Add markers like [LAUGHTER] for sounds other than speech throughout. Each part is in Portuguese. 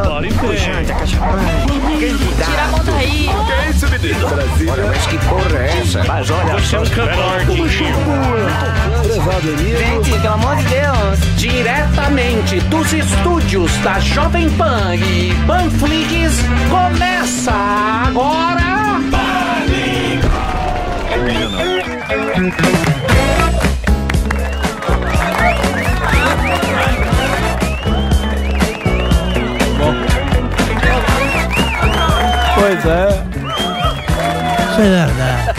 Pode Tira a mão daí. Que é isso, menino? Olha, mas que porra é essa? Mas olha, você é um cantor, Didinho. Gente, pelo amor de Deus. Diretamente dos estúdios da Jovem Pan e Panflix, começa agora. Pois é. Isso é verdade.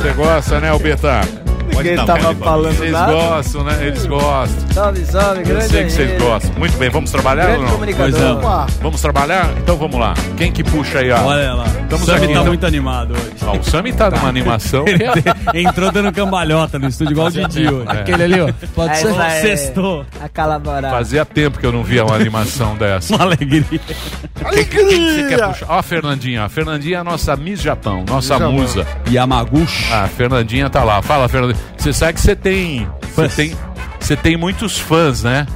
Você gosta, né, Albeta? Ninguém Pode tava falando Vocês nada. gostam, né? Eles gostam. Salve, salve, Eu grande sei que vocês gostam. Muito bem, vamos trabalhar ou Grande não? comunicador. Pois é. Vamos lá. Vamos trabalhar? Então vamos lá. Quem que puxa aí, ó? Olha lá. Estamos o aqui, tá então. muito animado hoje. Ó, o Sami tá numa animação. [LAUGHS] Entrou dando cambalhota no estúdio igual o Didi hoje. É. Aquele ali, ó. Pode ser. é Sextou. a colaborar. Fazia tempo que eu não via uma animação [LAUGHS] dessa. Uma alegria. Você quer puxar? Ó, a Fernandinha. A Fernandinha é a nossa Miss Japão, nossa Japão. musa. Yamaguchi. Ah, a Fernandinha tá lá. Fala, Fernandinha. Você sabe que você tem. Você Fãs. tem. Você tem muitos fãs, né?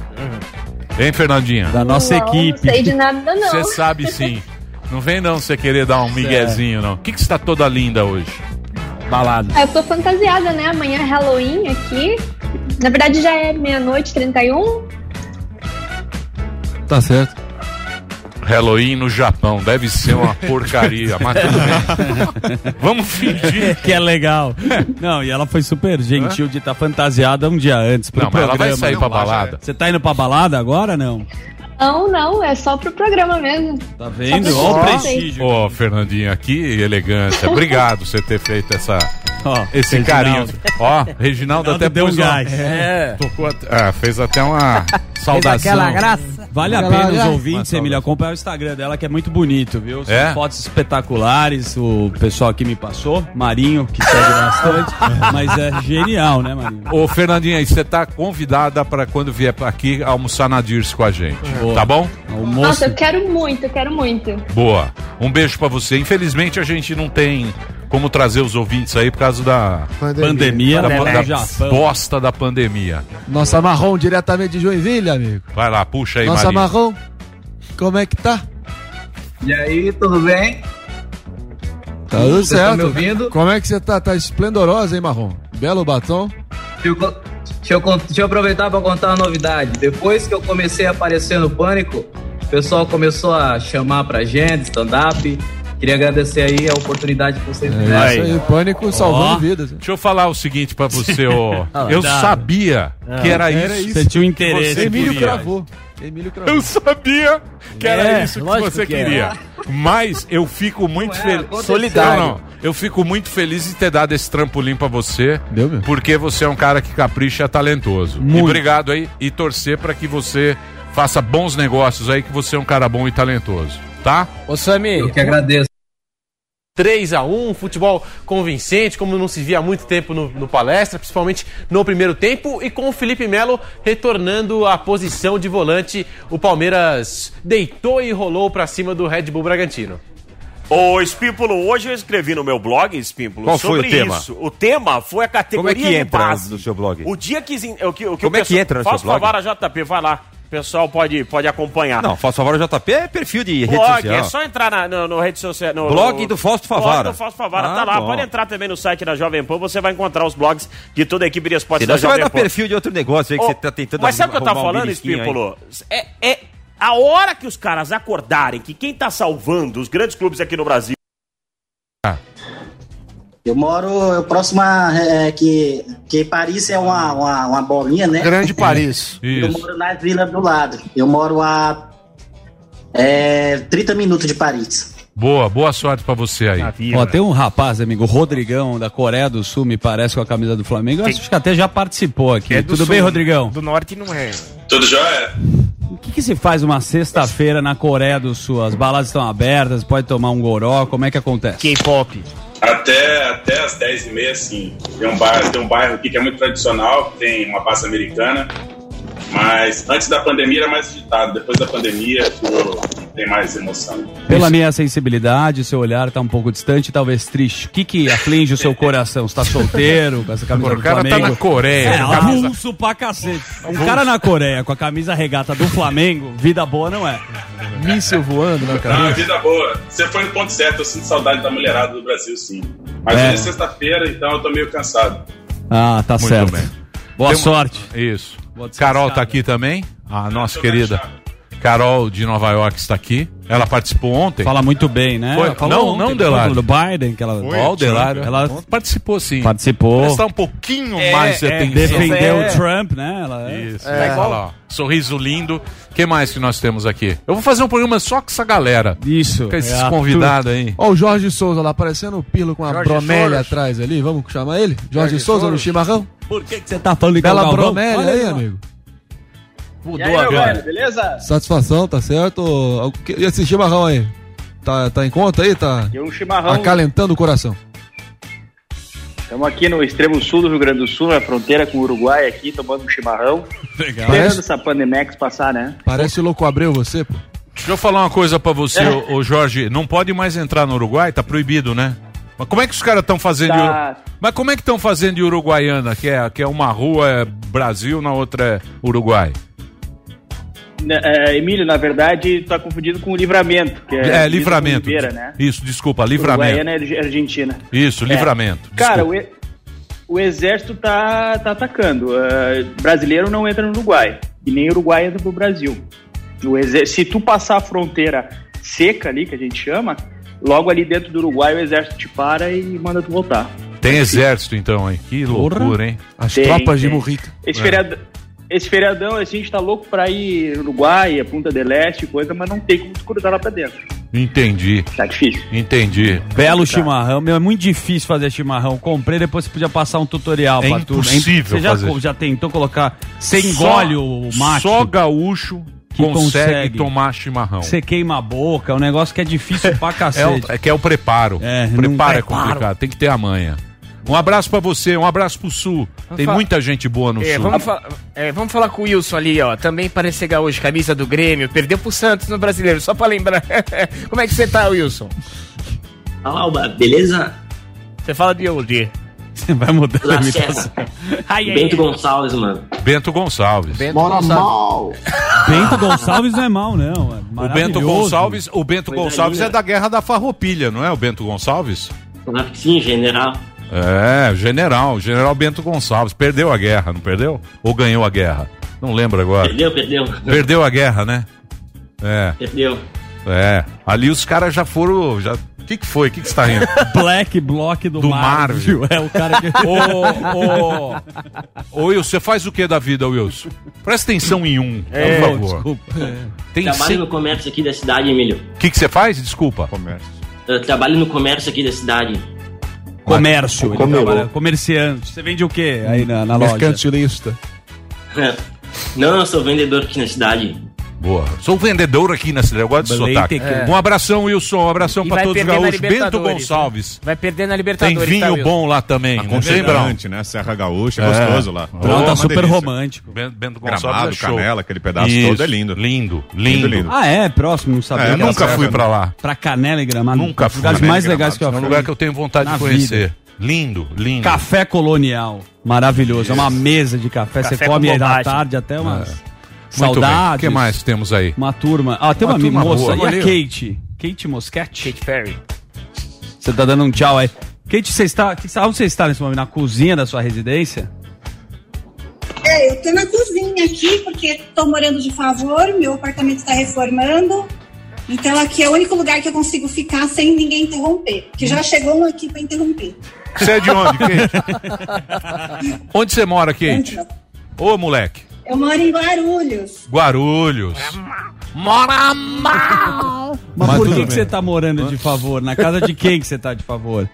Hein, Fernandinha? Da nossa não, equipe. Não sei de nada, não. Você sabe sim. [LAUGHS] Não vem não você querer dar um miguezinho, não. O que, que você tá toda linda hoje? Balada. Ah, Eu tô fantasiada, né? Amanhã é Halloween aqui. Na verdade já é meia-noite, 31. Tá certo. Halloween no Japão. Deve ser uma porcaria, mas tudo bem. [LAUGHS] Vamos fingir. [LAUGHS] Que é legal. [LAUGHS] Não, e ela foi super gentil de estar fantasiada um dia antes pro Não, mas ela programa. vai sair pra balada. Você tá indo pra balada agora, não? Não, não, é só pro programa mesmo. Tá vendo? Olha o prestígio. Ô, Fernandinha, que elegância. Obrigado por você ter feito essa, Ó, esse Reginaldo. carinho. Ó, Reginaldo Reginaldo até deu um pôs uma- gás. É. Tocou até- ah, fez até uma [LAUGHS] saudação. Aquela graça. Vale a pena os ouvintes, Emílio, acompanhar o Instagram dela, que é muito bonito, viu? São É? fotos espetaculares, o pessoal aqui me passou, Marinho, que segue bastante, [LAUGHS] mas é genial, né, Marinho? Ô, Fernandinha, você tá convidada para quando vier aqui almoçar na Dirce com a gente. Boa. Tá bom? O Nossa, eu quero muito, eu quero muito. Boa. Um beijo pra você. Infelizmente a gente não tem como trazer os ouvintes aí por causa da, Pandemia, da, da, da bosta da pandemia. Nossa marrom diretamente de Joinville, amigo. Vai lá, puxa aí, Nossa Marinho. marrom. Como é que tá? E aí, tudo bem? Tá tudo Vocês estão me certo. ouvindo? Como é que você tá? Tá esplendorosa, hein, marrom? Belo batom. Deixa eu, deixa eu deixa eu aproveitar para contar uma novidade. Depois que eu comecei a aparecer no Pânico, o pessoal começou a chamar pra gente, stand-up. Queria agradecer aí a oportunidade que vocês me É deram. isso aí, pânico salvando Ó. vidas. Deixa eu falar o seguinte pra você, ô. [LAUGHS] eu sabia que era, era isso. Você tinha um interesse. Você Emílio queria. cravou. Emílio cravou. Eu sabia que era É, isso que você que é. queria. Mas eu fico muito é, feliz. Solidário. Não, não. Eu fico muito feliz de ter dado esse trampolim pra você. Deu mesmo. Porque você é um cara que capricha e é talentoso. E Muito. obrigado aí e torcer pra que você faça bons negócios aí, que você é um cara bom e talentoso. Tá? Ô, Sami, Eu que agradeço. 3 a 1 futebol convincente, como não se via há muito tempo no, no palestra, principalmente no primeiro tempo, e com o Felipe Melo retornando à posição de volante, o Palmeiras deitou e rolou pra cima do Red Bull Bragantino. Ô, Espímpulo, hoje eu escrevi no meu blog, Espímpulo, Qual foi sobre o tema? isso. O tema foi a categoria Como é que de entra base. no seu blog? O dia que... O que, o que Como o é que entra no seu Faça blog? favor a JP, vai lá. O pessoal pode, pode acompanhar. Não, Fausto Favara JP é perfil de rede Blog, social. é só entrar na, no, no rede social. No, Blog no- do Fausto Blog Favara. do Fausto Favara, Ah, tá lá. bom. Pode entrar também no site da Jovem Pan, você vai encontrar os blogs de toda a equipe de esportes Senão da você vai Jovem dar Pan. perfil de outro negócio aí que Ô, você tá tentando Mas sabe o que eu tava um falando, aí. Espímpolo? É, é a hora que os caras acordarem que quem tá salvando os grandes clubes aqui no Brasil Eu moro eu próximo a. É, que, que Paris é uma, uma, uma bolinha, né? Grande Paris. Eu Isso. moro na vila do lado. Eu moro a é, 30 minutos de Paris. Boa, boa sorte pra você aí. Ó, tem um rapaz, amigo, Rodrigão, da Coreia do Sul, me parece, com a camisa do Flamengo. Eu acho que até já participou aqui. É do Tudo sul, bem, Rodrigão? Do norte não é. Tudo jóia? O que, que se faz uma sexta-feira na Coreia do Sul? As baladas estão abertas, pode tomar um goró, como é que acontece? K-pop. Até, até as 10h30, sim. Tem um, bairro, tem um bairro aqui que é muito tradicional, tem uma pasta americana. Mas antes da pandemia era mais agitado. Depois da pandemia ficou tem mais emoção. Pela minha sensibilidade, seu olhar tá um pouco distante, talvez triste. O que que aflige o seu coração? Você tá solteiro, com essa camisa O do cara tá Flamengo? na Coreia, É, avulso pra cacete. Um cara na Coreia com a camisa regata do Flamengo, vida boa não é. Míssil voando na Ah, cabeça. vida boa. Você foi no ponto certo, eu sinto saudade da mulherada do Brasil, sim. Mas É. hoje é sexta-feira, então eu tô meio cansado. Ah, tá Muito certo. bem. Boa Tem- sorte. Isso. Carol tá aqui também, a nossa querida Carol de Nova York está aqui. Ela participou ontem. Fala muito bem, né? Foi- não, ontem, não, Delário. Do Biden, que ela... Ó, o Delário. Ela participou sim. participou. Prestar um pouquinho É, mais de é, atenção. defendeu É. o Trump, né? Ela é. Isso, É. olha lá, ó. Sorriso lindo. O que mais que nós temos aqui? Eu vou fazer um programa só com essa galera. Isso. Com esses É convidados aí. Ó, o Jorge Souza lá, parecendo o Pirlo com a Jorge bromélia Soros. atrás ali. Vamos chamar ele? Jorge, Jorge Souza no Soros. chimarrão? Por que, que você tá falando de Bela bromélia aí, amigo. E aí, meu velho, beleza? Satisfação, tá certo? E esse chimarrão aí? Tá, tá em conta aí? Tá E um chimarrão. acalentando o coração. Estamos aqui no extremo sul do Rio Grande do Sul, na fronteira com o Uruguai aqui, tomando um chimarrão. Legal. Esperando Parece- essa Pandemex passar, né? Parece Louco Abreu você, pô. Deixa eu falar uma coisa pra você, É. ô, ô Jorge. Não pode mais entrar no Uruguai, tá proibido, né? Mas como é que os caras estão fazendo de Tá. Uru- Mas como é que estão fazendo de Uruguaiana, que é, que é uma rua é Brasil, na outra é Uruguai? Né, é, Emílio, na verdade, tá confundido com o livramento. Que é, É, livramento. Oliveira, né? Isso, desculpa, livramento. Uruguaiana é de Argentina. Isso, É. livramento. Cara, o, e- o exército tá, tá atacando. Ah, brasileiro não entra no Uruguai. E nem Uruguai entra pro Brasil. O exer- Se tu passar a fronteira seca ali, que a gente chama, logo ali dentro do Uruguai o exército te para e manda tu voltar. Tem exército então aí. Que loucura, hein? As Tem, tropas de tem. Murrica. Esse, É. feriado, esse feriadão, assim, a gente tá louco pra ir no Uruguai, a Punta del Este, coisa, mas não tem como cruzar lá pra dentro. Entendi. Tá difícil. Entendi. Belo chimarrão. Meu, é muito difícil fazer chimarrão. Comprei, depois você podia passar um tutorial É pra tudo. impossível Você já, fazer. já tentou colocar... Você Só- engole o mate. Só gaúcho Que consegue, consegue. tomar chimarrão. Você queima a boca. É um negócio que é difícil pra [LAUGHS] É, cacete. o- é que é o preparo. É, o preparo é complicado, tem que ter a manha. Um abraço pra você, um abraço pro Sul. Tem falar- muita gente boa no É, Sul. vamos, fa- é, vamos falar com o Wilson ali, ó. Também parece gaúcho, camisa do Grêmio. Perdeu pro Santos no brasileiro, só pra lembrar. [LAUGHS] Como é que você tá, Wilson? Alba, beleza? Você fala de onde? Você vai mudar a Serra. imitação. Ai, ai, Bento. Gonçalves, mano. Bento Gonçalves. Bento Bora Gonçalves. mal. Bento Gonçalves não é mal, não. É O Bento. Gonçalves, o Bento Coisa Gonçalves linda. é da Guerra da Farroupilha, não é o Bento Gonçalves? Sim, general. É, general, general Bento Gonçalves. Perdeu a guerra, não perdeu? Ou ganhou a guerra? Não lembro agora. Perdeu, perdeu. Perdeu a guerra, né? É, Perdeu. é. Ali os caras já foram. Já... O que, que foi? O que, que você tá rindo? [LAUGHS] Black Block do, Do Marvel. Marvel. É o cara que... [LAUGHS] Ô, ô, ô, Wilson, você faz o que da vida, Wilson? Presta atenção em um, por É, favor. desculpa. Tem Trabalho cem- no comércio aqui da cidade, Emílio. O que, que você faz? Desculpa. Eu trabalho no comércio aqui da cidade. Comércio. Ele Comeu. trabalha. Comerciante. Você vende o quê aí na, na loja? Mercantilista. Não, eu sou vendedor aqui na cidade. Boa. Sou vendedor aqui na cidade, eu gosto de sotaque. é. Um abração, Wilson. Um abração E pra vai todos os gaúchos. Bento Libertadores, Gonçalves. Vai perder na Tem Libertadores. tá, vinho Wilson? bom lá também. né? Aconchegante, né? Serra Gaúcha, é É. gostoso lá. Não, tá super delícia. romântico. Bento, Bento Gonçalves Gramado, é show. Canela, aquele pedaço Isso, todo é lindo. Lindo, lindo. Lindo, lindo. Ah, é? Próximo, não sabia. É, nunca fui né? pra lá. Pra Canela e Gramado. Nunca fui. lugares Canela mais legais que eu É um fui. lugar que eu tenho vontade de conhecer. Lindo, lindo. Café colonial. Maravilhoso. É uma mesa de café. Café Você com come aí da bobagem. tarde até umas Bem. O saudades. que mais temos aí? Uma turma. Ah, tem Uma uma, moça. boa. E a. Kate? Kate Moschetti? Kate Perry. Você tá dando um tchau aí. Kate, você está. que- Onde você está nesse momento? Na cozinha da sua residência? É, eu tô na cozinha aqui porque tô morando de favor, meu apartamento está reformando. Então aqui é o único lugar que eu consigo ficar sem ninguém interromper. Que já chegou um aqui para interromper. Você é de onde, Kate? [LAUGHS] onde você mora, Kate? Ô, moleque. Eu moro em Guarulhos. Guarulhos. Mora mal! Mas, Mas por que, que você tá morando de favor? Na casa de quem que você tá de favor?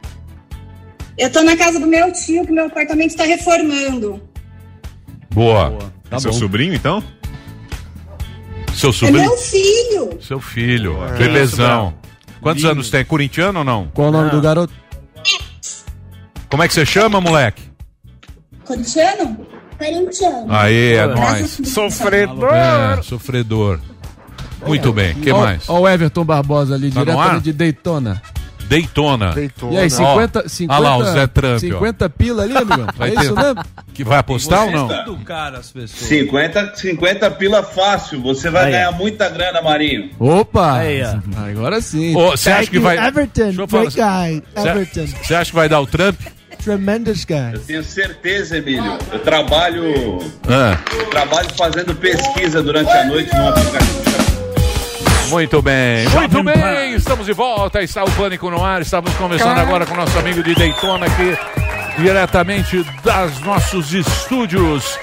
Eu tô na casa do meu tio, que meu apartamento está reformando. Boa. Tá Seu bom. sobrinho, então? Seu É sobrinho? meu filho. Seu filho. Bebezão. Quantos Lindo. anos tem? Corintiano ou não? Qual o nome do garoto? Como é que você chama, moleque? Corintiano? Corintiano. Aí, é nóis. Sofredor! É, sofredor. Muito bem, o que Ó- mais? Ó o Everton Barbosa ali, Tá no direto ar? ali de Daytona. Daytona. E aí, 50, Ó, 50, Olha lá o Zé Trump, 50 pila ali, amigão? [LAUGHS] Vai é ter- isso mesmo? Que vai apostar ou não? Do cara, as pessoas. 50, 50 pila fácil. Você vai Aí. ganhar muita grana, Marinho. Opa! Aí, Agora sim. Ô, Você acha que vai. Everton, Deixa eu falar great assim. guy. Everton. Você acha que vai dar o Trump? Tremendous guy. Eu tenho certeza, Emílio. Eu trabalho, Ah, eu trabalho fazendo pesquisa durante a noite no aplicativo. muito bem, muito bem. Estamos de volta. Está o Pânico no ar. Estamos conversando agora com o nosso amigo de Daytona aqui, diretamente das nossos estúdios.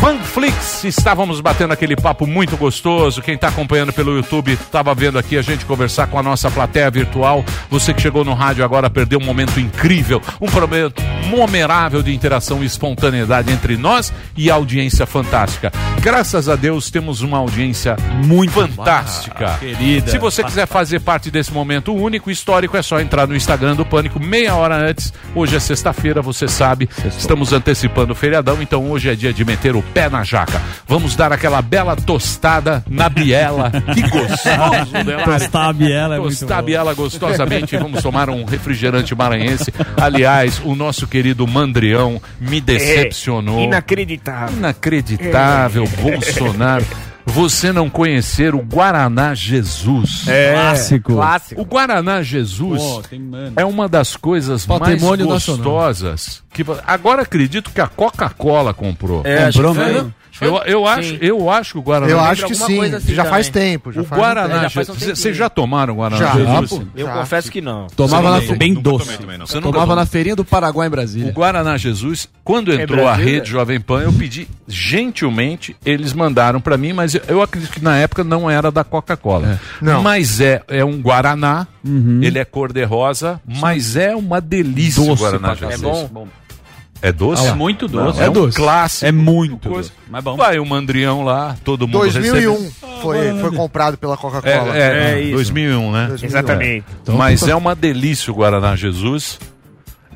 Panflix, estávamos batendo aquele papo muito gostoso. Quem está acompanhando pelo YouTube estava vendo aqui a gente conversar com a nossa plateia virtual. Você que chegou no rádio agora perdeu um momento incrível, um momento memorável de interação e espontaneidade entre nós e a audiência fantástica. Graças a Deus temos uma audiência muito fantástica. querida. Se você quiser fazer parte desse momento único, histórico, é só entrar no Instagram do Pânico meia hora antes. Hoje é sexta-feira, você sabe. Estamos antecipando o feriadão, então hoje é dia de meter o pé na jaca. Vamos dar aquela bela tostada na biela. [LAUGHS] Que gostoso, Delari. Tostar a biela é muito Tostar a bom. biela gostosamente. Vamos tomar um refrigerante maranhense. Aliás, o nosso querido Mandrião me decepcionou. É, inacreditável. Inacreditável, Bolsonaro. Você não conhecer o Guaraná Jesus. É, Clássico. clássico. O Guaraná Jesus Pô, tem, mano. é uma das coisas mais Patrimônio nacional. gostosas. Que, agora acredito que a Coca-Cola comprou. É, Comprou acho que foi. Eu, eu, Sim. acho, eu acho que o Guaraná. Eu acho que sim. assim já faz tempo. Já o faz Guaraná, tempo. Já vocês já tomaram Guaraná Já. Jesus? Eu Já. confesso que não. Tomava na, bem doce. Você não tomava tomou? na feirinha do Paraguai em O Brasília. Guaraná Jesus, quando É entrou a Brasília? rede Jovem Pan, eu pedi gentilmente, eles mandaram pra mim, mas eu acredito que na época não era da Coca-Cola. Não. Mas é, é um Guaraná, Uhum. ele é cor de rosa, mas é uma delícia o Doce Guaraná pra Jesus. É bom? É doce? É muito doce. Não, é, É um doce. clássico. É muito coisa. doce. Mas bom. Vai o Mandrião lá, todo mundo 2001 recebe. foi, foi comprado pela Coca-Cola. É, é, É isso. 2001, né? 2001. Exatamente. Mas é uma delícia o Guaraná Jesus.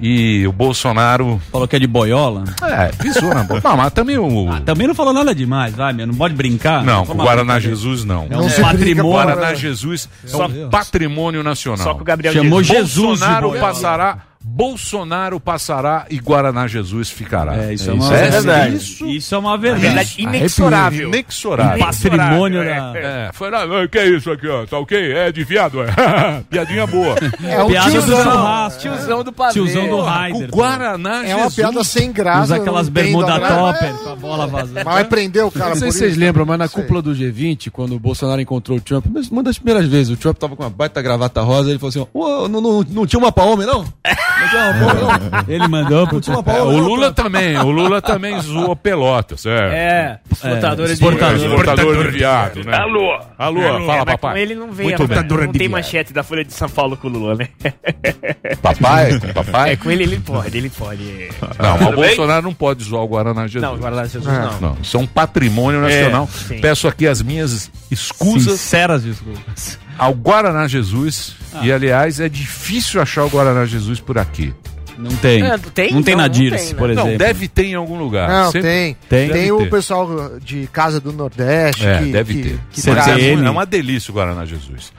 E o Bolsonaro. Falou que é de boiola? É, pisou na boca. Não, mas também o. Também não falou nada demais, vai, meu. Não pode brincar. Não, o Guaraná. Jesus não. É um com patrimônio. Guaraná. Guaraná Jesus é Só- um patrimônio nacional. Só que o Gabriel Chamou Jesus. Bolsonaro boiola. passará, Bolsonaro passará e Guaraná Jesus ficará. É, isso é uma é verdade. Isso, Isso é uma Verdade verdade. inexorável. inexorável. Patrimônio É, da... É, foi lá, "Ah, que é isso aqui, ó? Tá ok? É de viado, é. [LAUGHS] Piadinha boa. É um Piada do tiozão. churrasco. Tiozão do pavê. Tiozão do O Raider. Guaraná É uma Jesus. piada sem graça. Usa aquelas bermuda graça, topper com a bola vazando. Mas vai prender o cara Não sei por se vocês lembram, mas na Sei. cúpula do G20, quando o Bolsonaro encontrou o Trump, uma das primeiras vezes, o Trump tava com uma baita gravata rosa, ele falou assim: "Ô, não, não, não tinha uma pra homem, não? [LAUGHS] Não? Ele mandou pro... É, homem, o Lula Trump?" também, o Lula também zoou pelotas, é. É, de exportador. É, exportador de viado, né? Alô. Alô, É, fala, papai. Com ele não vem, Muito bem. não tem manchete da Folha de São Paulo com o Lula, né? [LAUGHS] Papai? Papai? É, com ele ele pode, ele pode. Não, mas o Bolsonaro não pode zoar o Guaraná Jesus. Não, Guaraná Jesus não. Não, isso é um patrimônio nacional. sim. Peço aqui as minhas escusas Sinceras desculpas. Ao Guaraná Jesus. E, aliás, é difícil achar o Guaraná Jesus por aqui. Não tem. É, tem? Não tem Não, na não Dirce, tem, né? por Não, exemplo. deve ter em algum lugar. Não, Sempre- tem. Tem? Tem, o ter. pessoal de Casa do Nordeste. É, que, deve que, ter. que é, é uma delícia o Guaraná Jesus.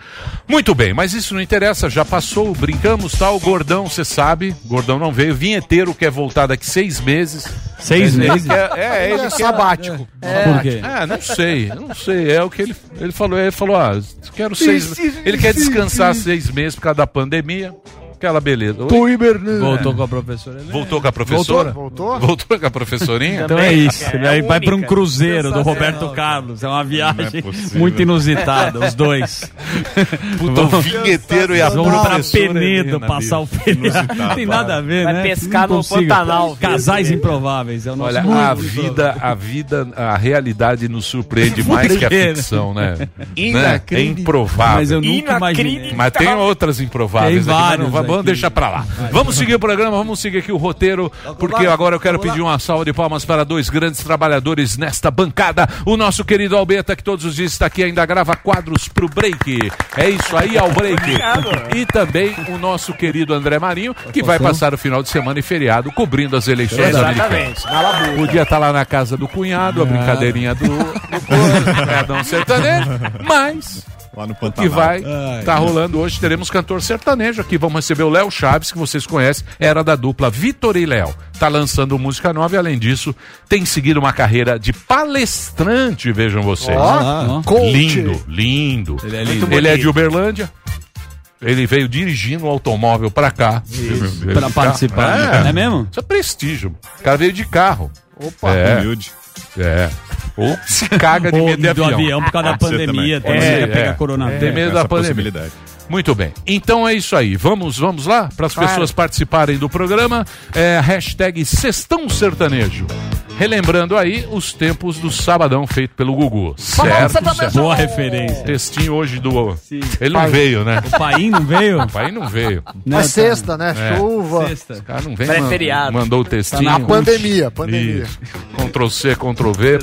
Muito bem, mas isso não interessa, já passou, brincamos, tal. O Gordão, você sabe, Gordão não veio. Vinheteiro quer voltar daqui seis meses. Seis Ele meses? quer- é, ele É quer- sabático. Por quê? É, não sei, não sei. É o que ele, ele falou. Ele falou, ah, quero seis. Ele quer descansar seis meses por causa da pandemia. Aquela beleza. Bernardo. Voltou com a professora. Helena. Voltou com a professora? Voltou? Voltou [LAUGHS] com a professorinha? Então é isso. É Ele vai, vai para um cruzeiro do Roberto Carlos. É uma viagem muito inusitada, os dois. [LAUGHS] Puta, o vinheteiro e a Vamos pra Penedo Helena, passar o feriado. Não tem nada a ver, Vai né? pescar Não no consigo. Pantanal. Casais improváveis. É o nosso Olha, a vida, a vida, a realidade nos surpreende mais que a ficção, né? né? É improvável. Mas eu nunca imaginei. Mas tem outras improváveis Tem vários vai- aí. Vamos deixar pra lá. Vamos seguir o programa, vamos seguir aqui o roteiro, porque agora eu quero pedir uma salva de palmas para dois grandes trabalhadores nesta bancada. O nosso querido Albeta, que todos os dias está aqui, ainda grava quadros pro break. É isso aí, ao break. E também o nosso querido André Marinho, que vai passar o final de semana e feriado cobrindo as eleições. Exatamente. Podia estar lá na casa do cunhado, a brincadeirinha do, do [LAUGHS] cidadão sertanejo, mas Lá no o que Pantanal. vai Ai. tá rolando hoje, teremos cantor sertanejo aqui. Vamos receber o Léo Chaves, que vocês conhecem, era da dupla Vitor e Léo. Tá lançando música nova e, além disso, tem seguido uma carreira de palestrante, vejam vocês. Ó, Ah, coach. lindo, lindo. Ele é Ele lindo. é, de Uberlândia. Ele veio dirigindo o automóvel pra cá. Veio Pra de participar. carro. É mesmo? Isso é prestígio. O cara veio de carro. Opa. é. Humilde. É. Ou se caga de Ou medo de do avião. avião por causa da Você pandemia. também. É, pegar é. coronavírus. Tem medo da pandemia. Muito bem. Então é isso aí. Vamos, vamos lá para as pessoas participarem do programa. É, hashtag Sextão Sertanejo. Relembrando aí os tempos do Sabadão feito pelo Gugu. Certo? certo. Boa referência. Textinho hoje do. Ele não veio, né? O pai não veio? O pai não veio. Não, É tá- sexta, né? É. Chuva. Sexta. O cara não vem. Pré-feriado. man- mandou o textinho. Tá na pandemia, pandemia. Isso. Ctrl C, Ctrl V.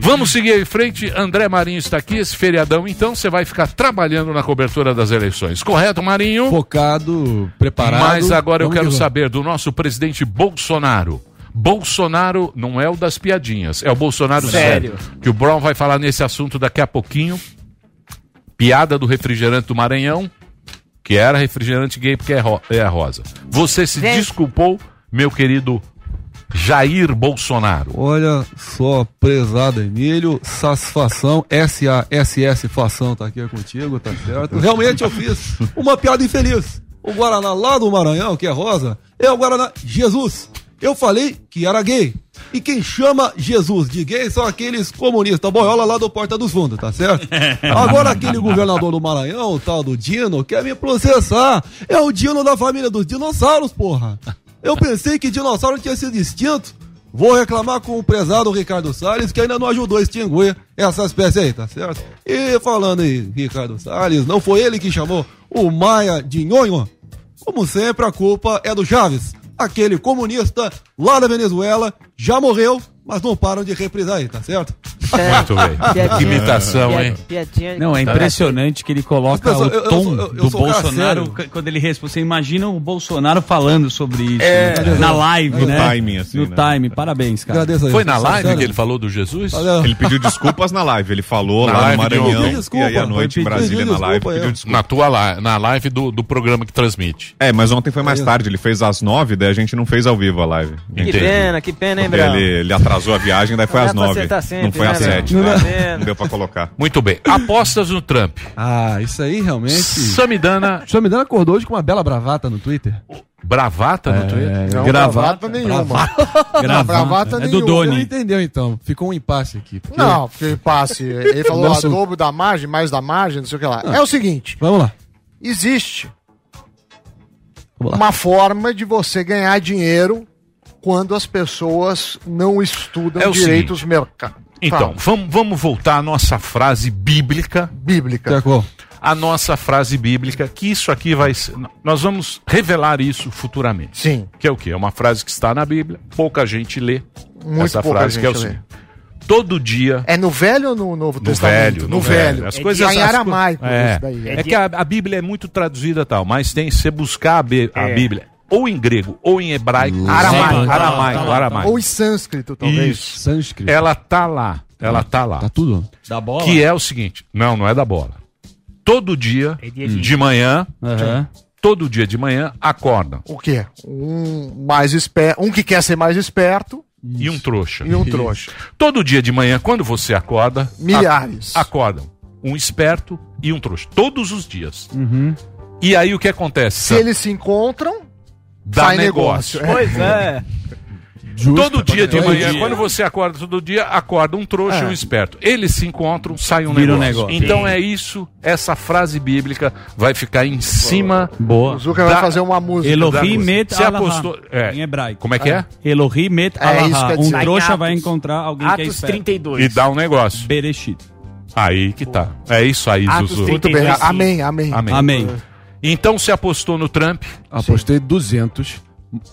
Vamos seguir em frente. André Marinho está aqui, esse feriadão, então você vai ficar trabalhando na cobertura das eleições. Correto, Marinho? Focado, preparado. Mas agora eu quero saber do nosso presidente Bolsonaro. Bolsonaro não é o das piadinhas, é o Bolsonaro sério. Sério. Que o Brown vai falar nesse assunto daqui a pouquinho. Piada do refrigerante do Maranhão, que era refrigerante gay porque é, ro- é rosa. Você se desculpou, meu querido Jair Bolsonaro. Olha só, prezado Emílio, satisfação, S-A-S-S fação tá aqui contigo, tá certo? Realmente eu fiz uma piada infeliz. O Guaraná lá do Maranhão, que é rosa, é o Guaraná Jesus. Eu falei que era gay. E quem chama Jesus de gay são aqueles comunistas boiola lá do Porta dos Fundos, tá certo? Agora aquele governador do Maranhão, o tal do Dino, quer me processar. É o Dino da família dos dinossauros, porra. Eu pensei que dinossauro tinha sido extinto. Vou reclamar com o prezado Ricardo Salles, que ainda não ajudou a extinguir essa espécie aí, tá certo? E falando em Ricardo Salles, não foi ele que chamou o Maia de nhonho? Como sempre, a culpa é do Chaves, aquele comunista lá da Venezuela, já morreu, mas não param de reprisar aí, tá certo? Muito bem. Que imitação, hein? Não, é impressionante que ele coloca Mas, o eu- tom eu- eu do Bolsonaro quando ele responde. Você imagina o Bolsonaro falando sobre isso É. né? na live, No né? timing, assim, No né? time. Parabéns, cara. Agradeço. Foi na live Sério. que ele falou do Jesus? Ele pediu desculpas na live. Ele falou Na lá live no Maranhão. ontem. Desculpa, e aí à noite em Brasília na live desculpa, pediu é. desculpa. Na tua live, na live do, do programa que transmite. É, mas ontem foi mais tarde. Ele fez às nove, daí a gente não fez ao vivo a live. Que Entendi. pena, que pena, hein, Brão? ele, ele atrasou a viagem, daí foi às nove. não foi né, às Brão? sete. Não dá. Não deu pra colocar. Muito bem. Apostas no Trump. Ah, isso aí realmente. Samidana Samidana acordou hoje com uma bela bravata no Twitter. Bravata no Twitter? Não, Gravata. bravata nenhuma. Gravata. Não, bravata É do nenhuma. Doni. Não entendeu então. Ficou um impasse aqui. porque- Não, porque passe. Ele falou adobo da margem, mais da margem, não sei o que lá. É o seguinte: Vamos lá. existe Vamos lá. uma forma de você ganhar dinheiro quando as pessoas não estudam É direito seguinte. os mercados. Então, vamos, vamos voltar à nossa frase bíblica. Bíblica. Tá? A nossa frase bíblica, que isso aqui vai ser. Nós vamos revelar isso futuramente. Sim. Que é o quê? É uma frase que está na Bíblia, pouca gente lê. Muito essa pouca frase que é o gente lê. seguinte. Todo dia. É no Velho ou no Novo No Testamento? velho, no, velho. As É coisas em as co- aramaico. É, isso daí. é que a, a Bíblia é muito traduzida e tal, mas tem se você buscar a, Bí- a É. Bíblia ou em grego ou em hebraico, Aramaico. aramaico, aramaico. Ou em sânscrito, talvez. Isso. Sânscrito. Ela tá lá, ela tá lá. Tá tudo? Da bola? Que é o seguinte, não, não é da bola. Todo dia dia de- manhã, Aham. todo dia de manhã acordam O quê? Um mais esperto, um que quer ser mais esperto e um trouxa. e um trouxa. Todo dia de manhã, quando você acorda, Milhares. a- acordam um esperto e um trouxa. Todos os dias. Uhum. E aí o que acontece? Se eles se encontram, Dá sai negócio. negócio. Pois é. Todo dia de manhã, dia. quando você acorda todo dia, acorda um trouxa e um esperto. Eles se encontram, sai um um negócio. negócio. Então é isso, essa frase bíblica vai ficar em cima. Boa. O Zuka vai fazer uma música. Elohim met Você Allahá, apostou- é. Em hebraico. Como é que é? Elohim met É Um trouxa Atos- vai encontrar alguém que é Atos esperto. 32. E dá um negócio. Bereshit. Aí que tá. É isso aí, Atos Zuzu. 30. Muito bem, 32, sim. amém, amém. Amém. Amém. Então você apostou no Trump? Apostei 200.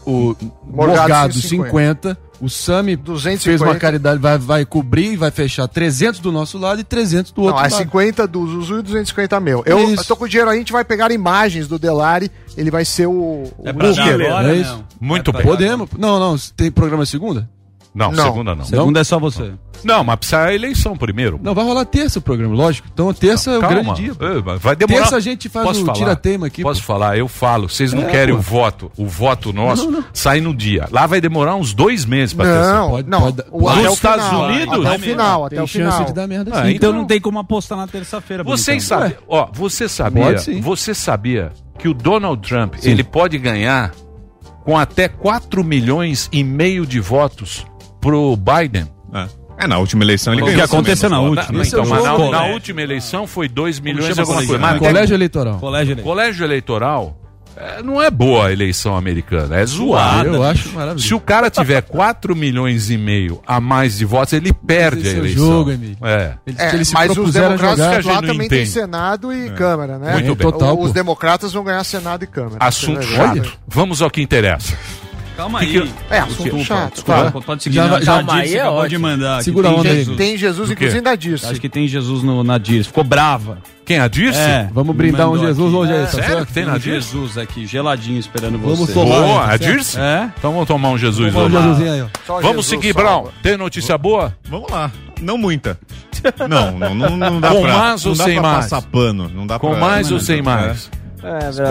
O Morgado, Morgado 150. 50. O Sami 250. fez uma caridade, vai, vai cobrir e vai fechar 300 do nosso lado e 300 do Não, outro é lado. 50 do Zuzu e 250 meu. Eu, eu tô com o dinheiro aí, a gente vai pegar imagens do Delari, ele vai ser o, o É pra dar booker. agora, É isso? Muito bem. Podemos? Não, não. Tem programa segunda? Não, Não. segunda não. Segunda é só você. Não, mas precisa a eleição primeiro. Não, vai rolar terça o programa, lógico. Então terça é o grande dia. Eh, Vai demorar. Terça a gente faz Posso o tira-teima aqui. Posso falar? Eu falo. Vocês não É, querem pô. o voto. O voto nosso Não, não. sai no dia. Lá vai demorar uns dois meses pra ter Não, essa- não. o- até Nos o Estados final, Unidos? Até o final, até o final. Ah, então, não tem como apostar na terça-feira. Vocês sabem, ó, você sabia, Pode você sabia que o Donald Trump, ele pode ganhar com até 4 milhões e meio de votos pro Biden? É, na última eleição ele O ganhou. que aconteceu na última? Então, é mas o na, na última eleição foi 2 milhões e chama alguma coisa. Mas Colégio eleitoral. Colégio eleitoral. Colégio eleitoral é, não é boa a eleição americana, é zoada. Eu acho maravilhoso. Se o cara tiver 4 milhões e meio a mais de votos, ele perde a esse é o eleição. jogo, Emílio. É. Eles, É, eles mas os democratas jogar. que a lá também tem entende. Senado e Câmara, né? Muito É, bem. total, Os pô. democratas vão ganhar Senado e Câmara. Assunto chato. Vamos ao que interessa. Calma Que aí. que- É, assunto chato. Desculpa, Tá. pode seguir. Já Já, Dirce aí é acabou de ótimo. mandar. Segura a tem. Jesus. Tem Jesus, inclusive, ainda disse. Acho que tem Jesus no, na Dirce. Ficou brava. Quem, a Dirce? É, Vamos brindar um Jesus aqui. hoje aí, É, tá Sério certo? que tem na Dirce? Jesus aqui, geladinho esperando Vamos você. tomar. Boa, tá a certo? Dirce? É? Então vamos tomar um Jesus Vamos hoje. um Jesusinho aí, Vamos Jesus seguir. Brown. Tem notícia boa? Vamos lá. Não muita. [LAUGHS] Não, não, não, não dá Com pra, mais não ou dá sem pra mais? passar pano. Não dá Com pra, mais ou É. sem mais?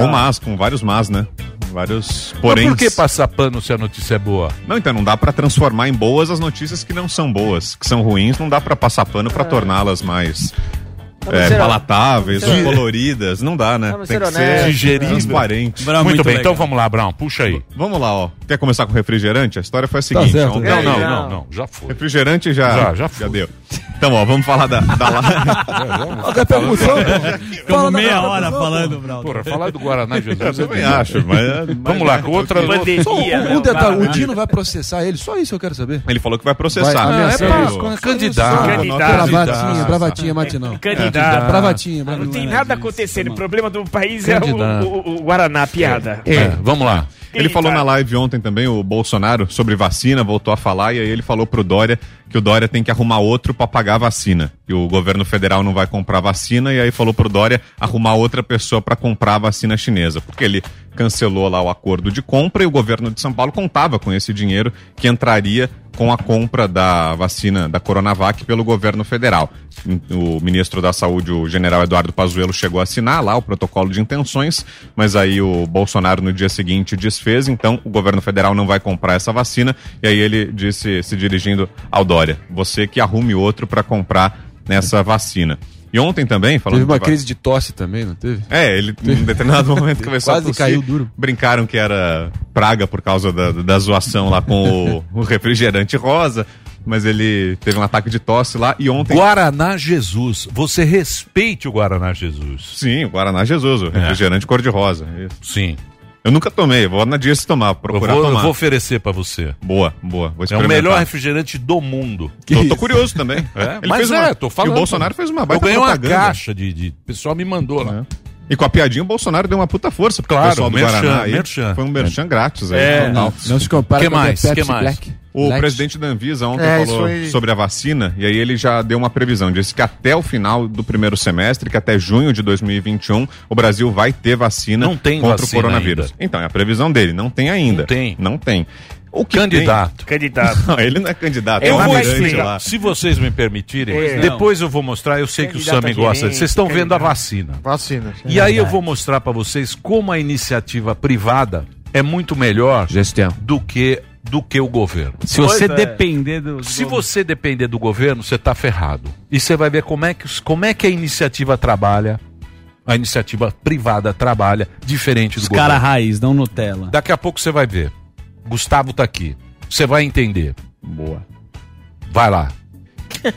Com mais, com vários mas, né? Vários Mas porém. por que passar pano se a notícia é boa? Não, então não dá pra transformar em boas as notícias que não são boas, que são ruins, não dá pra passar pano pra torná-las mais é, palatáveis, coloridas, não dá, né? Tem que ser Digerível. transparente. Brown, muito, bem, legal. então vamos lá, Brown. Puxa aí. Vamos lá, ó. Quer começar com refrigerante? A história foi a seguinte. certo. ontem- Não, não, não. não, não. Já foi. Refrigerante já, Já, já foi. deu. Então, ó, vamos falar da, da live. Até [LAUGHS] percussão. Ficamos meia hora falando, Brown. Porra, falar do Guaraná Eu Jesus. também acho, mas... Vamos lá, com outra. Só um, né? um detalhe, o Dino vai processar ele, só isso eu quero saber. Ele falou que vai processar. Vai, né? É pra candidato. Candidato. Bravatinha, bravatinha, mate não. Candidato. Bravatinha, Não tem nada acontecendo. O problema do país é o, o- o Guaraná, a piada. É, vamos lá. Ele falou na live ontem também, o Bolsonaro, sobre vacina, voltou a falar, e aí ele falou pro Dória que o Dória tem que arrumar outro pra pagar a vacina. E o governo federal não vai comprar vacina, e aí falou pro Dória arrumar outra pessoa pra comprar a vacina chinesa. Porque ele cancelou lá o acordo de compra e o governo de São Paulo contava com esse dinheiro que entraria com a compra da vacina da Coronavac pelo governo federal. O ministro da Saúde, o general Eduardo Pazuello, chegou a assinar lá o protocolo de intenções, mas aí o Bolsonaro no dia seguinte desfez, então o governo federal não vai comprar essa vacina, e aí ele disse, se dirigindo ao Dória, você que arrume outro para comprar nessa vacina. E ontem também, falando Teve uma crise de tosse também, não teve? é, ele em um determinado [LAUGHS] momento começou Quase a tossir. caiu duro. Brincaram que era praga por causa da, da zoação lá com o, o refrigerante rosa, mas ele teve um ataque de tosse lá e ontem. Guaraná Jesus. Você respeite o Guaraná Jesus. Sim, o Guaraná Jesus, o refrigerante cor-de-rosa. isso. Sim. Eu nunca tomei, vou na dia se tomar, Eu procurar vou, eu tomar. vou oferecer pra você. Boa, boa. Vou É o melhor refrigerante do mundo. Tô, tô curioso também. É, Ele mas fez é, uma- tô falando. E o Bolsonaro fez uma Eu baita ganhei uma propaganda. É. caixa de, de... O pessoal me mandou lá. E com a piadinha, o Bolsonaro deu uma puta força pro Claro, pessoal do merchan, Guaraná. aí. merchan. Foi um merchan grátis aí. É. total. Não se compara Que com a mais? Pepsi Que mais? Black. O Black. presidente da Anvisa ontem É, falou aí. sobre a vacina e aí ele já deu uma previsão. Disse que até o final do primeiro semestre, que até junho de 2021, o Brasil vai ter vacina Não tem contra vacina o coronavírus. ainda. Então, é a previsão dele. Não tem ainda. Não tem. Não tem. O que Candidato. Candidato. tem- Não, ele não é candidato. Eu é um vou explicar. lá. Se vocês me permitirem, É. depois eu vou mostrar. Eu sei que o Candidato Sami gosta. Vocês estão vendo a candidato. vacina. Vacina. E aí eu vou mostrar pra vocês como a iniciativa privada é muito melhor Gestão. do que do que o governo. Se você é. depender do. Se você depender do governo, você tá ferrado. E você vai ver como é que os- como é que a iniciativa trabalha. A iniciativa privada trabalha diferente do Os governo. caras raiz, não Nutella. Daqui a pouco você vai ver. Gustavo tá aqui. Você vai entender. Boa. Vai lá.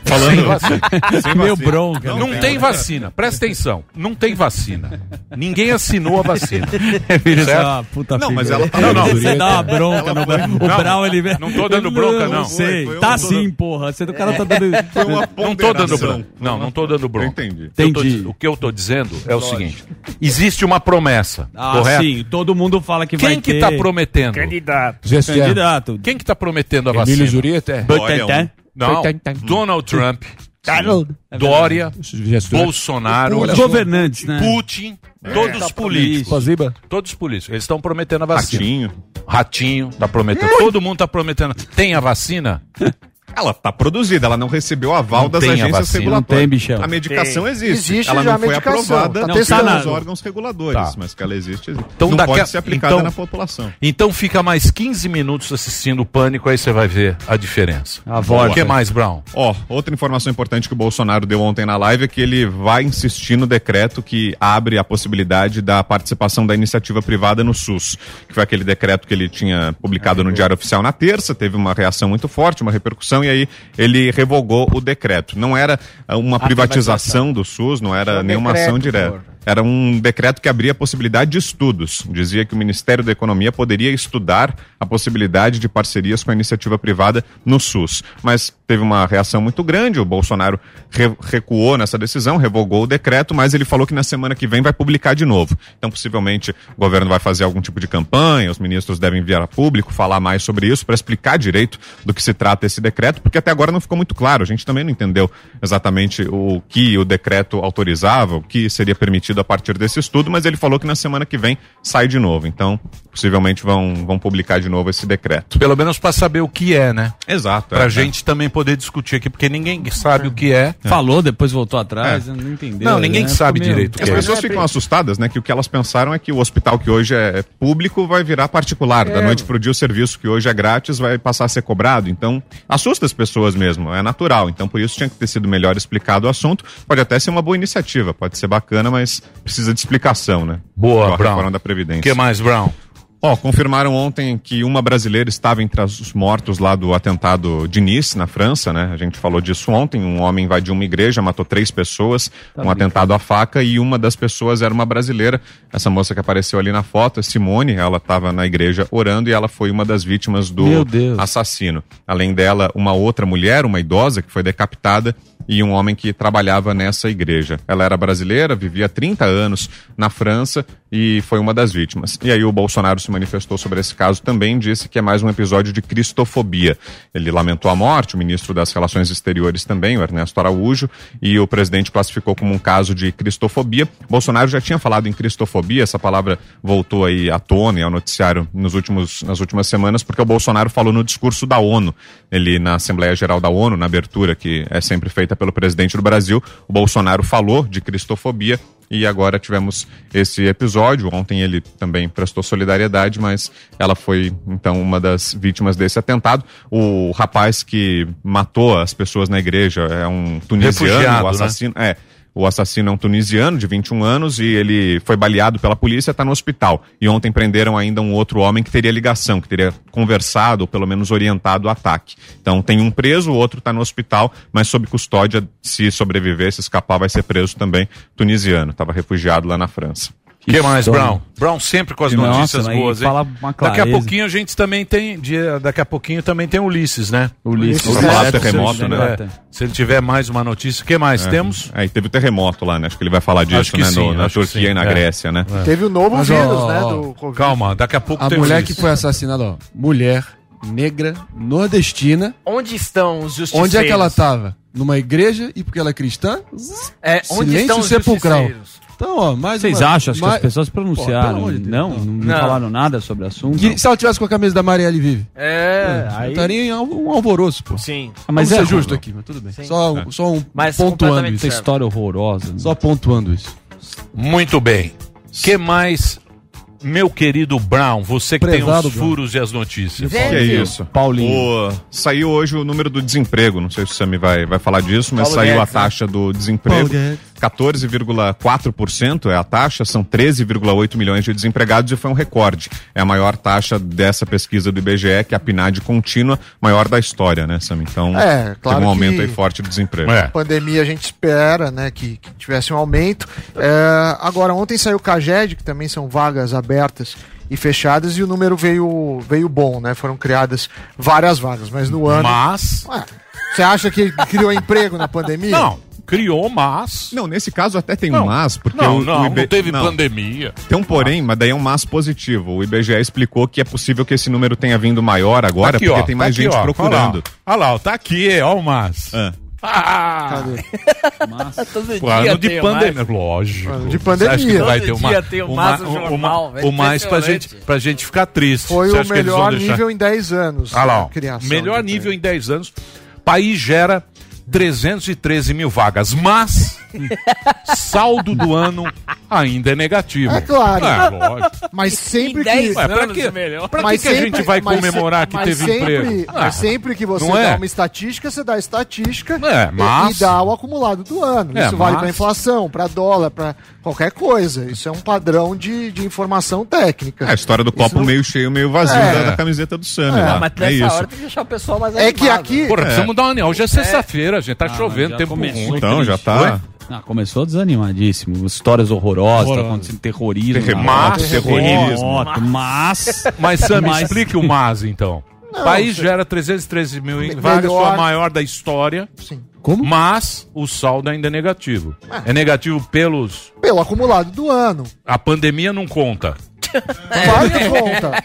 Falando sem vacina. [LAUGHS] Sem Meio vacina. bronca, Não, não tem vacina. Presta atenção. Não tem vacina. Ninguém assinou a vacina. [LAUGHS] Filho, Certo? é uma puta Não, mas ela tá Não, não, você dá uma bronca no Brown. O Não, Brown, ele... não tô dando bronca, não. sei. Foi- foi tá um- sim, porra. Você, o cara tá dando... [LAUGHS] Não tô dando bronca. Não, não tô dando bronca. Entendi. Diz- o que eu tô dizendo é o seguinte: existe uma promessa, Ah, correto? sim. Todo mundo fala que vai Quem que ter... tá prometendo? Candidato. Candidato. Quem que tá prometendo a Emílio vacina? Zurita? Dória Butantan. Não. Donald Trump. [LAUGHS] Donald. Dória, Gestor. Bolsonaro, Os governantes, né? Putin, É. todos os políticos. Todos os políticos. Eles estão prometendo a vacina. Ratinho. Ratinho tá prometendo. Todo mundo tá prometendo. Tem a vacina? [LAUGHS] Ela está produzida, ela não recebeu aval Não das tem a agências vacina. regulatórias. Não tem, bichão. A medicação Tem. existe. Existe ela já não a foi medicação, aprovada tá pelos testando. órgãos reguladores, Tá. mas que ela existe, existe. Então não daqui pode a- ser aplicada então- na população. Então fica mais 15 minutos assistindo o Pânico, aí você vai ver a diferença. A O que mais, Brown? Ó, outra informação importante que o Bolsonaro deu ontem na live é que ele vai insistir no decreto que abre a possibilidade da participação da iniciativa privada no SUS, que foi aquele decreto que ele tinha publicado no Diário Oficial na terça, teve uma reação muito forte, uma repercussão, e aí ele revogou o decreto. Não era ah, uma A privatização do SUS, não era Só um nenhuma decreto, ação direta. favor. Era um decreto que abria a possibilidade de estudos. Dizia que o Ministério da Economia poderia estudar a possibilidade de parcerias com a iniciativa privada no SUS. Mas teve uma reação muito grande. O Bolsonaro re- recuou nessa decisão, revogou o decreto, mas ele falou que na semana que vem vai publicar de novo. Então, possivelmente, o governo vai fazer algum tipo de campanha, os ministros devem enviar a público, falar mais sobre isso, para explicar direito do que se trata esse decreto, porque até agora não ficou muito claro. A gente também não entendeu exatamente o que o decreto autorizava, o que seria permitido a partir desse estudo, mas ele falou que na semana que vem sai de novo. Então, possivelmente vão, vão publicar de novo esse decreto. Pelo menos para saber o que é, né? Exato. Pra é, gente também poder discutir aqui, porque ninguém sabe o que é. Falou, depois voltou atrás, É. não entendeu. Não, ninguém né? sabe direito o As que é. pessoas ficam assustadas, né? Que o que elas pensaram é que o hospital que hoje é público vai virar particular. Da noite pro dia, o serviço que hoje é grátis vai passar a ser cobrado. Então, assusta as pessoas mesmo, é natural. Então, por isso tinha que ter sido melhor explicado o assunto. Pode até ser uma boa iniciativa, pode ser bacana, mas precisa de explicação, né? Boa, a Brown. da O Previdência. que mais, Brown? Ó, confirmaram ontem que uma brasileira estava entre os mortos lá do atentado de Nice, na França, né? A gente falou disso ontem. Um homem invadiu uma igreja, matou três pessoas, um atentado à faca, e uma das pessoas era uma brasileira. Essa moça que apareceu ali na foto Simone, ela estava na igreja orando e ela foi uma das vítimas do assassino. Além dela, uma outra mulher, uma idosa, que foi decapitada, e um homem que trabalhava nessa igreja. Ela era brasileira, vivia há 30 anos na França e foi uma das vítimas. E aí o Bolsonaro se manifestou sobre esse caso também, disse que é mais um episódio de cristofobia. Ele lamentou a morte, o ministro das Relações Exteriores também, o Ernesto Araújo, e o presidente classificou como um caso de cristofobia. Bolsonaro já tinha falado em cristofobia, essa palavra voltou aí à tona e ao noticiário nos últimos, nas últimas semanas, porque o Bolsonaro falou no discurso da ONU, ele na Assembleia Geral da ONU, na abertura que é sempre feita pelo presidente do Brasil, o Bolsonaro falou de cristofobia e agora tivemos esse episódio. Ontem ele também prestou solidariedade, mas ela foi então uma das vítimas desse atentado. O rapaz que matou as pessoas na igreja é um tunisiano, Refugiado, o assassino. É. O assassino é um tunisiano de 21 anos e ele foi baleado pela polícia está no hospital. E ontem prenderam ainda um outro homem que teria ligação, que teria conversado ou pelo menos orientado o ataque. Então tem um preso, o outro está no hospital, mas sob custódia, se sobreviver, se escapar, vai ser preso também tunisiano. Estava refugiado lá na França. O que mais. Brown? Brown sempre com as Nossa, notícias mas boas, hein? Daqui a pouquinho a gente também tem. dia- Daqui a pouquinho também tem Ulisses, né? Ulisses. Do Certo, terremoto, né? certo. Se ele tiver mais uma notícia, o que mais É. temos? É, e teve o terremoto lá, né? Acho que ele vai falar disso, Acho que né? sim, no- na Turquia sim. e na É. Grécia, né? Teve o novo Mas, vírus, ó, né? Do Covid. Calma, daqui a pouco A tem mulher Ulisses. que foi assassinada, ó, mulher, negra, nordestina. Onde estão os justiceiros? Onde é que ela tava? Numa igreja e porque ela é cristã? É, onde Silêncio estão os sepulcral. justiceiros? Então, ó, mais Vocês uma- acham? Acho que mais- as pessoas pronunciaram. Pô, de Deus, não, não, não Não. falaram nada sobre o assunto. Que- se ela tivesse com a camisa da Marielle Vive? É, aí... Estaria em um alvoroço, pô. Sim. Ah, mas Vamos é justo aqui, mas tudo bem. Sim. Só, um- só um Mas pontuando completamente isso. Essa história horrorosa. Só pontuando isso. Muito bem. que mais, meu querido Brown? Você que Prezado, tem os Brown. furos e as notícias. Que é isso? Paulinho. O- saiu hoje o número do desemprego. Não sei se o Sammy vai, vai falar disso, mas Paulo saiu Guedes, a taxa do desemprego. Paulo Guedes. 14,4% é a taxa, são 13,8 milhões de desempregados e foi um recorde. É a maior taxa dessa pesquisa do IBGE, que é a PNAD contínua, maior da história, né, Sam? Então, É, claro teve um aumento que- aí forte do desemprego. É. pandemia a gente espera, né, que, que tivesse um aumento. É, agora, ontem saiu o CAGED, que também são vagas abertas e fechadas, e o número veio, veio bom, né? Foram criadas várias vagas, mas no ano... Mas... Ué, você acha que criou emprego na pandemia? Não, criou, mas... Não, nesse caso até tem Não. um mas, porque Não, o, não, o IB... não teve pandemia. Tem um porém, mas daí é um mas positivo. O IBGE explicou que é possível que esse número tenha vindo maior agora, Tá aqui, porque ó, tem tá mais aqui, gente ó. procurando. Olha lá, ó, tá aqui, ó o mas. Ah, [LAUGHS] Todo Pô, ano de pandemia, lógico. Ano de Você pandemia. acha que vai ter uma, tem uma, uma- jornal, velho. o mais pra gente, pra gente ficar triste. Foi Você o acha que eles vão melhor deixar- nível em 10 anos. Ah lá, ó, melhor nível em 10 anos. País gera 313 mil vagas, mas saldo do ano ainda é negativo. É claro. É, lógico. Mas sempre Em que. 10 Ué, pra quê? é. Pra que que a gente vai mas comemorar se- que mas teve sempre, emprego? Mas Ah, sempre que você não dá é? uma estatística, você dá a estatística É, e- mas- e dá o acumulado do ano. É, Isso vale mas- para inflação, para dólar, para qualquer coisa. Isso é um padrão de, de informação técnica. É a história do copo meio cheio, meio vazio É. da, da camiseta do Sam. É, lá. mas é Nessa isso. hora tem que deixar o pessoal mais É que animado. aqui- Porra, É. precisamos dar uma. Hoje é sexta-feira, gente. Tá Ah, chovendo, tempo começou ruim. Então, já tá. Ah, começou desanimadíssimo. Histórias horrorosas, tá acontecendo terrorismo. Terremoto, terrorismo. Mas. Mas, Sam, mas- explique o mas, então. Não, país você- gera 313 mil em vagas, melhor- sua maior da história. Sim. Como? Mas o saldo ainda é negativo. É negativo pelos. Pelo acumulado do ano. A pandemia não conta. Claro que [LAUGHS] conta.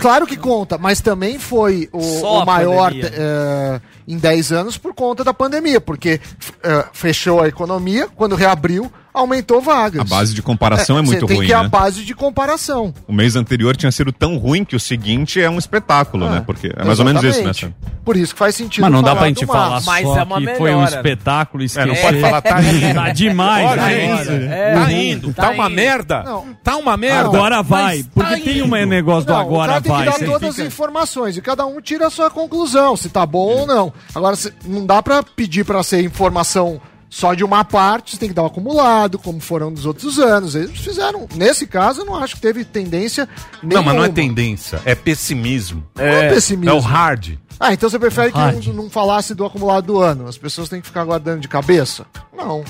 Claro que conta, mas também foi o, o maior eh, em 10 anos por conta da pandemia, porque eh, fechou a economia, quando reabriu, aumentou vagas. A base de comparação é, muito você tem ruim, que ir a né? base de comparação. O mês anterior tinha sido tão ruim que o seguinte é um espetáculo, né? Porque é mais ou menos isso, né, Sam? Exatamente. Por isso que faz sentido. Mas não dá pra gente do falar mas. só Mas é uma que foi um melhora. espetáculo É, esquecer. não pode falar, tá [LAUGHS] indo. Tá demais Olha agora. isso. É. Tá indo. Tá, Tá uma indo. merda. Não. Tá uma merda. Agora vai. Mas Porque tá tem um negócio do Não, agora o cara tem vai. que dar todas fica- as informações e cada um tira a sua conclusão, se tá bom ou não. Agora, não dá pra pedir pra ser informação só de uma parte, você tem que dar o acumulado, como foram nos outros anos. Eles fizeram, nesse caso, eu não acho que teve tendência Não, nenhuma. mas não é tendência. É pessimismo. Não é pessimismo. É o hard. Ah, então você prefere que Hard. não, não falasse do acumulado do ano? As pessoas têm que ficar guardando de cabeça? Não.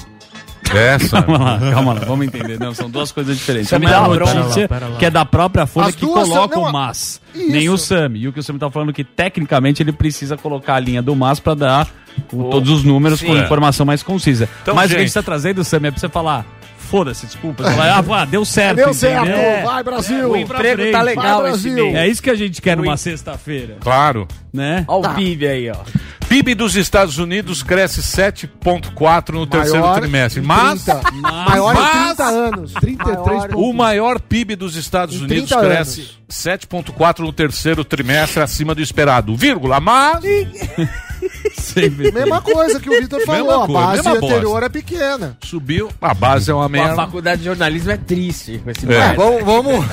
[LAUGHS] Essa. Calma lá, calma lá, vamos entender. Não, são duas coisas diferentes. Uma é a notícia que é da própria Folha As que coloca são- o mas. isso. Nem o Sami. E o que o Sami tá falando que tecnicamente ele precisa colocar a linha do mas pra dar o- todos os números com Sim. informação mais concisa. Então, Mas o que a gente- gente tá trazendo, Sami, é pra você falar. Foda-se, desculpa. Você fala, ah, deu [LAUGHS] certo. Deu certo, entendeu? vai Brasil! O emprego tá legal Vai, esse Brasil. mês. É isso que a gente quer numa sexta-feira, Claro. né? Olha o PIB aí, ó. PIB dos Estados Unidos cresce 7,4 no terceiro Maior trimestre. em Mas 30. Maior em mas- 30 anos. 33 o maior PIB dos Estados Em Unidos 30 cresce anos. 7,4 no terceiro trimestre, acima do esperado. Vírgula, mas. Sempre. Mesma coisa que o Vitor falou, a base mesma anterior bosta. é pequena. Subiu. A base é uma A merda. faculdade de jornalismo é triste com esse É. É, vamos, vamos,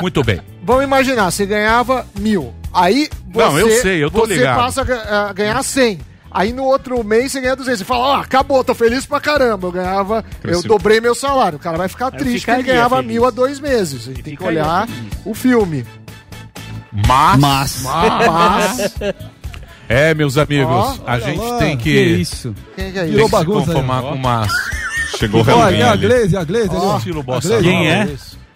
Muito bem. vamos imaginar, você ganhava mil. Aí você, Não, eu sei, eu tô você ligado. passa a ga- a ganhar 100. Aí no outro mês você ganha 200. Você fala, ó, acabou, tô feliz pra caramba. Eu ganhava, eu Cresceu. dobrei meu salário. O cara vai ficar Eu triste que ele ganhava feliz. mil há dois meses. Ele tem que olhar feliz. o filme. Mas. Mas. Mas, [LAUGHS] É, meus amigos, Ó, a gente lá. tem Que que, isso? quem que é tem isso? que se bagunça aí, conformar ó. com mas. Chegou o Olha, é a ali. Glaze, a Glaze. Ó, ali. Estilo A bossa. Quem é?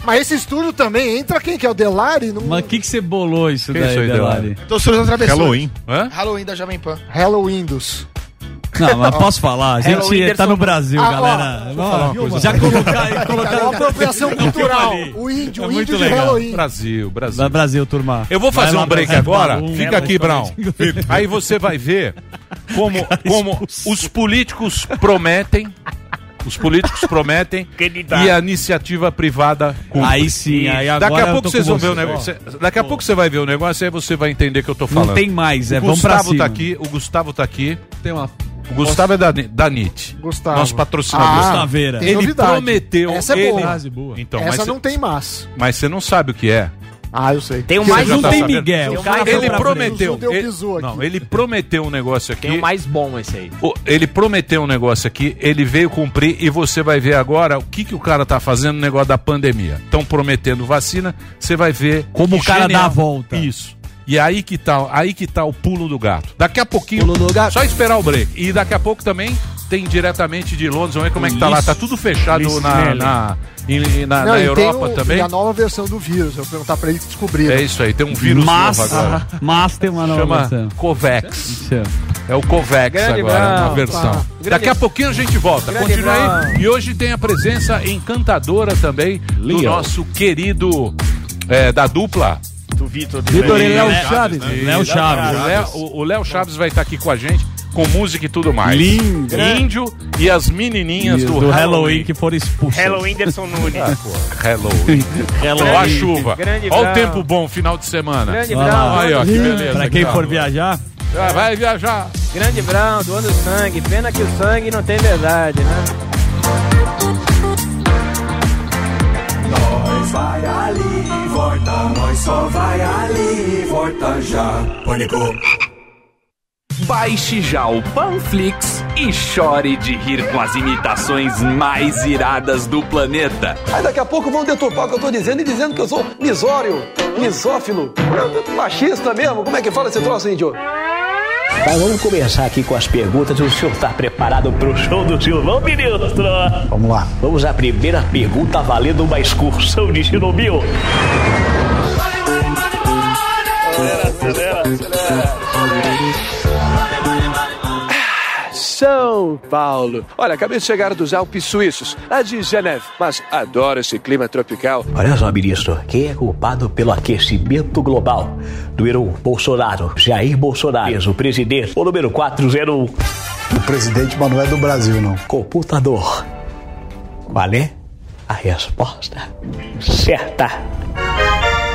Mas esse estúdio também entra quem? Que é o Delari? Não... Mas o que, que você bolou isso Que daí, isso aí, Delari? Da Travessura. Halloween. Hã? Halloween da Jovem Pan. Halloween dos. Não, mas [LAUGHS] posso falar? A gente Hello, tá no Brasil, Ah, ó, galera. Ó, uma coisa. já colocar, É colocar uma apropriação cultural. O índio, É o índio de legal. Halloween. Brasil, Brasil. Da Brasil, turma. Eu vou fazer Vai lá, um break Brasil. agora. Um, Fica aqui, Brown. Aí você vai ver como, como os políticos prometem. Os políticos [LAUGHS] prometem e a iniciativa privada cumpre. Aí sim, aí agora Daqui a pouco vocês vão ver o você. negócio. Daqui a pouco você vai ver o negócio e aí você vai entender que eu tô falando. Não tem mais, é o vamos pra Gustavo cima. tá aqui, o Gustavo tá aqui. Tem uma. O Gustavo é da, da NIT. Gustavo. Nosso patrocinador. Ah, Gustaveira. Ele novidade. prometeu. Essa é ele... boa. Então, Essa mas, não tem mas. mas você não sabe o que é. Ah, eu sei. Tem o mais já um tá tem sabendo? Miguel. Ele O cara pra prometeu. Ele- não, ele prometeu um negócio aqui. Tem o mais bom esse aí. O- Ele prometeu um negócio aqui, ele veio cumprir e você vai ver agora o que, que o cara tá fazendo no negócio da pandemia. Estão prometendo vacina, você vai ver Como o cara genial. dá a volta. Isso. E aí que tá, aí que tá o pulo do gato. Daqui a pouquinho, só esperar o break. E daqui a pouco também tem diretamente de Londres, vamos ver como é que tá lá. Tá tudo fechado Liz na, na, em- na- Não, na e Europa o- também. E a nova versão do vírus. Eu vou perguntar pra ele que descobriram. É isso aí, tem um vírus Mas, novo agora. mas tem uma nova Chama versão. Covex. É o Covex Grande agora, uma versão. Daqui a pouquinho a gente volta. Grande Continua aí. Brown. E hoje tem a presença encantadora também do nosso querido é, da dupla. Do Vitor. Vitor e Léo Chaves. né? Léo Chaves. O Léo Chaves vai estar aqui com a gente, com música e tudo mais. Lindo. Índio e as menininhas Isso, do, do Halloween que foram expulsos. Hello, Whindersson Nunes. Ah, pô, Halloween. Halloween. Ó a chuva. Grande Ó o tempo bom, final de semana. Grande Olha Brown. lá. Aí, ó, que beleza. Pra quem for viajar, Ah, Vai viajar. Grande Brown, doando sangue. Pena que o sangue não tem verdade, né? Nós vai ali e volta, nós só vai ali e volta já. Pânico. Baixe já o Panflix e chore de rir com as imitações mais iradas do planeta. Aí daqui a pouco vão deturpar o que eu tô dizendo e dizendo que eu sou misório, misófilo, machista mesmo. Como é que fala esse troço, índio? Mas vamos começar aqui com as perguntas. O senhor está preparado para o show do Silvão, ministro? Vamos lá. Vamos à primeira pergunta valendo uma excursão de Chernobyl. São Paulo. Olha, acabei de chegar dos Alpes Suíços, lá de Geneve, mas adoro esse clima tropical. Olha só, ministro, quem é culpado pelo aquecimento global? Número 1, Bolsonaro. Jair Bolsonaro, o presidente. O número 401. O presidente, mas não é do Brasil, não. Computador. Qual é a resposta? Certa.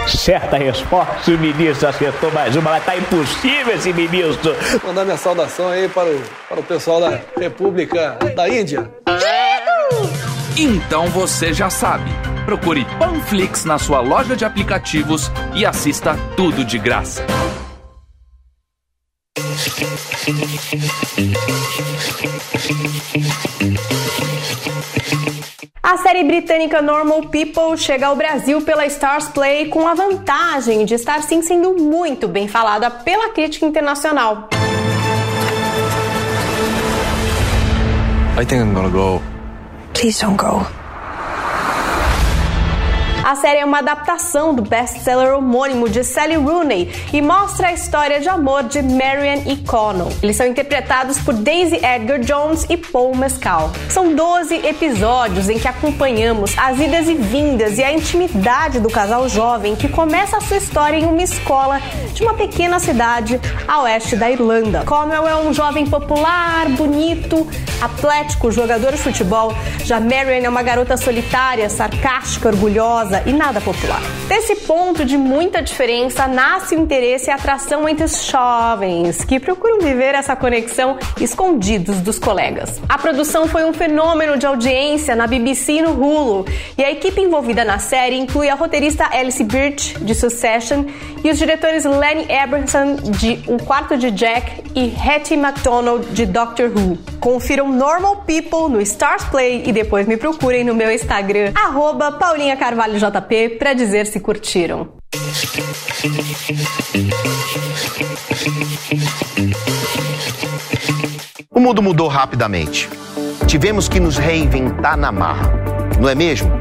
Certa resposta, o ministro acertou mais uma, mas tá impossível esse ministro. Mandar minha saudação aí para o, para o pessoal da República da Índia. Então você já sabe. Procure Panflix na sua loja de aplicativos e assista tudo de graça. A série britânica Normal People chega ao Brasil pela Stars Play com a vantagem de estar sim sendo muito bem falada pela crítica internacional. I think I'm gonna go. Please don't go. A série é uma adaptação do best-seller homônimo de Sally Rooney e mostra a história de amor de Marian e Connell. Eles são interpretados por Daisy Edgar Jones e Paul Mescal. São 12 episódios em que acompanhamos as idas e vindas e a intimidade do casal jovem que começa a sua história em uma escola de uma pequena cidade a oeste da Irlanda. Connell é um jovem popular, bonito, atlético, jogador de futebol. Já Marian é uma garota solitária, sarcástica, orgulhosa e nada popular. Desse ponto de muita diferença nasce o interesse e a atração entre os jovens que procuram viver essa conexão escondidos dos colegas. A produção foi um fenômeno de audiência na BBC e no Hulu, e a equipe envolvida na série inclui a roteirista Alice Birch de Succession e os diretores Lenny Abramson de Um Quarto de Jack e Hattie MacDonald de Doctor Who. Confiram Normal People no Stars Play e depois me procurem no meu Instagram, arroba Paulinha Carvalho JP, pra dizer se curtiram. O mundo mudou rapidamente. Tivemos que nos reinventar na marra, não é mesmo?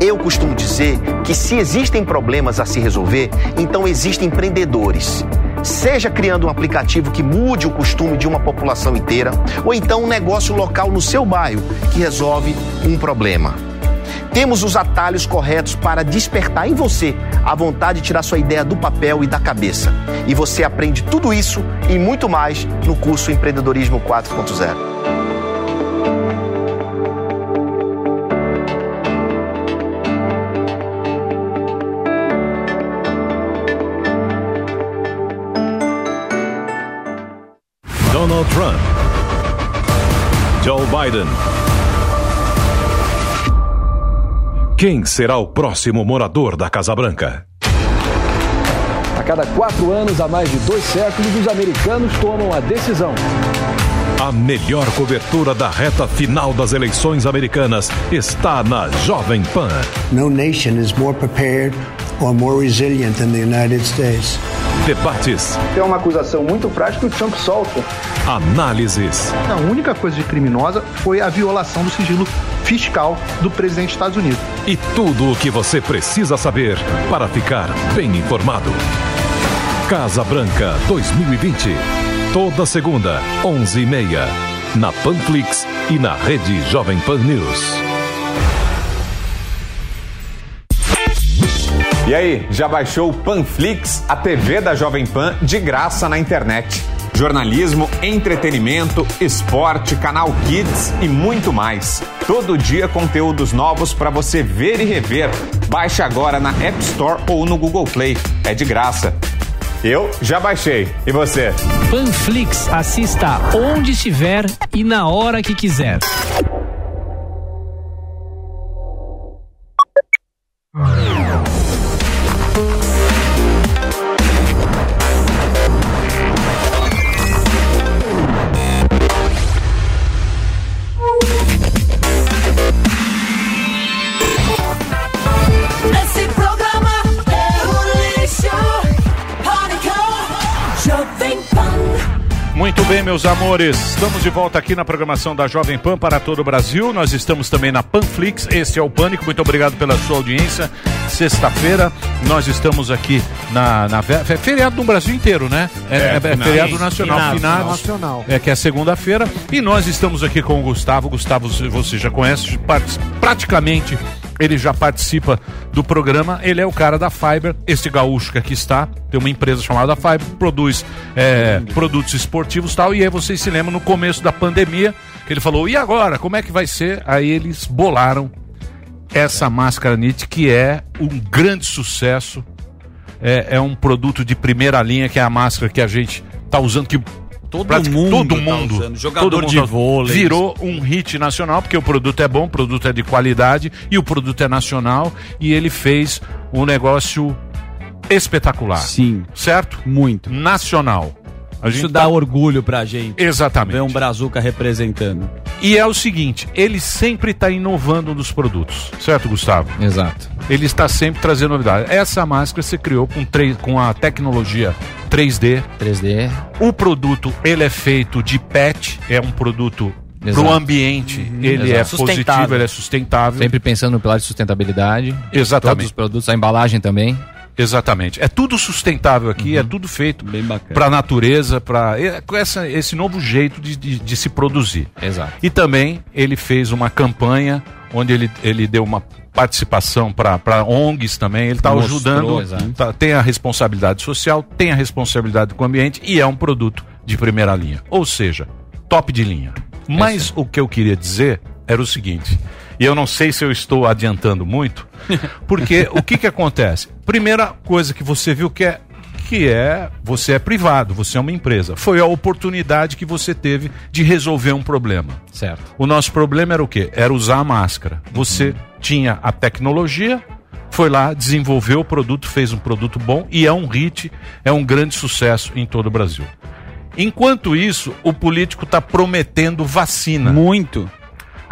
Eu costumo dizer que se existem problemas a se resolver, então existem empreendedores. Seja criando um aplicativo que mude o costume de uma população inteira, ou então um negócio local no seu bairro que resolve um problema. Temos os atalhos corretos para despertar em você a vontade de tirar sua ideia do papel e da cabeça. E você aprende tudo isso e muito mais no curso Empreendedorismo 4.0. Donald Trump. Joe Biden. Quem será o próximo morador da Casa Branca? cada quatro anos, há mais de dois séculos, os americanos tomam a decisão. A melhor cobertura da reta final das eleições americanas está na Jovem Pan. No nation is more prepared or more resilient than the United States. Debates, Tem uma acusação muito prática que o Trump solta. análises, A única coisa de criminosa foi a violação do sigilo fiscal do presidente dos Estados Unidos. e tudo o que você precisa saber para ficar bem informado. Casa Branca 2020. Toda segunda, 11h30. Na Panflix e na rede Jovem Pan News. E aí, já baixou o Panflix, a TV da Jovem Pan, de graça na internet? Jornalismo, entretenimento, esporte, canal Kids e muito mais. Todo dia conteúdos novos para você ver e rever. Baixe agora na App Store ou no Google Play. É de graça. Eu já baixei. E você? Panflix, assista onde estiver e na hora que quiser. Meus amores. Estamos de volta aqui na programação da Jovem Pan para todo o Brasil. Nós estamos também na Panflix. Esse é o Pânico. Muito obrigado pela sua audiência. Sexta-feira, nós estamos aqui na, na é feriado no Brasil inteiro, né? É, É, é- é feriado nacional, finados. Nacional. É que é segunda-feira. E nós estamos aqui com o Gustavo. Gustavo, você já conhece, praticamente ele já participa do programa. Ele é o cara da Fiber, este gaúcho que aqui está. Tem uma empresa chamada Fiber, produz é, produtos esportivos e tal. E aí vocês se lembram no começo da pandemia que ele falou: e agora? Como é que vai ser? Aí eles bolaram essa máscara NIT, que é um grande sucesso. É, é um produto de primeira linha, que é a máscara que a gente tá usando, que Todo mundo todo tá mundo, usando. Jogador todo mundo de tá- vôlei. virou um hit nacional, porque o produto é bom, o produto é de qualidade e o produto é nacional e ele fez um negócio espetacular. Sim. Certo? Muito. Nacional. A Isso dá tá- orgulho pra gente. Exatamente. Ver um Brazuca representando. E é o seguinte, ele sempre está inovando nos produtos, certo, Gustavo? Exato. Ele está sempre trazendo novidade. Essa máscara você criou com, três, com a tecnologia 3D. 3D. O produto, ele é feito de PET, é um produto para o ambiente, ele Exato. é positivo, ele é sustentável. Sempre pensando no pilar de sustentabilidade. Exatamente. Todos os produtos, a embalagem também. Exatamente. É tudo sustentável aqui, é tudo feito para a natureza, para com essa, esse novo jeito de, de, de se produzir. Exato. E também ele fez uma campanha onde ele, ele deu uma participação para ONGs também. Ele está ajudando, tá- tem a responsabilidade social, tem a responsabilidade com o ambiente e é um produto de primeira linha. Ou seja, top de linha. Mas o que eu queria dizer era o seguinte, e eu não sei se eu estou adiantando muito, [LAUGHS] porque o que, que acontece? Primeira coisa que você viu que é que é você é privado, você é uma empresa. Foi a oportunidade que você teve de resolver um problema. Certo. O nosso problema era o quê? Era usar a máscara. Você tinha a tecnologia, foi lá, desenvolveu o produto, fez um produto bom e é um hit, é um grande sucesso em todo o Brasil. Enquanto isso, o político está prometendo vacina. Muito.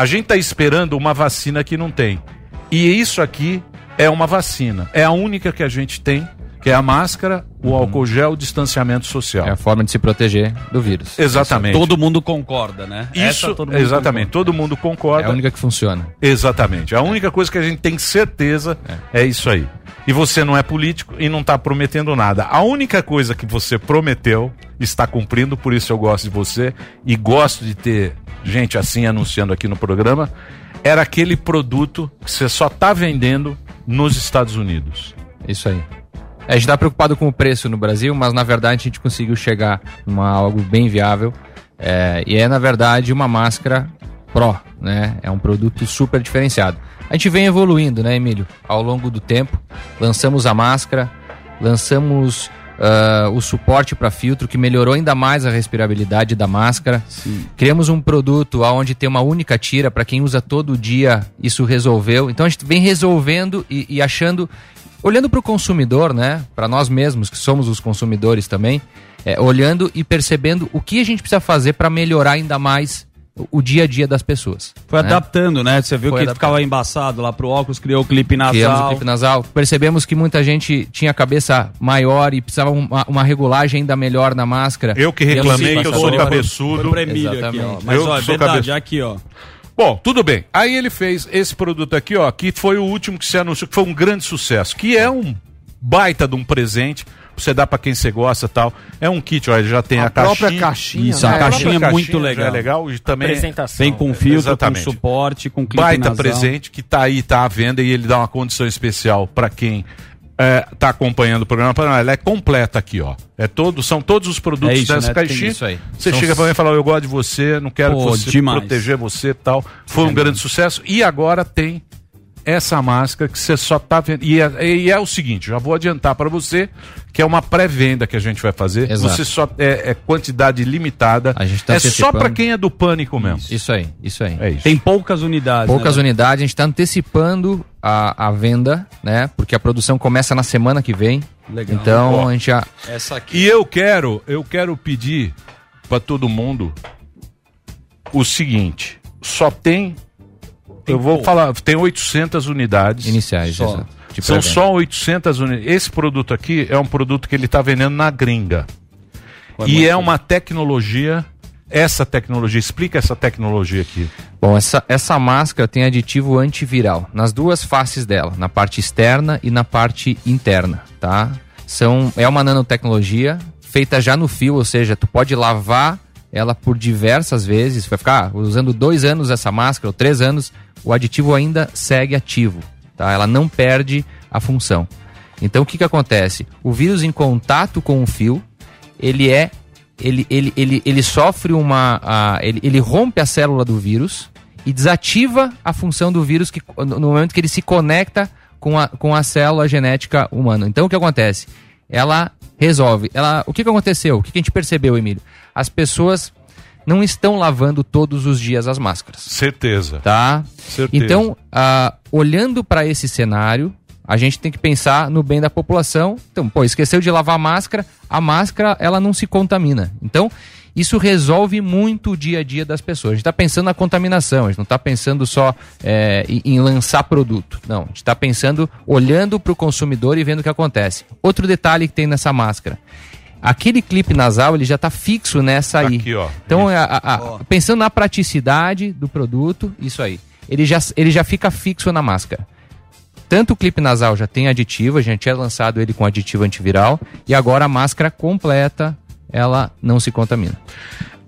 A gente está esperando uma vacina que não tem. E isso aqui é uma vacina. É a única que a gente tem, que é a máscara, o álcool gel, o distanciamento social. É a forma de se proteger do vírus. Exatamente. Todo mundo concorda, né? Isso, Essa todo mundo exatamente, todo mundo concorda. É a única que funciona. Exatamente. A única coisa que a gente tem certeza é, isso aí. E você não é político e não está prometendo nada. A única coisa que você prometeu está cumprindo, por isso eu gosto de você e gosto de ter gente assim anunciando aqui no programa. Era aquele produto que você só está vendendo nos Estados Unidos. Isso aí. A gente está preocupado com o preço no Brasil, mas na verdade a gente conseguiu chegar numa algo bem viável. É, e é, na verdade, uma máscara Pro, né? É um produto super diferenciado. A gente vem evoluindo, né, Emílio? Ao longo do tempo, lançamos a máscara, lançamos ah, o suporte para filtro, que melhorou ainda mais a respirabilidade da máscara. Criamos um produto onde tem uma única tira, para quem usa todo dia, isso resolveu. Então a gente vem resolvendo e, e achando olhando para o consumidor, né? Para nós mesmos, que somos os consumidores também, é, olhando e percebendo o que a gente precisa fazer para melhorar ainda mais o, dia a dia das pessoas. Foi né? adaptando, né? Você viu Foi que adaptando. ficava embaçado lá pro óculos, criou o clipe Criamos o nasal. clipe nasal. Percebemos que muita gente tinha a cabeça maior e precisava uma, uma regulagem ainda melhor na máscara. Eu que reclamei que eu sou cabeçudo. Pro Emílio aqui, ó. Mas Eu ó, é sou verdade, cabeça- aqui, ó. Bom, tudo bem. Aí ele fez esse produto aqui, ó, que foi o último que se anunciou, que foi um grande sucesso, que é um baita de um presente você dar pra quem você gosta e tal. É um kit, ó, ele já tem a, A própria caixinha. caixinha, Isso, a né? caixinha é muito caixinha legal. É legal e também Apresentação. Vem com filtro, Exatamente. com suporte, com clipe baita nasal. presente que tá aí, tá à venda e ele dá uma condição especial pra quem é, tá acompanhando o programa. Ela é completa aqui, ó. É todo, são todos os produtos É isso, dessa né? Caixinha. isso aí. Você São- chega pra mim e fala, eu gosto de você, não quero Pô, você demais. proteger você e tal. Foi um grande sucesso. E agora tem essa máscara que você só tá vendo. E é, e é o seguinte, já vou adiantar para você que é uma pré-venda que a gente vai fazer. Exato. Você só é, é quantidade limitada. A gente tá é só para quem é do pânico mesmo. Isso aí, isso aí. É isso. Tem poucas unidades. Poucas né? unidades, a gente está antecipando a, a venda, né? Porque a produção começa na semana que vem. Legal. Então Ó. a gente já. Essa aqui. E eu quero, eu quero pedir para todo mundo o seguinte: só tem, eu vou pouco. falar, tem 800 unidades Iniciais, Só. exato. São só 800 unidades. Esse produto aqui é um produto que ele está vendendo na gringa. Vai e mostrar. é uma tecnologia, essa tecnologia, explica essa tecnologia aqui. Bom, essa, essa máscara tem aditivo antiviral nas duas faces dela, na parte externa e na parte interna, tá? São, é uma nanotecnologia feita já no fio, ou seja, tu pode lavar ela por diversas vezes, vai ficar usando dois anos essa máscara, ou três anos, o aditivo ainda segue ativo, tá? Ela não perde a função. Então o que que acontece? O vírus em contato com o fio, ele é ele, ele, ele, ele sofre uma. a- ele, ele rompe a célula do vírus e desativa a função do vírus que, no no momento que ele se conecta com a, com a célula genética humana. Então o que acontece? Ela resolve. Ela, o que, que aconteceu? O que, que a gente percebeu, Emílio? As pessoas não estão lavando todos os dias as máscaras. Certeza. Tá? Certeza. Então, ah, olhando para esse cenário, a gente tem que pensar no bem da população. Então, pô, esqueceu de lavar a máscara, a máscara ela não se contamina. Então, isso resolve muito o dia a dia das pessoas. A gente está pensando na contaminação, a gente não está pensando só é, em, em lançar produto. Não, a gente está pensando, olhando para o consumidor e vendo o que acontece. Outro detalhe que tem nessa máscara. Aquele clipe nasal, ele já está fixo nessa aí. Aqui, ó. Então, a- a- a- pensando na praticidade do produto, isso aí. Ele já, ele já fica fixo na máscara. Tanto o clipe nasal já tem aditivo, a gente tinha lançado ele com aditivo antiviral, e agora a máscara completa, ela não se contamina.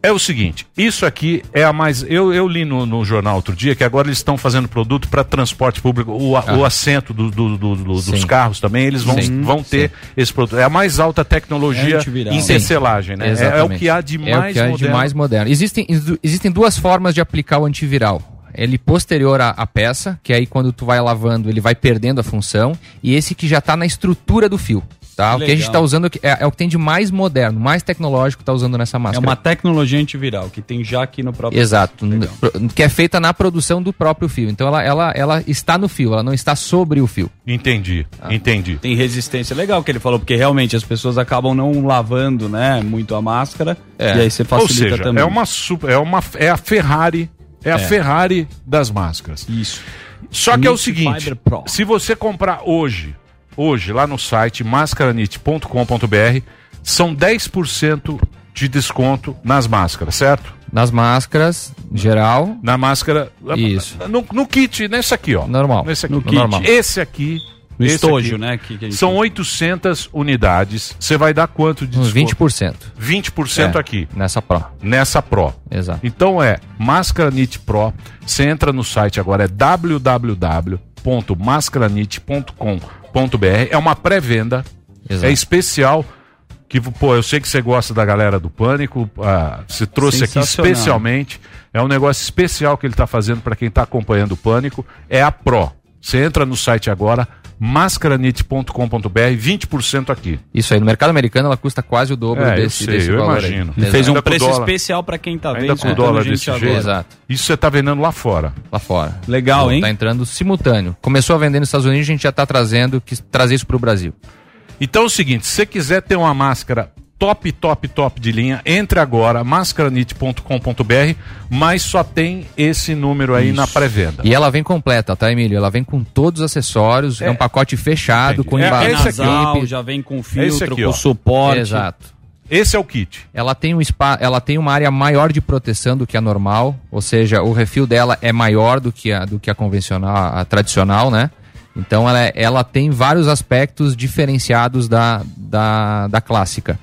É o seguinte, isso aqui é a mais. Eu, eu li no, no jornal outro dia que agora eles estão fazendo produto para transporte público. O, Ah. o assento do- do- do- do- dos Sim. carros também, eles vão, Sim. vão ter esse produto. É a mais alta tecnologia Antiviral. em Sim. tecelagem, né? É, é o que há de É mais que há de moderno. mais moderno. Existem, existem duas formas de aplicar o antiviral. Ele posterior à, à peça, que aí quando tu vai lavando ele vai perdendo a função, e esse que já está na estrutura do fio. Tá? O que a gente está usando é, é o que tem de mais moderno, mais tecnológico está usando nessa É máscara. uma tecnologia antiviral que tem já aqui no próprio. Exato, que é feita na produção do próprio fio. Então ela, ela, ela está no fio, ela não está sobre o fio. Entendi, Ah. entendi. Tem resistência legal que ele falou, porque realmente as pessoas acabam não lavando, né, muito a máscara. É. E aí você Ou facilita seja, também. é uma super, é uma é a Ferrari, é, a É. Ferrari das máscaras. Isso. Só que é o seguinte, se você comprar hoje, hoje lá no site mascaranit.com.br, são 10% de desconto nas máscaras, certo? Nas máscaras, geral. Na máscara. Isso. No, no kit, nesse aqui, ó. Normal. Nesse aqui. No kit. Normal. Esse aqui. No esse estojo, aqui, né, que- que São 800 unidades. Você vai dar quanto de Uns desconto? 20%. 20% É, aqui. Nessa Pro. Nessa Pro. Exato. Então é Máscara Nit Pro. Você entra no site agora, é www.mascaranit.com.br. É uma pré-venda. É especial. Que, pô, eu sei que você gosta da galera do Pânico. Ah, você trouxe aqui especialmente. É um negócio especial que ele está fazendo para quem está acompanhando o Pânico. É a Pro. Você entra no site agora, mascaranit.com.br, 20% aqui. Isso aí, no mercado americano ela custa quase o dobro É, eu desse, sei, desse eu valor imagino. aí. Fez um preço dólar. especial pra quem tá vendo. Ainda com o escutando dólar a gente desse agora. jeito. Exato. Isso você tá vendendo lá fora. Lá fora. Legal, hein? Tá entrando simultâneo. Começou a vender nos Estados Unidos, a gente já tá trazendo, quis trazer isso pro Brasil. Então é o seguinte, se você quiser ter uma máscara top, top, top de linha, entre agora, mascaranit.com.br, mas só tem esse número aí na pré-venda. E ela vem completa, tá, Emílio? Ela vem com todos os acessórios, é, um pacote fechado, com É, embalagem. esse aqui, Nasal, já vem com É filtro, aqui, com ó. suporte. Exato. Esse é o kit. Ela tem, um spa, ela tem uma área maior de proteção do que a normal, ou seja, o refil dela é maior do que a, do que a convencional, a tradicional, né? Então ela, é- ela tem vários aspectos diferenciados da, da, da clássica.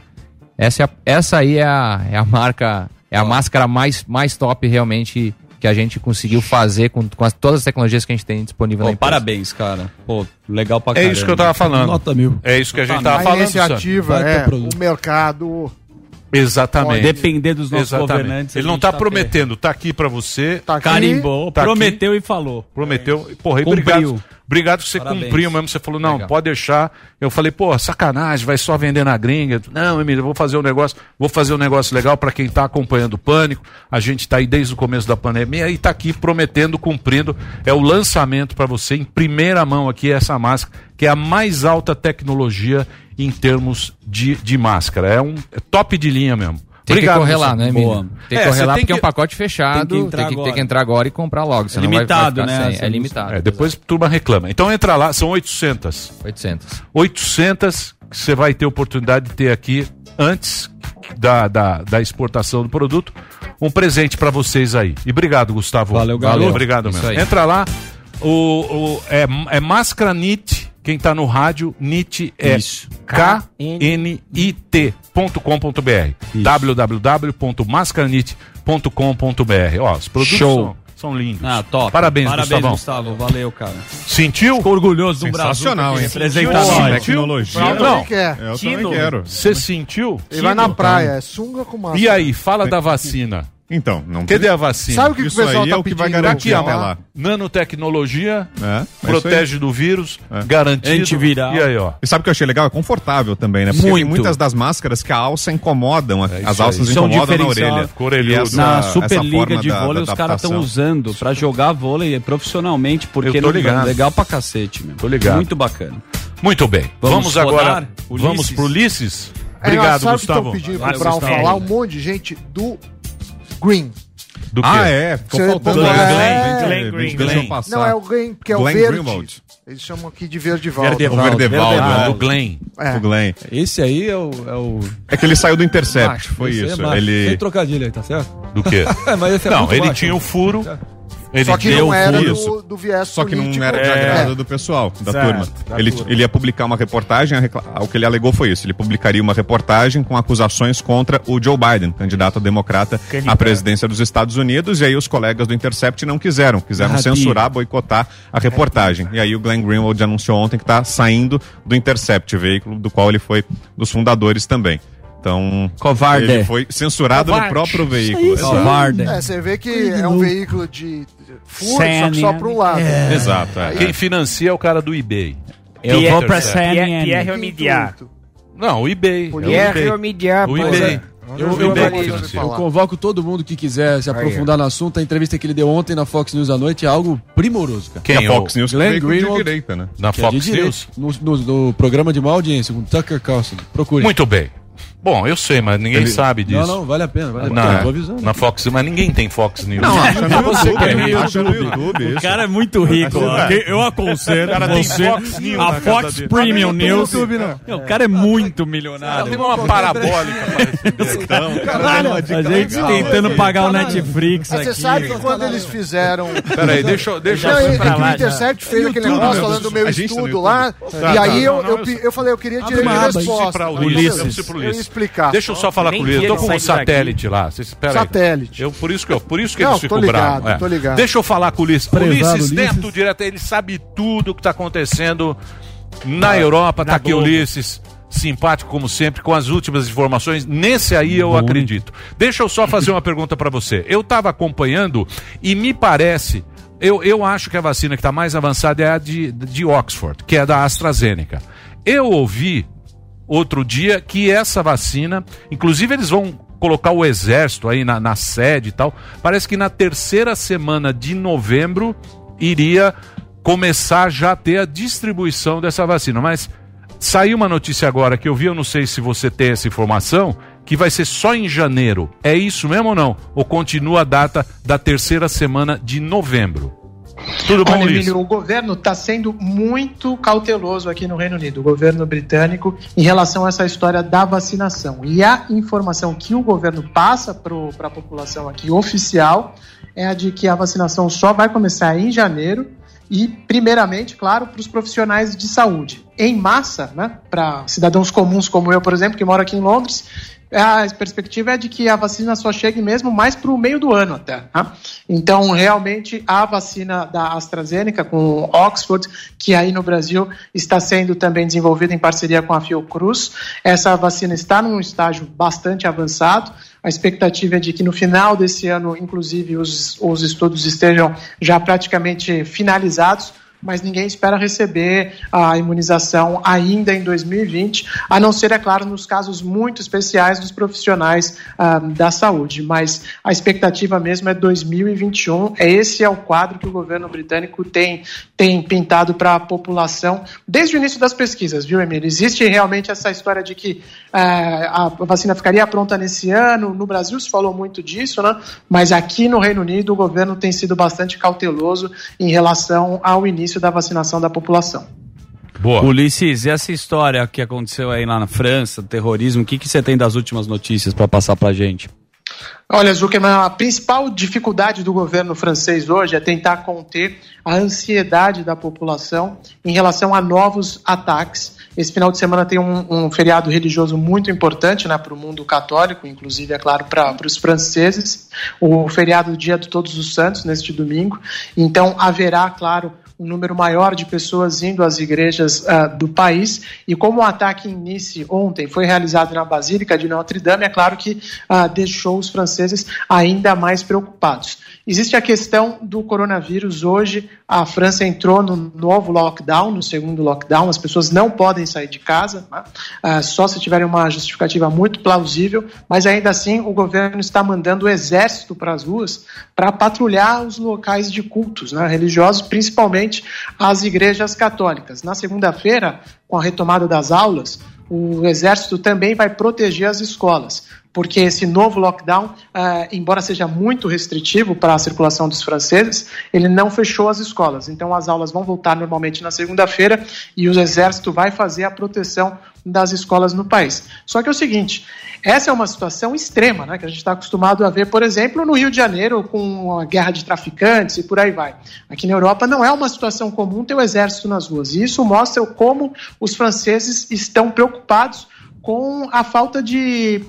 Essa, é a- essa aí é a, é a marca, é a máscara mais, mais top realmente que a gente conseguiu fazer com, com as- todas as tecnologias que a gente tem disponível Pô, na empresa. parabéns, cara. Pô, legal pra É caramba. isso que eu tava falando. Nota mil. É isso que a gente tava a falando. iniciativa Vai ter é o mercado. Exatamente. Depender dos nossos Exatamente. governantes. a Ele não tá, tá prometendo, tá aqui pra você. Tá aqui. Carimbou, Tá aqui. prometeu e falou. Prometeu. Porra, e obrigado. Obrigado que você Parabéns. cumpriu mesmo. Você falou, não, Legal. pode deixar. Eu falei, pô, sacanagem, vai só vender na gringa. Não, Emílio, vou fazer um negócio, vou fazer um negócio legal para quem tá acompanhando o pânico. A gente tá aí desde o começo da pandemia e tá aqui prometendo, cumprindo. É o lançamento para você em primeira mão aqui essa máscara, que é a mais alta tecnologia em termos de, de máscara. É um é top de linha mesmo. Tem Obrigado, que correr lá, né, Emílio? Tem É, que correr você lá porque é um que- pacote fechado, tem que tem entrar que, tem que agora. entrar agora e comprar logo, senão vai- limitado, vai, ficar né, sem. É limitado. É, depois a turma reclama. Então entra lá, são 800. 800. 800 que você vai ter oportunidade de ter aqui antes da, da, da exportação do produto. Um presente para vocês aí. E obrigado, Gustavo. Valeu, garoto. Obrigado mesmo. Entra lá. O, o, é, é Máscara NIT. Quem tá no rádio, NIT é knit.com.br www.mascaranit.com.br Ó, os produtos Show. são, são lindos. Ah, top. Parabéns, Parabéns, Gustavão. Gustavo. Valeu, cara. Sentiu? Fico orgulhoso do Brasil. Sensacional, hein? Representando. Sentiu? Tecnologia. Não. Eu Tino. também quero. Você sentiu? Ele vai na praia, é sunga com máscara. E aí, fala da vacina. Então, não Cadê a vacina? Sabe o que, que o pessoal aí tá é o que vai pedindo? garantir até lá. nanotecnologia, É, é protege do vírus, É. garantido. Antiviral. E aí, ó. E sabe o que eu achei legal? É confortável também, né? Porque Muito. muitas das máscaras que a alça incomodam, isso as alças aí. São incomodam na orelha. Ficou Na Superliga de vôlei, da os caras estão usando pra jogar vôlei profissionalmente, porque não- ligado. legal pra cacete, meu. Tô ligado. Muito bacana. Muito bem. Vamos, Vamos agora. rodar? Vamos Ulisses? pro Ulisses? É, Obrigado, que Gustavo. estão pedindo pro Brown falar? Um monte de gente do Green. Do quê? Ah, é? Ficou Você- faltando. Glenn, né? Glenn eu Glenn. passar. Não, é o Green, porque é o Glenn verde. Greenwald. Eles chamam aqui de Verdevaldo. O Verdevaldo. Ah, é. do Glenn. É. O Glenn. Esse aí é o. É, o... É que ele saiu do Intercept, macho. foi é isso. macho. ele... Sem trocadilho aí, tá certo? Do quê? [LAUGHS] Mas esse é não, ele macho. tinha o furo. Ele Só que deu não era do, do viés Só que não era de É. agrado do pessoal, da Certo, turma. da Ele, turma. ele ia publicar uma reportagem, o que ele alegou foi isso. Ele publicaria uma reportagem com acusações contra o Joe Biden, candidato democrata à presidência dos Estados Unidos, e aí os colegas do Intercept não quiseram, quiseram censurar, boicotar a reportagem. E aí o Glenn Greenwald anunciou ontem que está saindo do Intercept, veículo do qual ele foi dos fundadores também. Então, Covarde. ele foi censurado Covarde. no próprio veículo. Exato. Covarde. É, você vê que é um veículo de furo, só que só para um lado. Exato. é. Quem financia é o cara do eBay. Eu Pierre- vou pra Pierre- CNN. Pierre Omidyar. Não, o eBay. É o Pierre eBay. Omidyar. O eBay. Eu, O eu, eu- eu convoco todo mundo que quiser se aprofundar no assunto. A entrevista que ele deu ontem na Fox News à noite é algo primoroso, cara. Quem? a Fox News Glenn Greenwald. direita, né? Na que é de Fox direita, News? No, no- no programa de má audiência, com Tucker Carlson. Procure. Muito bem. Bom, eu sei, mas ninguém Ele- sabe disso. Não, não, vale a pena. Vale a pena. Na, tô avisando. na Fox, mas ninguém tem Fox News. Não, acha no você YouTube, que é rico. acha no YouTube, O isso. cara é muito rico. ó. Eu aconselho O cara tem você Fox News a na Fox. Premium Não tem News. YouTube, não. Meu, O cara é muito Ela milionário. tem uma parabólica parecendo. [LAUGHS] Caralho, a gente legal, tentando né? pagar o Netflix Mas Você aqui. sabe que quando eles fizeram. Peraí, deixa, eu- deixa Não, eu. é, pra lá o Intercept fez aquele negócio meu falando do meu tá estudo lá. Tá, e tá, aí não, eu, não, falei, eu queria direito uma de resposta. Ulisses. eu. Explicar. Deixa eu só falar Nem com o Luiz. Eu tô com um sair daqui. satélite lá. Vocês. Satélite. Eu, por isso que, eu, por isso que Não, eles ficam ligado, bravos. é. tô ligado. Deixa eu falar com o Ulisses. Prezado Ulisses, dentro direto, ele sabe tudo o que está acontecendo na Europa. Tá na aqui o Globo. Ulisses, simpático como sempre, com as últimas informações. Nesse aí eu acredito. Deixa eu só fazer uma pergunta para você. Eu estava acompanhando e me parece eu, eu acho que a vacina que está mais avançada é a de, de Oxford, que é da AstraZeneca. Eu ouvi outro dia que essa vacina, inclusive eles vão colocar o exército aí na, na sede e tal. Parece que na terceira semana de novembro iria começar já a ter a distribuição dessa vacina. Mas saiu uma notícia agora que eu vi, eu não sei se você tem essa informação, que vai ser só em janeiro. É isso mesmo ou não? Ou continua a data da terceira semana de novembro? Tudo bom, Olha? Emílio, o governo está sendo muito cauteloso aqui no Reino Unido, o governo britânico, em relação a essa história da vacinação. E a informação que o governo passa para a população aqui oficial é a de que a vacinação só vai começar em janeiro e, primeiramente, claro, para os profissionais de saúde. Em massa, né, para cidadãos comuns como eu, por exemplo, que moro aqui em Londres, a perspectiva é de que a vacina só chegue mesmo mais para o meio do ano até. Tá? Então, realmente, a vacina da AstraZeneca com Oxford, que aí no Brasil está sendo também desenvolvida em parceria com a Fiocruz, essa vacina está num estágio bastante avançado. A expectativa é de que no final desse ano, inclusive, os, os estudos estejam já praticamente finalizados mas ninguém espera receber a imunização ainda em 2020, a não ser, é claro, nos casos muito especiais dos profissionais ah, da saúde. Mas a expectativa mesmo é 2021. Esse é o quadro que o governo britânico tem, tem pintado para a população desde o início das pesquisas, viu, Emílio? Existe realmente essa história de que ah, a vacina ficaria pronta nesse ano. No Brasil se falou muito disso, né? Mas aqui no Reino Unido o governo tem sido bastante cauteloso em relação ao início da vacinação da população. Boa. Ulisses, e essa história que aconteceu aí lá na França, terrorismo, o que, que você tem das últimas notícias para passar pra gente? Olha, Zuckerman, a principal dificuldade do governo francês hoje é tentar conter a ansiedade da população em relação a novos ataques. Esse final de semana tem um, um feriado religioso muito importante né, para o mundo católico, inclusive, é claro, para os franceses, o feriado do Dia de Todos os Santos, neste domingo. Então, haverá, claro, um número maior de pessoas indo às igrejas uh, do país. E como o ataque em Nice ontem foi realizado na Basílica de Notre Dame, é claro que uh, deixou os franceses ainda mais preocupados. Existe a questão do coronavírus. Hoje, a França entrou no novo lockdown, no segundo lockdown. As pessoas não podem sair de casa, né? uh, só se tiverem uma justificativa muito plausível. Mas ainda assim, o governo está mandando o exército para as ruas para patrulhar os locais de cultos né, religiosos, principalmente as igrejas católicas. Na segunda-feira, com a retomada das aulas, o Exército também vai proteger as escolas, porque esse novo lockdown, uh, embora seja muito restritivo para a circulação dos franceses, ele não fechou as escolas. Então, as aulas vão voltar normalmente na segunda-feira e o Exército vai fazer a proteção das escolas no país. Só que é o seguinte, essa é uma situação extrema, né, que a gente está acostumado a ver, por exemplo, no Rio de Janeiro, com a guerra de traficantes e por aí vai. Aqui na Europa não é uma situação comum ter o exército nas ruas. E isso mostra como os franceses estão preocupados com a falta de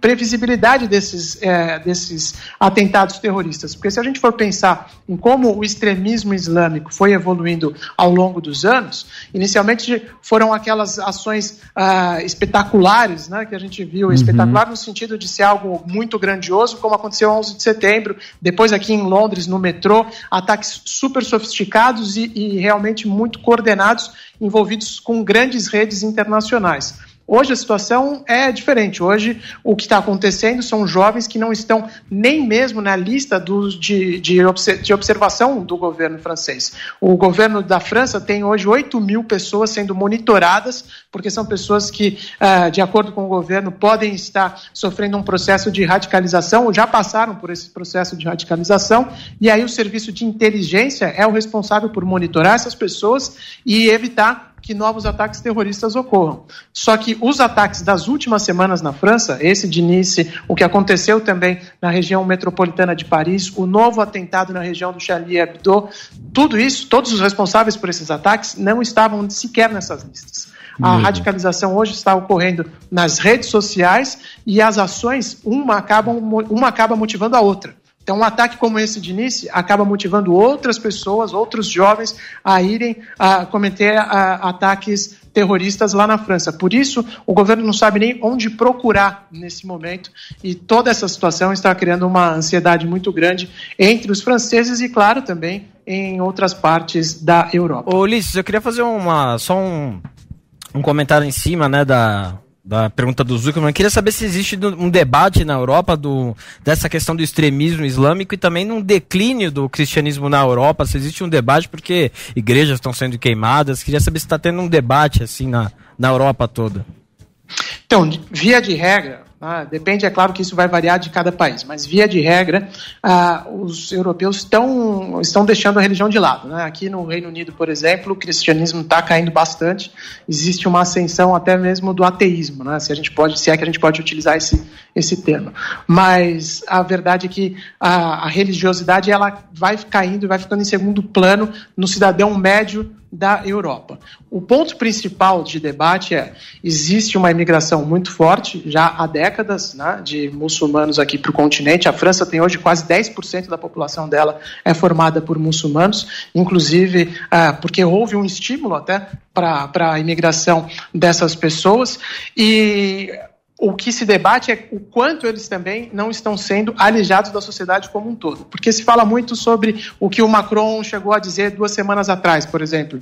previsibilidade desses, é, desses atentados terroristas. Porque se a gente for pensar em como o extremismo islâmico foi evoluindo ao longo dos anos, inicialmente foram aquelas ações ah, espetaculares, né, que a gente viu, Uhum. espetacular no sentido de ser algo muito grandioso, como aconteceu 11 de setembro, depois aqui em Londres, no metrô, ataques super sofisticados e, e realmente muito coordenados, envolvidos com grandes redes internacionais. Hoje a situação é diferente. Hoje o que está acontecendo são jovens que não estão nem mesmo na lista dos, de, de, de observação do governo francês. O governo da França tem hoje 8 mil pessoas sendo monitoradas, porque são pessoas que, ah, de acordo com o governo, podem estar sofrendo um processo de radicalização, ou já passaram por esse processo de radicalização, e aí o serviço de inteligência é o responsável por monitorar essas pessoas e evitar que novos ataques terroristas ocorram. Só que os ataques das últimas semanas na França, esse de Nice, o que aconteceu também na região metropolitana de Paris, o novo atentado na região do Charlie Hebdo, tudo isso, todos os responsáveis por esses ataques não estavam sequer nessas listas. A radicalização hoje está ocorrendo nas redes sociais e as ações, uma, acabam, uma acaba motivando a outra. Então, um ataque como esse de Nice acaba motivando outras pessoas, outros jovens, a irem a cometer a, ataques terroristas lá na França. Por isso, o governo não sabe nem onde procurar nesse momento e toda essa situação está criando uma ansiedade muito grande entre os franceses e, claro, também em outras partes da Europa. Ô, Ulisses, eu queria fazer uma, só um, um comentário em cima, né, da, da pergunta do Zuckerman. Eu queria saber se existe um debate na Europa do, dessa questão do extremismo islâmico e também num declínio do cristianismo na Europa. Se existe um debate, porque igrejas estão sendo queimadas. Queria saber se está tendo um debate assim na, na Europa toda. Então, via de regra, ah, depende, é claro que isso vai variar de cada país, mas via de regra, ah, os europeus estão, estão deixando a religião de lado. né? Aqui no Reino Unido, por exemplo, o cristianismo está caindo bastante, existe uma ascensão até mesmo do ateísmo, né? se, a gente pode, se é que a gente pode utilizar esse, esse termo. Mas a verdade é que a, a religiosidade ela vai caindo e vai ficando em segundo plano no cidadão médio da Europa. O ponto principal de debate é: existe uma imigração muito forte, já há décadas, né, de muçulmanos aqui para o continente. A França tem hoje quase 10% da população dela é formada por muçulmanos, inclusive ah, porque houve um estímulo até para a imigração dessas pessoas. E o que se debate é o quanto eles também não estão sendo alijados da sociedade como um todo. Porque se fala muito sobre o que o Macron chegou a dizer duas semanas atrás, por exemplo.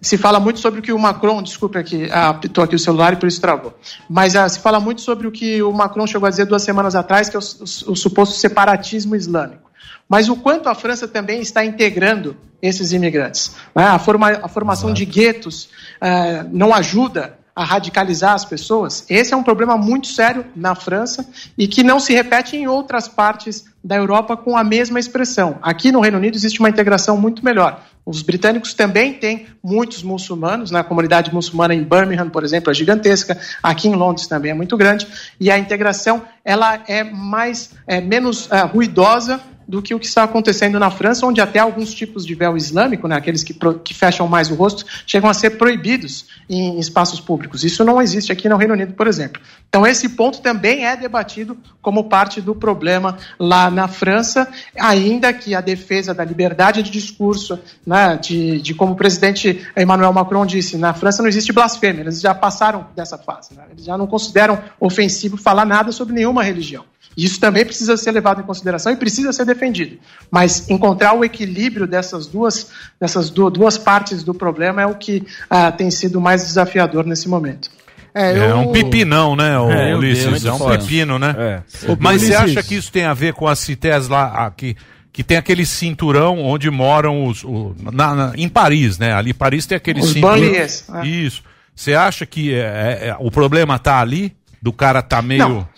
Se fala muito sobre o que o Macron, desculpe aqui, apitou aqui o celular e por isso travou. Mas ah, se fala muito sobre o que o Macron chegou a dizer duas semanas atrás, que é o, o- o suposto separatismo islâmico. Mas o quanto a França também está integrando esses imigrantes. né? A formação de guetos ah, não ajuda a radicalizar as pessoas. Esse é um problema muito sério na França e que não se repete em outras partes da Europa com a mesma expressão. Aqui no Reino Unido existe uma integração muito melhor. Os britânicos também têm muitos muçulmanos, né? a comunidade muçulmana em Birmingham, por exemplo, é gigantesca, aqui em Londres também é muito grande, e a integração ela é mais é, menos é, ruidosa do que o que está acontecendo na França, onde até alguns tipos de véu islâmico, né, aqueles que, que fecham mais o rosto, chegam a ser proibidos em espaços públicos. Isso não existe aqui no Reino Unido, por exemplo. Então, esse ponto também é debatido como parte do problema lá na França, ainda que a defesa da liberdade de discurso, né, de, de como o presidente Emmanuel Macron disse, na França não existe blasfêmia, eles já passaram dessa fase, né, eles já não consideram ofensivo falar nada sobre nenhuma religião. Isso também precisa ser levado em consideração e precisa ser defendido. Mas encontrar o equilíbrio dessas duas, dessas du- duas partes do problema é o que ah, tem sido mais desafiador nesse momento. É, um pepinão, né, o É, Ulisses? É um foda. pepino, né? Ô, Mas você acha que isso tem a ver com as cités lá aqui? Que tem aquele cinturão onde moram os. o- na- na- em Paris, né? Ali, Paris tem aquele Os cinturão. banlieues, né? Isso. Você acha que é- é- é- o problema tá ali? Do cara tá meio. Não.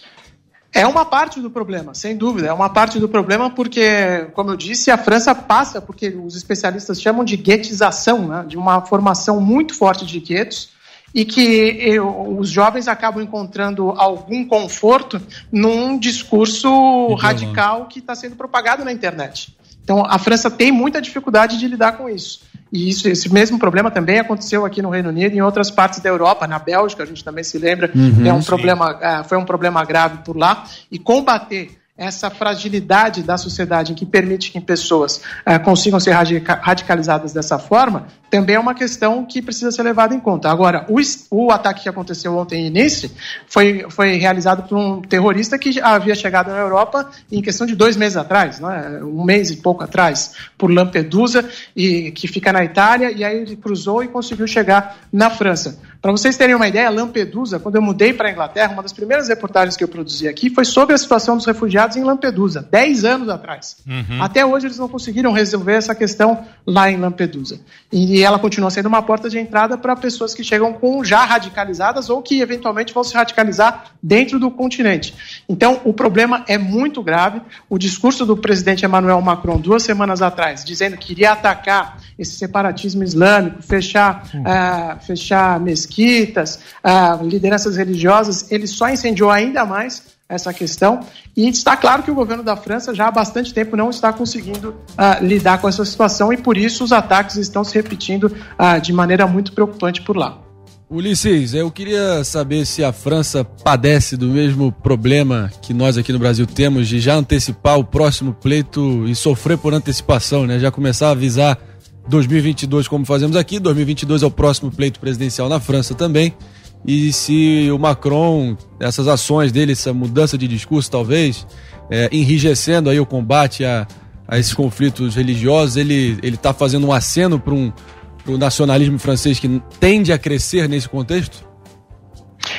É uma parte do problema, sem dúvida. É uma parte do problema porque, como eu disse, a França passa, porque os especialistas chamam de guetização, né? de uma formação muito forte de guetos, e que eu- os jovens acabam encontrando algum conforto num discurso radical que está sendo propagado na internet. Então, a França tem muita dificuldade de lidar com isso. E isso, esse mesmo problema também aconteceu aqui no Reino Unido e em outras partes da Europa, na Bélgica, a gente também se lembra, Uhum, é um sim. problema, ah, foi um problema grave por lá. E combater essa fragilidade da sociedade que permite que pessoas ah, consigam ser radica- radicalizadas dessa forma, também é uma questão que precisa ser levada em conta. Agora, o, o ataque que aconteceu ontem em Nice foi, foi realizado por um terrorista que havia chegado na Europa em questão de dois meses atrás, né? um mês e pouco atrás, por Lampedusa, e, que fica na Itália, e aí ele cruzou e conseguiu chegar na França. Para vocês terem uma ideia, Lampedusa, quando eu mudei para a Inglaterra, uma das primeiras reportagens que eu produzi aqui foi sobre a situação dos refugiados em Lampedusa, 10 anos atrás. Uhum. Até hoje eles não conseguiram resolver essa questão lá em Lampedusa. E ela continua sendo uma porta de entrada para pessoas que chegam com já radicalizadas ou que eventualmente vão se radicalizar dentro do continente. Então, o problema é muito grave. O discurso do presidente Emmanuel Macron duas semanas atrás, dizendo que iria atacar esse separatismo islâmico, fechar, ah, fechar mesquitas, ah, lideranças religiosas, ele só incendiou ainda mais essa questão. E está claro que o governo da França já há bastante tempo não está conseguindo ah, lidar com essa situação e por isso os ataques estão se repetindo ah, de maneira muito preocupante por lá. Ulisses, eu queria saber se a França padece do mesmo problema que nós aqui no Brasil temos de já antecipar o próximo pleito e sofrer por antecipação, né? Já começar a avisar 2022 como fazemos aqui, 2022 é o próximo pleito presidencial na França também. E se o Macron, essas ações dele, essa mudança de discurso talvez, é, enrijecendo aí o combate a, a esses conflitos religiosos, ele está fazendo um aceno para um pro nacionalismo francês que tende a crescer nesse contexto?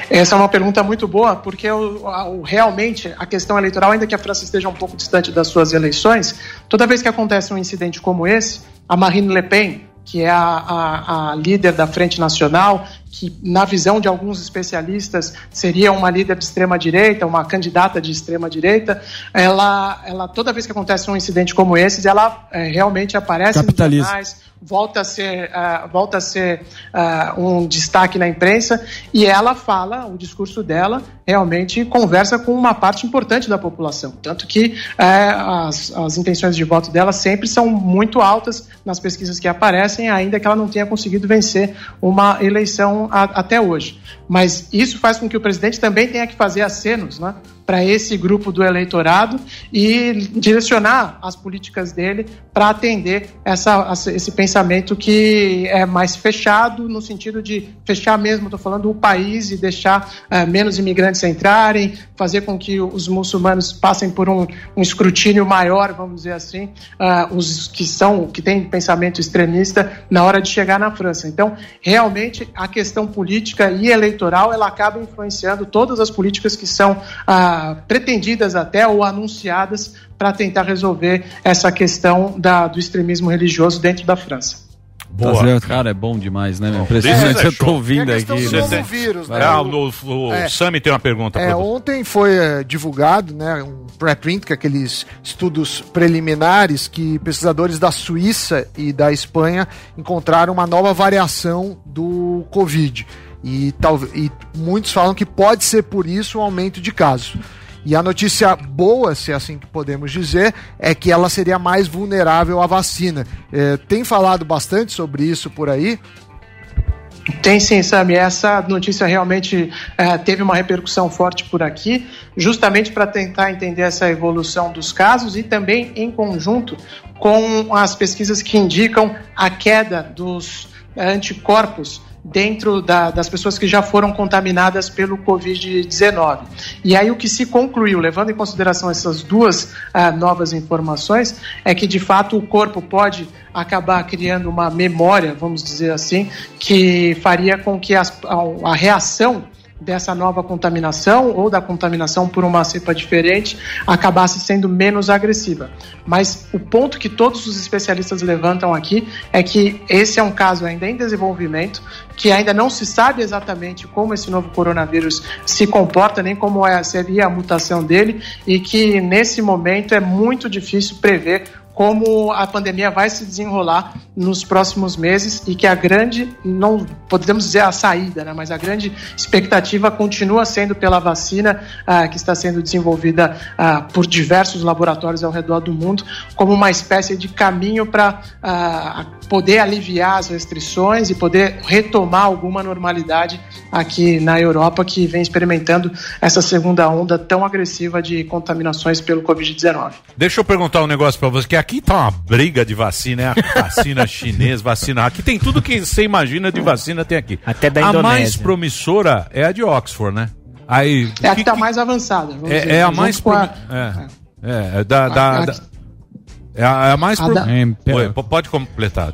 Essa é uma pergunta muito boa, porque o, o, realmente a questão eleitoral, ainda que a França esteja um pouco distante das suas eleições, toda vez que acontece um incidente como esse, a Marine Le Pen, que é a, a, a, líder da Frente Nacional, que, na visão de alguns especialistas, seria uma líder de extrema-direita, uma candidata de extrema-direita, ela, ela, toda vez que acontece um incidente como esse, ela é, realmente aparece Capitaliza. nos jornais, volta a ser, uh, volta a ser uh, um destaque na imprensa e ela fala, o discurso dela realmente conversa com uma parte importante da população. Tanto que uh, as, as intenções de voto dela sempre são muito altas nas pesquisas que aparecem, ainda que ela não tenha conseguido vencer uma eleição a, até hoje. Mas isso faz com que o presidente também tenha que fazer acenos, né? Para esse grupo do eleitorado e direcionar as políticas dele para atender essa, esse pensamento que é mais fechado, no sentido de fechar mesmo, estou falando, o país e deixar uh, menos imigrantes entrarem, fazer com que os muçulmanos passem por um, um escrutínio maior, vamos dizer assim, uh, os que são, que têm pensamento extremista na hora de chegar na França. Então, realmente, a questão política e eleitoral, ela acaba influenciando todas as políticas que são uh, pretendidas até ou anunciadas para tentar resolver essa questão da, do extremismo religioso dentro da França. Boa. Tá cara, é bom demais, né? Impressionante, é eu tô ouvindo É aqui. do novo vírus, né? Ah, o, o, É. Sami tem uma pergunta É, ontem foi é, divulgado né, um preprint, que é aqueles estudos preliminares que pesquisadores da Suíça e da Espanha encontraram uma nova variação do Covid. E, tal, e muitos falam que pode ser por isso um aumento de casos. E a notícia boa, se é assim que podemos dizer, é que ela seria mais vulnerável à vacina. É, tem falado bastante sobre isso por aí? Tem sim, Sami. Essa notícia realmente eh, teve uma repercussão forte por aqui, justamente para tentar entender essa evolução dos casos e também em conjunto com as pesquisas que indicam a queda dos anticorpos dentro da- das pessoas que já foram contaminadas pelo Covid-19. E aí o que se concluiu, levando em consideração essas duas ah, novas informações, é que de fato o corpo pode acabar criando uma memória, vamos dizer assim, que faria com que as- a, a reação dessa nova contaminação ou da contaminação por uma cepa diferente acabasse sendo menos agressiva. Mas o ponto que todos os especialistas levantam aqui é que esse é um caso ainda em desenvolvimento, que ainda não se sabe exatamente como esse novo coronavírus se comporta, nem como é, seria a mutação dele, e que nesse momento é muito difícil prever como a pandemia vai se desenrolar nos próximos meses e que a grande, não podemos dizer a saída, né, mas a grande expectativa continua sendo pela vacina ah, que está sendo desenvolvida ah, por diversos laboratórios ao redor do mundo, como uma espécie de caminho para ah, poder aliviar as restrições e poder retomar alguma normalidade aqui na Europa que vem experimentando essa segunda onda tão agressiva de contaminações pelo Covid-19. Deixa eu perguntar um negócio pra você, que aqui tá uma briga de vacina, é a vacina [LAUGHS] chinesa, vacina. Aqui tem tudo que você imagina de vacina, tem aqui. Até da A Indonésia. mais promissora é a de Oxford, né? Aí, É a que está mais avançada. vamos dizer, é, é a mais com a- é, é, é da, da- A- a- da- é a, é a mais A pro- da- Oi, pode completar.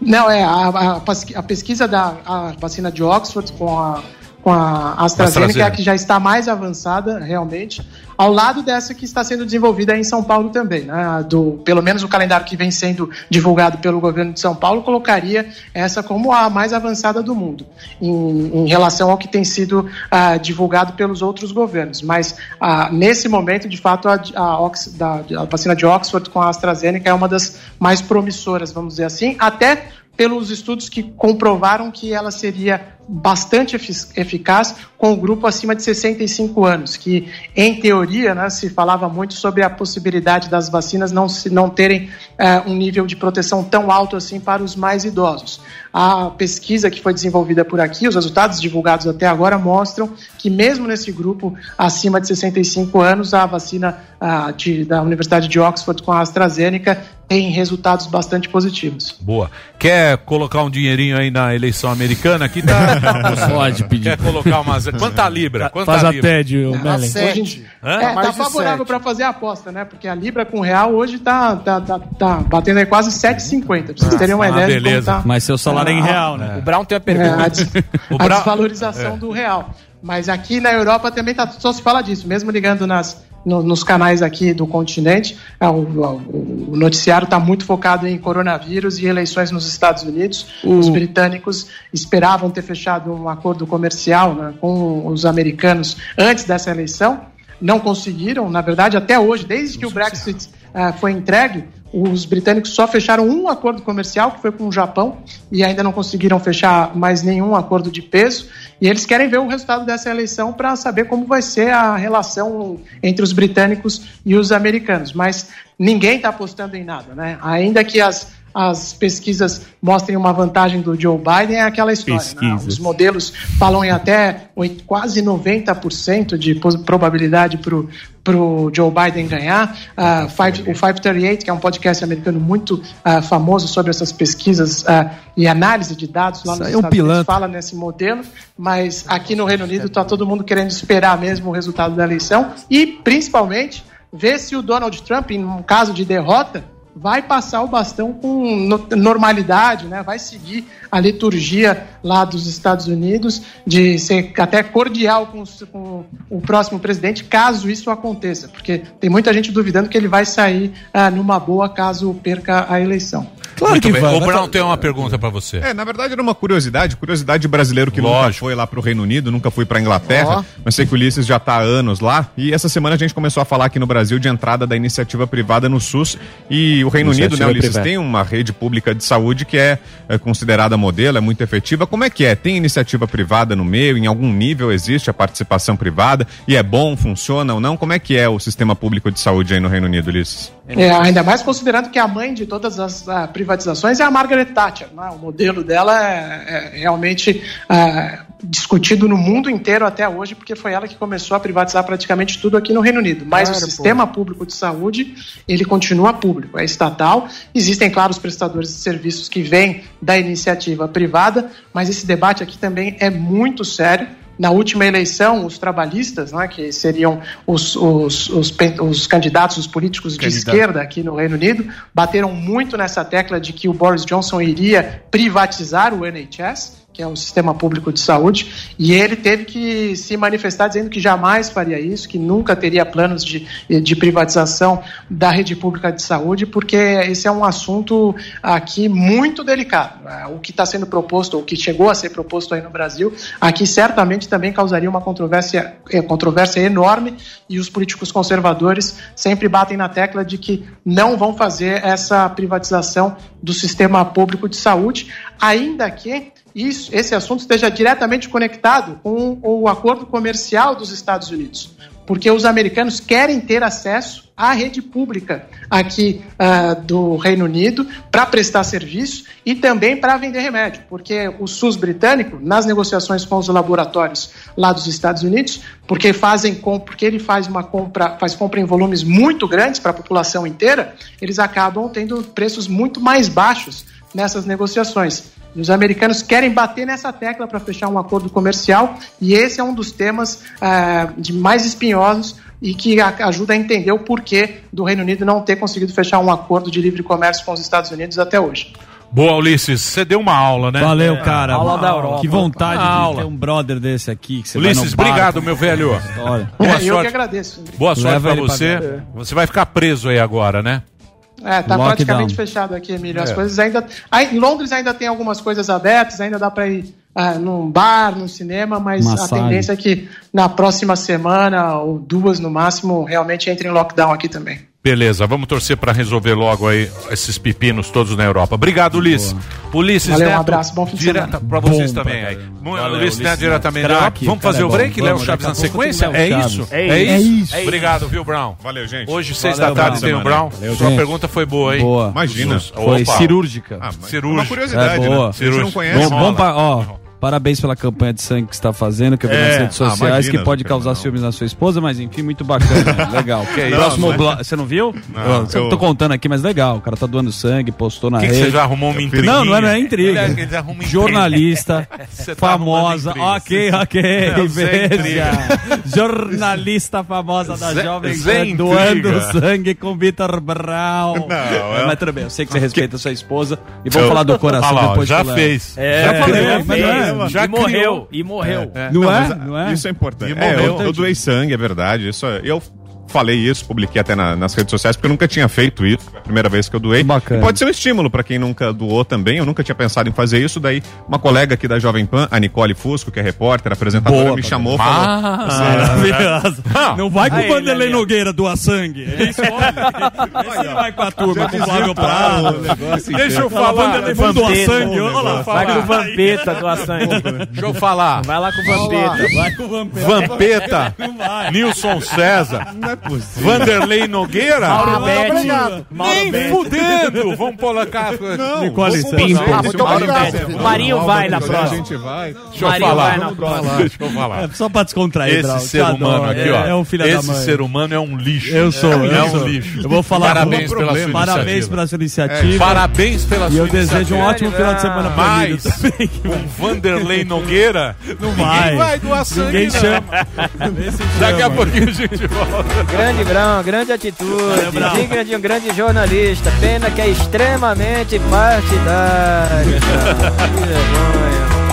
Não, é a, a pesqui- a pesquisa da a vacina de Oxford com a, com a AstraZeneca, AstraZeneca. que já está mais avançada, realmente, ao lado dessa que está sendo desenvolvida em São Paulo também. Né? Do, pelo menos o calendário que vem sendo divulgado pelo governo de São Paulo colocaria essa como a mais avançada do mundo, em, em relação ao que tem sido ah, divulgado pelos outros governos. Mas, ah, nesse momento, de fato, a, a, Ox- da- a vacina de Oxford com a AstraZeneca é uma das mais promissoras, vamos dizer assim, até pelos estudos que comprovaram que ela seria bastante efi- eficaz com o grupo acima de 65 anos, que em teoria né, se falava muito sobre a possibilidade das vacinas não, se, não terem eh, um nível de proteção tão alto assim para os mais idosos. A pesquisa que foi desenvolvida por aqui, os resultados divulgados até agora mostram que mesmo nesse grupo acima de 65 anos, a vacina ah, de- da Universidade de Oxford com a AstraZeneca tem resultados bastante positivos. Boa. Quer colocar um dinheirinho aí na eleição americana? Aqui tá [LAUGHS] Pode pedir. Quer colocar umas. Quanta libra? Quanta Faz a libra? TED, o A Mellen. sete. Hã? É, tá favorável para fazer a aposta, né? Porque a Libra com o Real hoje tá, tá, tá, tá batendo aí quase 7,50. Pra vocês terem uma Ah, ideia de beleza. tá Mas seu salário é em real, né? O Brown tem uma é, pergunta. a, des- [LAUGHS] O a Bra- desvalorização É. do Real. Mas aqui na Europa também tá, só se fala disso, mesmo ligando nas, no- nos canais aqui do continente. é, o, o- o noticiário está muito focado em coronavírus e eleições nos Estados Unidos. Os britânicos esperavam ter fechado um acordo comercial né, com os americanos antes dessa eleição. Não conseguiram, na verdade, até hoje, desde que o Brexit ah, foi entregue, os britânicos só fecharam um acordo comercial, que foi com o Japão, e ainda não conseguiram fechar mais nenhum acordo de peso. E eles querem ver o resultado dessa eleição para saber como vai ser a relação entre os britânicos e os americanos. Mas ninguém está apostando em nada, né? Ainda que as, as pesquisas mostrem uma vantagem do Joe Biden, é aquela história. Né? Os modelos falam em até quase 90% de probabilidade para o Joe Biden ganhar. Ah, Five- o 538, que é um podcast americano muito ah, famoso sobre essas pesquisas ah, e análise de dados lá Isso nos é um Estados Unidos, fala nesse modelo, mas aqui no Reino Unido está todo mundo querendo esperar mesmo o resultado da eleição e, principalmente, ver se o Donald Trump, em um caso de derrota, vai passar o bastão com no- normalidade, né? vai seguir a liturgia lá dos Estados Unidos de ser até cordial com, os- com o próximo presidente, caso isso aconteça, porque tem muita gente duvidando que ele vai sair ah, numa boa caso perca a eleição. Muito bem. O Brown tem uma pergunta pra você. É, na verdade era uma curiosidade, curiosidade de brasileiro que nunca foi lá pro Reino Unido, nunca foi pra Inglaterra, Ó. mas sei que o Ulisses já tá há anos lá, e essa semana a gente começou a falar aqui no Brasil de entrada da iniciativa privada no SUS, e o Reino Unido, né, Ulisses, privada. tem uma rede pública de saúde que é, é considerada modelo, é muito efetiva. Como é que é? Tem iniciativa privada no meio? Em algum nível existe a participação privada? E é bom, funciona ou não? Como é que é o sistema público de saúde aí no Reino Unido, Ulisses? É, ainda mais considerando que a mãe de todas as ah, privatizações é a Margaret Thatcher. né? O modelo dela é, é realmente ah, discutido no mundo inteiro até hoje, porque foi ela que começou a privatizar praticamente tudo aqui no Reino Unido. Mas Claro, o sistema público de saúde, ele continua público, é estatal. Existem, claro, os prestadores de serviços que vêm da iniciativa privada, mas esse debate aqui também é muito sério. Na última eleição, os trabalhistas, né, que seriam os, os, os, os candidatos, os políticos de Candidato. esquerda aqui no Reino Unido, bateram muito nessa tecla de que o Boris Johnson iria privatizar o NHS, que é o sistema público de saúde, e ele teve que se manifestar dizendo que jamais faria isso, que nunca teria planos de, de privatização da rede pública de saúde, porque esse é um assunto aqui muito delicado. né? O que está sendo proposto, ou o que chegou a ser proposto aí no Brasil, aqui certamente também causaria uma controvérsia, eh, controvérsia enorme, e os políticos conservadores sempre batem na tecla de que não vão fazer essa privatização do sistema público de saúde, ainda que isso, esse assunto esteja diretamente conectado com o acordo comercial dos Estados Unidos. Porque os americanos querem ter acesso à rede pública aqui ah, do Reino Unido para prestar serviço e também para vender remédio. Porque o SUS britânico, nas negociações com os laboratórios lá dos Estados Unidos, porque fazem porque ele faz uma compra, faz compra em volumes muito grandes para a população inteira, eles acabam tendo preços muito mais baixos nessas negociações. E os americanos querem bater nessa tecla para fechar um acordo comercial, e esse é um dos temas ah, de mais espinhosos e que ajuda a entender o porquê do Reino Unido não ter conseguido fechar um acordo de livre comércio com os Estados Unidos até hoje. Boa, Ulisses, você deu uma aula, né? Valeu, cara. Aula da Que Europa. vontade Uma de aula. ter um brother desse aqui. Que você Ulisses, vai no barco, obrigado, meu velho. Boa É, [LAUGHS] eu que sorte. agradeço. Boa sorte Leva pra pra você. dentro. Você vai ficar preso aí agora, né? É, tá Lockdown. praticamente fechado aqui, Emílio. As É. coisas ainda. Aí, em Londres ainda tem algumas coisas abertas, ainda dá para ir ah, num bar, num cinema, mas a tendência é que na próxima semana, ou duas no máximo, realmente entre em lockdown aqui também. Beleza, vamos torcer pra resolver logo aí esses pepinos todos na Europa. Obrigado, Ulisses. Ulisses Valeu, um Neto, abraço, bom fim de direta semana. pra vocês Bom também aí. Valeu, Ulisses Ulisses Neto diretamente da Craque, Vamos fazer é o break, Léo Vamos, Chaves na sequência? tem É Léo isso? É É isso? isso. Obrigado, viu, Brown? Valeu, gente. Hoje, seis Valeu, da tarde, tem o Brown. Valeu, Sua gente. pergunta foi boa, hein? Boa. Imagina. Foi Opa. cirúrgica. Ah, mas Cirúrgica. Uma curiosidade, É boa. né? Se a gente não conhece, Bom, bom pra, ó, Parabéns pela campanha de sangue que você está fazendo, que eu vi É. nas redes Ah, sociais, imagina, que pode causar não. ciúmes na sua esposa, mas enfim, muito bacana. legal. [LAUGHS] Que isso, Próximo mas- bloco. Você não viu? Não, eu, eu- tô contando aqui, mas legal. O cara tá doando sangue, postou na Que que rede. você já arrumou uma intriguinha? Não, não é, não é intriga. Ele- ele arruma intriga. Jornalista, [LAUGHS] tá famosa. ok, intriga. ok, É, veja. [LAUGHS] Jornalista famosa da Zé- Jovem Pan doando intriga. sangue com Vitor Brown. Não, é- Mas tudo bem, eu sei que você respeita a sua esposa. E vamos Eu- falar do coração depois já que fez. É, Já falei, é, mas não não é, é. já e morreu, e morreu. É, Não é? mas Não é? Isso é importante. E É, eu, morreu. eu doei sangue, é verdade. Isso, é- eu falei isso, publiquei até na- nas redes sociais, porque eu nunca tinha feito isso. Foi a primeira vez que eu doei. Bacana. E pode ser um estímulo para quem nunca doou também. Eu nunca tinha pensado em fazer isso. Daí, uma colega aqui da Jovem Pan, a Nicole Fusco, que é repórter, apresentadora, Boa, me chamou Ah, falou. maravilhoso. [LAUGHS] Não vai com o Vanderlei. Nogueira doar sangue. Ele escolhe. Esse vai com a turma, com o Flávio Prado. Deixa eu Fala, falar. Vanderlei, vamos doar sangue. Olha lá. Vai com o Vampeta doar sangue. [LAUGHS] Deixa eu falar. Vai lá com o Vampeta. Vai com o Vampeta. Vampeta, vai. Nilson César, possível. Vanderlei Nogueira. Mauro Betti. obrigado. Nem fudendo! Vamos colocar. Não, Com licença. Ah, muito obrigado. O Marinho vai na A próxima. gente vai. Deixa eu Marinho falar. vai na próxima. Deixa eu falar. É só pra descontrair, Brau. Esse ser humano adoro. aqui, ó. É, é um filho da esse mãe. ser humano é um lixo. Eu sou, É um, sou. lixo. Eu vou falar Parabéns com- pela sua Parabéns iniciativa. pela sua iniciativa. Parabéns pela E sua eu desejo um iniciativa. ótimo final de semana pra Mas [LAUGHS] um Vanderlei Nogueira Não ninguém vai. vai doar sangue Ninguém não. chama. Daqui a pouquinho a gente volta. Grande Brão, grande atitude, digna de um grande jornalista. Pena que é extremamente partidário. [LAUGHS] que vergonha.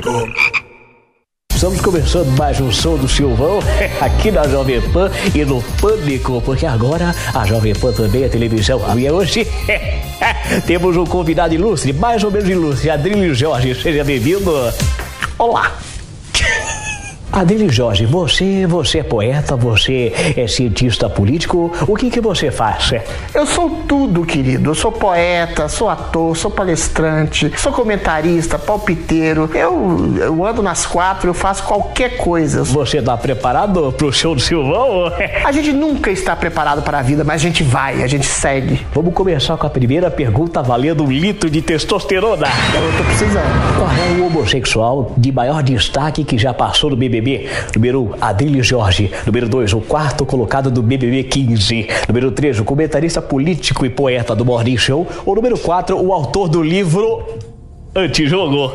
Pânico. Estamos começando mais um som do Silvão [LAUGHS] aqui na Jovem Pan e no Pânico, porque agora a Jovem Pan também é televisão. E hoje [LAUGHS] temos um convidado ilustre, mais ou menos ilustre, Adrilho Jorge. Seja bem-vindo. Olá. Adrilho Jorge, você, você é poeta, você é cientista político, o que que você faz? Eu sou tudo, querido. Eu sou poeta, sou ator, sou palestrante, sou comentarista, palpiteiro. Eu, eu ando nas quatro, eu faço qualquer coisa. Você está preparado pro show do Silvão? A gente nunca está preparado para a vida, mas a gente vai, a gente segue. Vamos começar com a primeira pergunta valendo um litro de testosterona. Eu tô precisando. Qual é o homossexual de maior destaque que já passou no BBB? Número 1, Adrilho Jorge. Número 2, o quarto colocado do BBB 15. Número 3, o comentarista político e poeta do Morning Show. Ou número 4, o autor do livro Antijogo.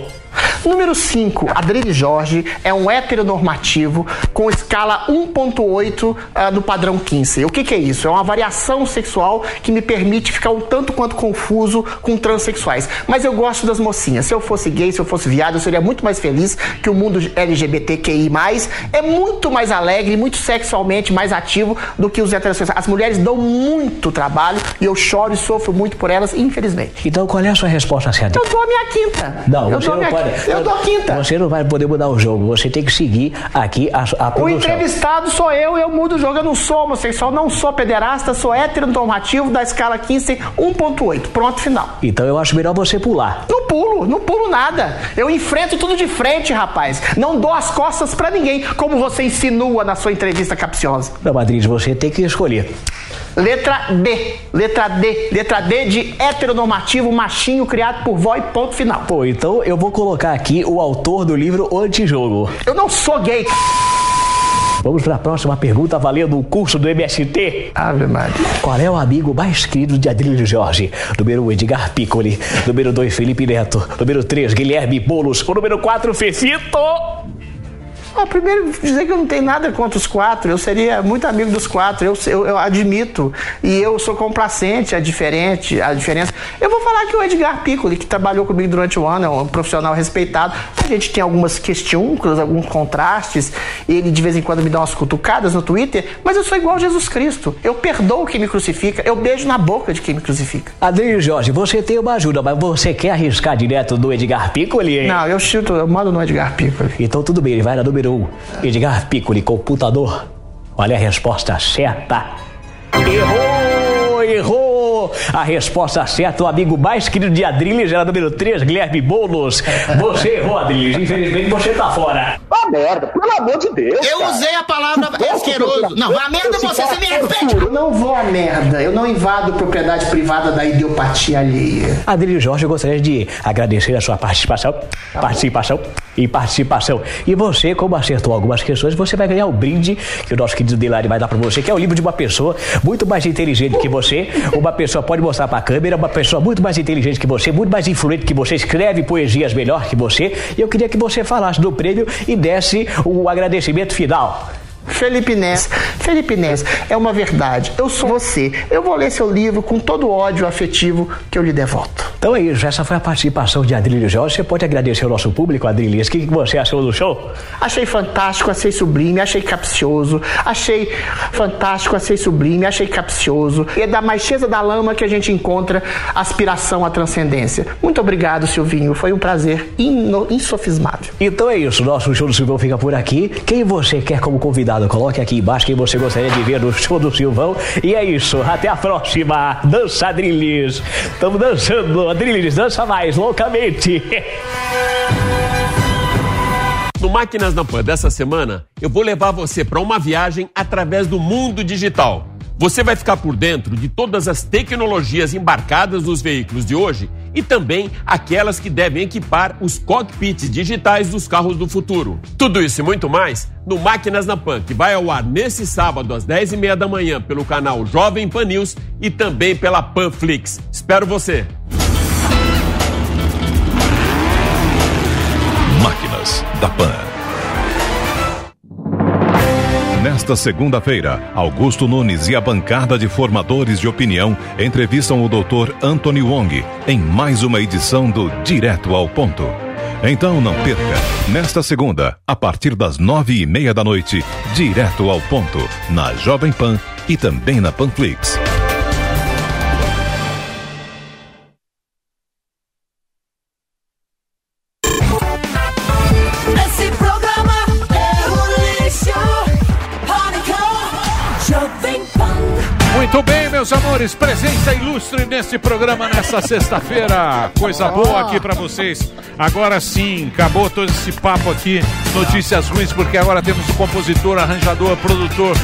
Número 5, Adriane Jorge é um heteronormativo com escala 1.8 ah, no padrão Kinsey. O que, que é isso? É uma variação sexual que me permite ficar um tanto quanto confuso com transexuais. Mas eu gosto das mocinhas. Se eu fosse gay, se eu fosse viado, eu seria muito mais feliz que o mundo LGBTQI+, é muito mais alegre, muito sexualmente mais ativo do que os heterossexuais. As mulheres dão muito trabalho e eu choro e sofro muito por elas, infelizmente. Então qual é a sua resposta certa? Eu dou a minha quinta. Não, eu você dou a não minha pode. Quinta. Eu dou a quinta. Você não vai poder mudar o jogo. Você tem que seguir aqui a, a O produção. entrevistado sou eu, eu mudo o jogo. Eu não sou homossexual, não sou pederasta, sou heteronormativo da escala 15 1.8. Pronto, final. Então eu acho melhor você pular. Não pulo, não pulo nada. Eu enfrento tudo de frente, rapaz. Não dou as costas pra ninguém, como você insinua na sua entrevista capciosa. Não, Madrid, você tem que escolher. Letra D. Letra D. Letra D de heteronormativo, machinho, criado por vó e ponto final. Pô, então eu vou colocar aqui o autor do livro O Antijogo. Eu não sou gay. Vamos para a próxima pergunta valendo o curso do MST. Ave Maria. Qual é o amigo mais querido de Adrilho Jorge? Número 1, um, Edgar Piccoli. Número 2, Felipe Neto. Número 3, Guilherme Boulos. O número 4, Fefito. Ah, primeiro, dizer que eu não tenho nada contra os quatro. Eu seria muito amigo dos quatro. Eu, eu, eu admito. E eu sou complacente a diferente, a diferença. Eu vou falar que o Edgar Piccoli, que trabalhou comigo durante o ano, é um profissional respeitado. A gente tem algumas questiúnculas, alguns contrastes. Ele de vez em quando me dá umas cutucadas no Twitter. Mas eu sou igual a Jesus Cristo. Eu perdoo quem me crucifica. Eu beijo na boca de quem me crucifica. Adrilho Jorge, você tem uma ajuda, mas você quer arriscar direto do Edgar Piccoli? hein? Não, eu chuto, eu mando no Edgar Piccoli. Então tudo bem, ele vai na número 1. Edgar Piccoli, computador. Olha a resposta certa. Errou, errou. A resposta certa, o amigo mais querido de Adriles era número 3, Guilherme Boulos. Você errou, Adriles. Infelizmente você tá fora. Ah, merda, pelo amor de Deus. Eu cara. usei a palavra Que asqueroso. Não, eu- a merda eu é você, você me respeita. puro. Não vou a merda. Eu não invado propriedade privada da idiopatia alheia. Adriles Jorge, eu gostaria de agradecer a sua participação, participação e participação. E você, como acertou algumas questões, você vai ganhar o brinde que o nosso querido Delari vai dar pra você, que é o livro de uma pessoa muito mais inteligente que você. Uma pessoa pode mostrar pra câmera, uma pessoa muito mais inteligente que você, muito mais influente que você, escreve poesias melhor que você. E eu queria que você falasse do prêmio e desse o agradecimento final. Felipe Ness, Felipe Ness, é uma verdade. Eu sou você. Eu vou ler seu livro com todo o ódio afetivo que eu lhe devoto. Então é isso, essa foi a participação de Adriles Jorge. Você pode agradecer ao nosso público, Adriles. O que, você achou do show? Achei fantástico, achei sublime, achei capcioso, achei fantástico, achei sublime, achei capcioso. E é da macheza da lama que a gente encontra aspiração à transcendência. Muito obrigado, Silvinho. Foi um prazer insofismável. Então é isso, nosso show do Silvão fica por aqui. Quem você quer como convidado, coloque aqui embaixo quem você gostaria de ver no show do Silvão. E é isso, até a próxima. Dança Adrilis. Estamos dançando, Adrilis, dança mais loucamente. [LAUGHS] No Máquinas na Pan dessa semana, eu vou levar você para uma viagem através do mundo digital. Você vai ficar por dentro de todas as tecnologias embarcadas nos veículos de hoje e também aquelas que devem equipar os cockpits digitais dos carros do futuro. Tudo isso e muito mais no Máquinas na Pan, que vai ao ar nesse sábado às 10h30 da manhã pelo canal Jovem Pan News e também pela Panflix. Espero você! Máquinas da Pan. Nesta segunda-feira, Augusto Nunes e a bancada de formadores de opinião entrevistam o Dr. Anthony Wong em mais uma edição do Direto ao Ponto. Então não perca, nesta segunda, a partir das nove e meia da noite, Direto ao Ponto, na Jovem Pan e também na Panflix. Ilustre nesse programa nessa sexta-feira. Coisa boa aqui pra vocês. Agora sim, acabou todo esse papo aqui, notícias ruins, porque agora temos o compositor, arranjador, produtor,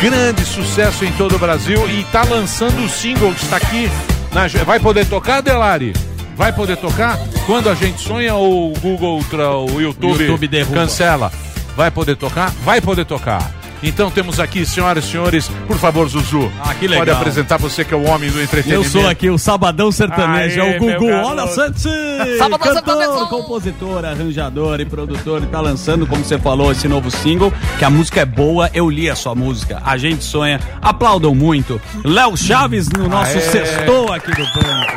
grande sucesso em todo o Brasil e tá lançando o single que está aqui. Na... Vai poder tocar, Delari? Vai poder tocar? Quando a gente sonha ou o Google, o YouTube, YouTube derruba. cancela? Vai poder tocar? Vai poder tocar. Então temos aqui, senhoras e senhores, por favor, Zuzu. Ah, que legal. Pode apresentar você que é o homem do Eu entretenimento. sou aqui o Sabadão Sertanejo, Aê, é o Gugu. Olha. Santos! [LAUGHS] Sabadão Cantor, Sertanejo. compositor, arranjador e produtor. E tá lançando, como você falou, esse novo single. Que a música é boa, eu li a sua música. A gente sonha. Aplaudam muito. Léo Chaves no nosso Aê. sextou aqui do Pânico.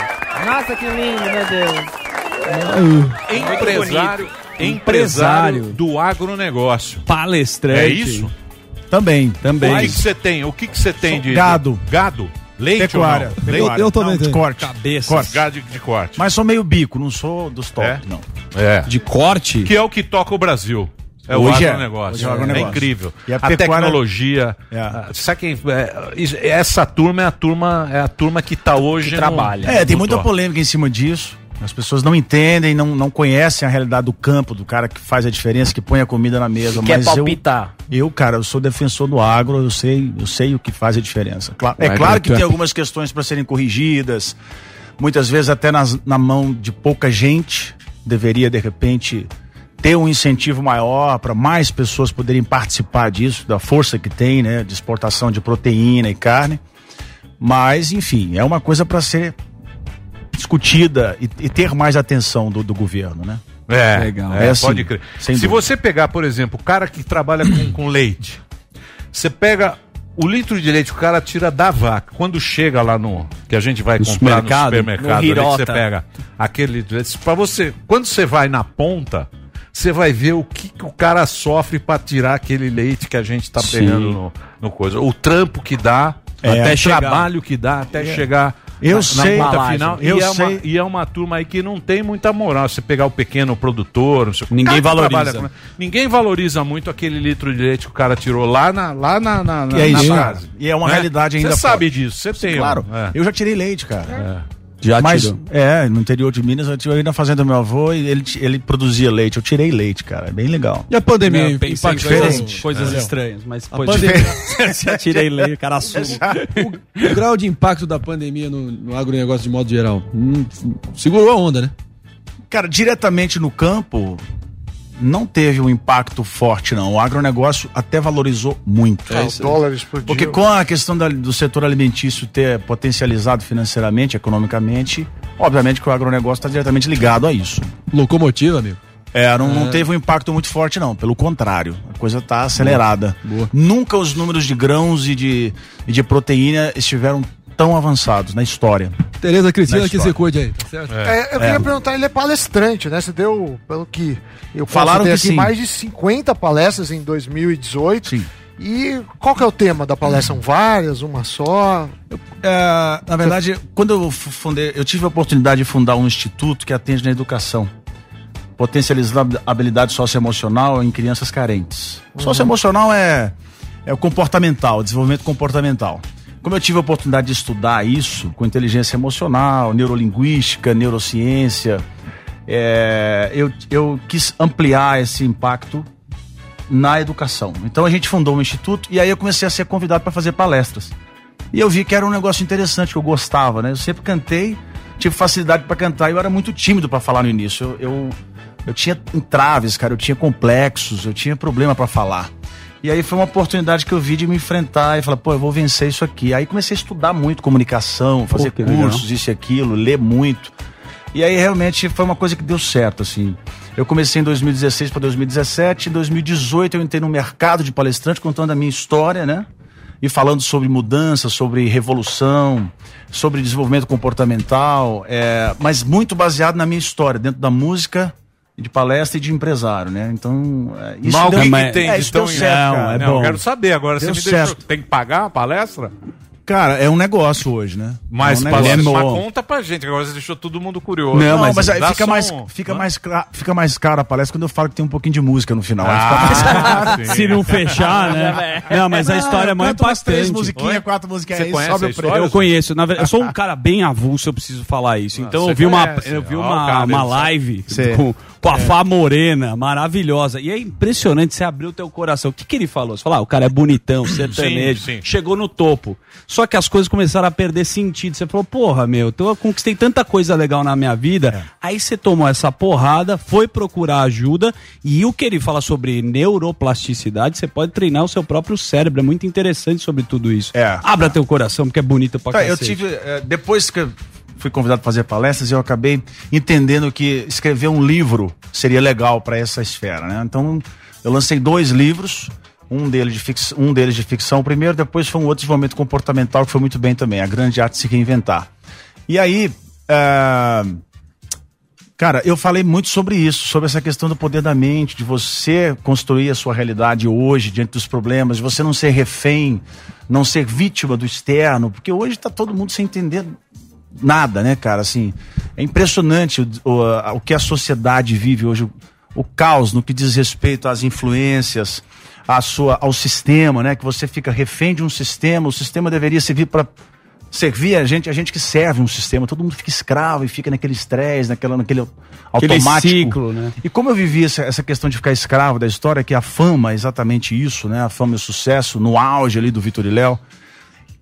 Nossa, que lindo, meu Deus. Empresário, Empresário. empresário do agronegócio. Palestrante. É isso? Também, também. O que que você tem? O que que você tem de Gado. Gado? Leite Pecuária. ou não? Pecuária. Eu- eu também Não, de corte. Cabeças. Corte. Gado de, de corte. Mas sou meio bico, não sou dos top, É? não. É. De corte? Que é o que toca o Brasil. É Hoje o é. agronegócio. Hoje é o agronegócio. É incrível. E a a pecuária- tecnologia. É. ah, Sabe quem. é, essa turma é a turma, é a turma que está hoje. no- É, tem muita polêmica em cima disso. As pessoas não entendem, não, não conhecem a realidade do campo, do cara que faz a diferença, que põe a comida na mesa. Quer mas palpitar. Eu, eu, cara, eu sou defensor do agro, eu sei, eu sei o que faz a diferença. Claro, é claro que Beto. tem algumas questões para serem corrigidas, muitas vezes até nas- na mão de pouca gente. Deveria, de repente, ter um incentivo maior para mais pessoas poderem participar disso, da força que tem, né, de exportação de proteína e carne. Mas, enfim, é uma coisa para ser discutida e, e ter mais atenção do, do governo, né? É, Legal. é, É assim, pode crer. Se dúvida. você pegar, por exemplo, o cara que trabalha com, com leite, você pega o litro de leite, o cara tira da vaca. Quando chega lá no. que a gente vai No comprar supermercado, no supermercado, no ali que você pega aquele litro de leite. Pra você. Quando você vai na ponta, você vai ver o que, que o cara sofre pra tirar aquele leite que a gente tá pegando no, no coisa. O trampo que dá, É. até Até chegar. trabalho que dá, até É. chegar Eu na, sei, na final. Eu e, é uma, sei. e é uma turma aí que não tem muita moral. Você pegar o pequeno produtor, não sei Ninguém valoriza. trabalha com- ninguém valoriza muito aquele litro de leite que o cara tirou lá na, lá na, na, na, E é na isso, base. E é uma Né? realidade ainda Você sabe disso, você tem. Claro. é. Eu já tirei leite, cara. Já Mas, tirou? É, no interior de Minas, eu tive na fazenda do meu avô e ele, ele produzia leite. Eu tirei leite, cara. É bem legal. E a pandemia? Eu pensei coisas, diferente. coisas É. estranhas, mas A pandemia- [LAUGHS] [LAUGHS] já tirei lei, cara assume. O grau de impacto da pandemia no, no agronegócio de modo geral. Hum, segurou a onda, né? Cara, diretamente no campo, não teve um impacto forte, não. O agronegócio até valorizou muito. É, o dólar explodiu. Porque com a questão da- do setor alimentício ter potencializado financeiramente, economicamente, obviamente que o agronegócio está diretamente ligado a isso. Locomotiva, amigo. É, não, não É. teve um impacto muito forte, não. Pelo contrário, a coisa está acelerada. Boa. Nunca os números de grãos e de, e de proteína estiveram tão avançados na história. Tereza Cristina Na que se cuide aí, tá certo? É, eu queria É. perguntar, ele é palestrante, né? Você deu, pelo que eu Falaram que sim. mais de 50 palestras em 2018. Sim. E qual que é o tema da palestra? São várias, uma só? É, na verdade, quando eu fu- fundei, eu tive a oportunidade de fundar um instituto que atende na educação, potencializando a habilidade socioemocional em crianças carentes. Uhum. Socioemocional é, é o comportamental, desenvolvimento comportamental. Como eu tive a oportunidade de estudar isso com inteligência emocional, neurolinguística, neurociência, é, eu, eu quis ampliar esse impacto na educação. Então a gente fundou um instituto e aí eu comecei a ser convidado para fazer palestras. E eu vi que era um negócio interessante, que eu gostava, né? Eu sempre cantei, tive facilidade para cantar e eu era muito tímido para falar no início. Eu, eu, eu tinha entraves, cara, eu tinha complexos, eu tinha problema para falar. E aí foi uma oportunidade que eu vi de me enfrentar e falar, pô, eu vou vencer isso aqui. Aí comecei a estudar muito comunicação, fazer legal. cursos, isso e aquilo, ler muito. E aí realmente foi uma coisa que deu certo, assim. Eu comecei em 2016 para 2017, em 2018 eu entrei no mercado de palestrante contando a minha história, né? E falando sobre mudança, sobre revolução, sobre desenvolvimento comportamental, é, mas muito baseado na minha história, dentro da música, de palestra e de empresário, né? Então, é, isso Mas que, deu- que tem é, isso tão deu certo, Não, cara. não, eu quero saber agora. Deu você me deixou. Tem que pagar a palestra? Cara, é um negócio hoje, né? Mas, é um negócio. mas conta pra gente, agora você deixou todo mundo curioso. Não, mas, aí dá fica, mais, fica, mais, fica mais caro a palestra quando eu falo que tem um pouquinho de música no final. Ah. [LAUGHS] Se não fechar, né? [LAUGHS] Não, mas a história é muito Canta umas três impactante. musiquinhas, quatro musiquinhas Você aí, conhece sobe a o história? preço. Eu conheço, na verdade, eu sou um cara bem avulso, eu preciso falar isso. Então eu vi uma, eu vi uma, uma live com, com a Fá Morena, maravilhosa. E é impressionante você abrir o teu coração. O que, que ele falou? Você falou, ah, o cara é bonitão, sertanejo, sim. chegou no topo. Só que as coisas começaram a perder sentido. Você falou, porra, meu, eu conquistei tanta coisa legal na minha vida. Aí você tomou essa porrada, foi procurar ajuda. E o que ele fala sobre neuroplasticidade, você pode treinar o seu próprio cérebro. É muito interessante sobre tudo isso. É. Abra teu coração, porque é bonito pra Tá, eu cacete. tive. é, depois que eu fui convidado para fazer palestras, eu acabei entendendo que escrever um livro seria legal para essa esfera, né? Então, eu lancei dois livros. Um deles, de fix, um deles de ficção primeiro, depois foi um outro desenvolvimento comportamental que foi muito bem também, a grande arte de se reinventar. E aí, é, Cara, eu falei muito sobre isso, sobre essa questão do poder da mente, de você construir a sua realidade hoje diante dos problemas, de você não ser refém, não ser vítima do externo, porque hoje está todo mundo sem entender nada, né, cara? Assim, é impressionante o, o, o que a sociedade vive hoje, o, o caos no que diz respeito às influências, à sua, ao sistema, né? Que você fica refém de um sistema, o sistema deveria servir para servir a gente, a gente que serve um sistema, todo mundo fica escravo e fica naquele estresse, naquela, naquele Aquele automático. ciclo, né? E como eu vivi essa, essa questão de ficar escravo da história, que a fama é exatamente isso, né? A fama e o sucesso, no auge ali do Vitor e Léo,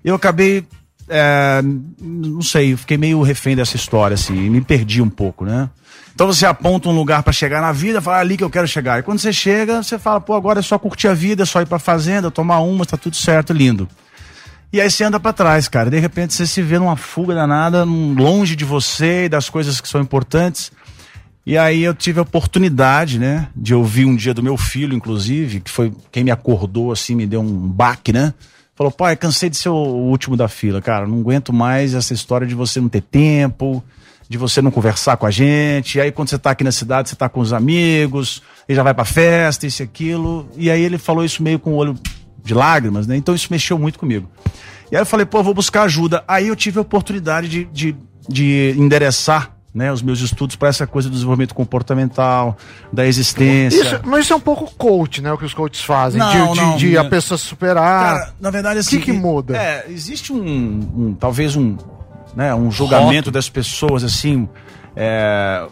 eu acabei, é, não sei, fiquei meio refém dessa história, assim, me perdi um pouco, né? Então você aponta um lugar para chegar na vida, fala "É ali que eu quero chegar. E quando você chega, você fala, pô, agora é só curtir a vida, é só ir pra fazenda, tomar uma, tá tudo certo, lindo. E aí você anda pra trás, cara. De repente você se vê numa fuga danada, longe de você e das coisas que são importantes. E aí eu tive a oportunidade, né, de ouvir um dia do meu filho, inclusive, que foi quem me acordou, assim, me deu um baque, né? Falou, pai, cansei de ser o último da fila, cara. Não aguento mais essa história de você não ter tempo, de você não conversar com a gente. E aí quando você tá aqui na cidade, você tá com os amigos, e já vai pra festa, isso e aquilo. E aí ele falou isso meio com o olho de lágrimas, né? Então isso mexeu muito comigo. E aí eu falei, pô, eu vou buscar ajuda. Aí eu tive a oportunidade de, de, de endereçar né, os meus estudos para essa coisa do desenvolvimento comportamental, da existência. Isso, mas isso é um pouco coach, né? O que os coaches fazem. Não, de de, não, de a não. pessoa se superar. Cara, na verdade, o assim. que, que muda? É, existe um, um- talvez um, né, um julgamento das pessoas, assim. é,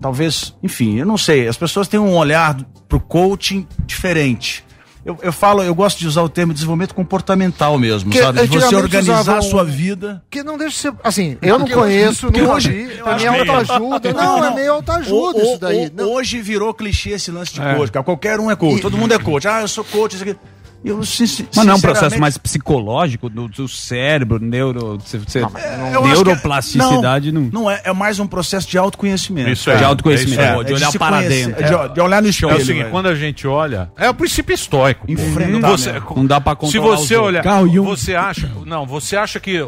talvez, enfim, eu não sei. As pessoas têm um olhar pro coaching diferente. Eu, eu falo, eu gosto de usar o termo desenvolvimento comportamental mesmo, Porque sabe? De você organizar a sua vida. Que não deixa de ser. Assim, eu não hoje- conheço, nunca hoje- eu Pra mim é que- autoajuda. Não, é meio autoajuda isso daí. o- Hoje virou clichê esse lance de É. coach, cara. Qualquer um é coach. Todo mundo é coach. Ah, eu sou coach. Isso aqui. Eu, Mas não é um processo mais psicológico do, do cérebro, neuro, você, você- Eu acho que- neuroplasticidade não, não. não é, é mais um processo de autoconhecimento. Isso é. De autoconhecimento, É isso aí. de olhar se para conhecer, dentro. é de, de olhar no É espelho. o seguinte, quando a gente olha, é o princípio estoico. Enfrenta, Não você- você- Não dá pra Se controlar você os outros. olhar, você acha, não, você acha que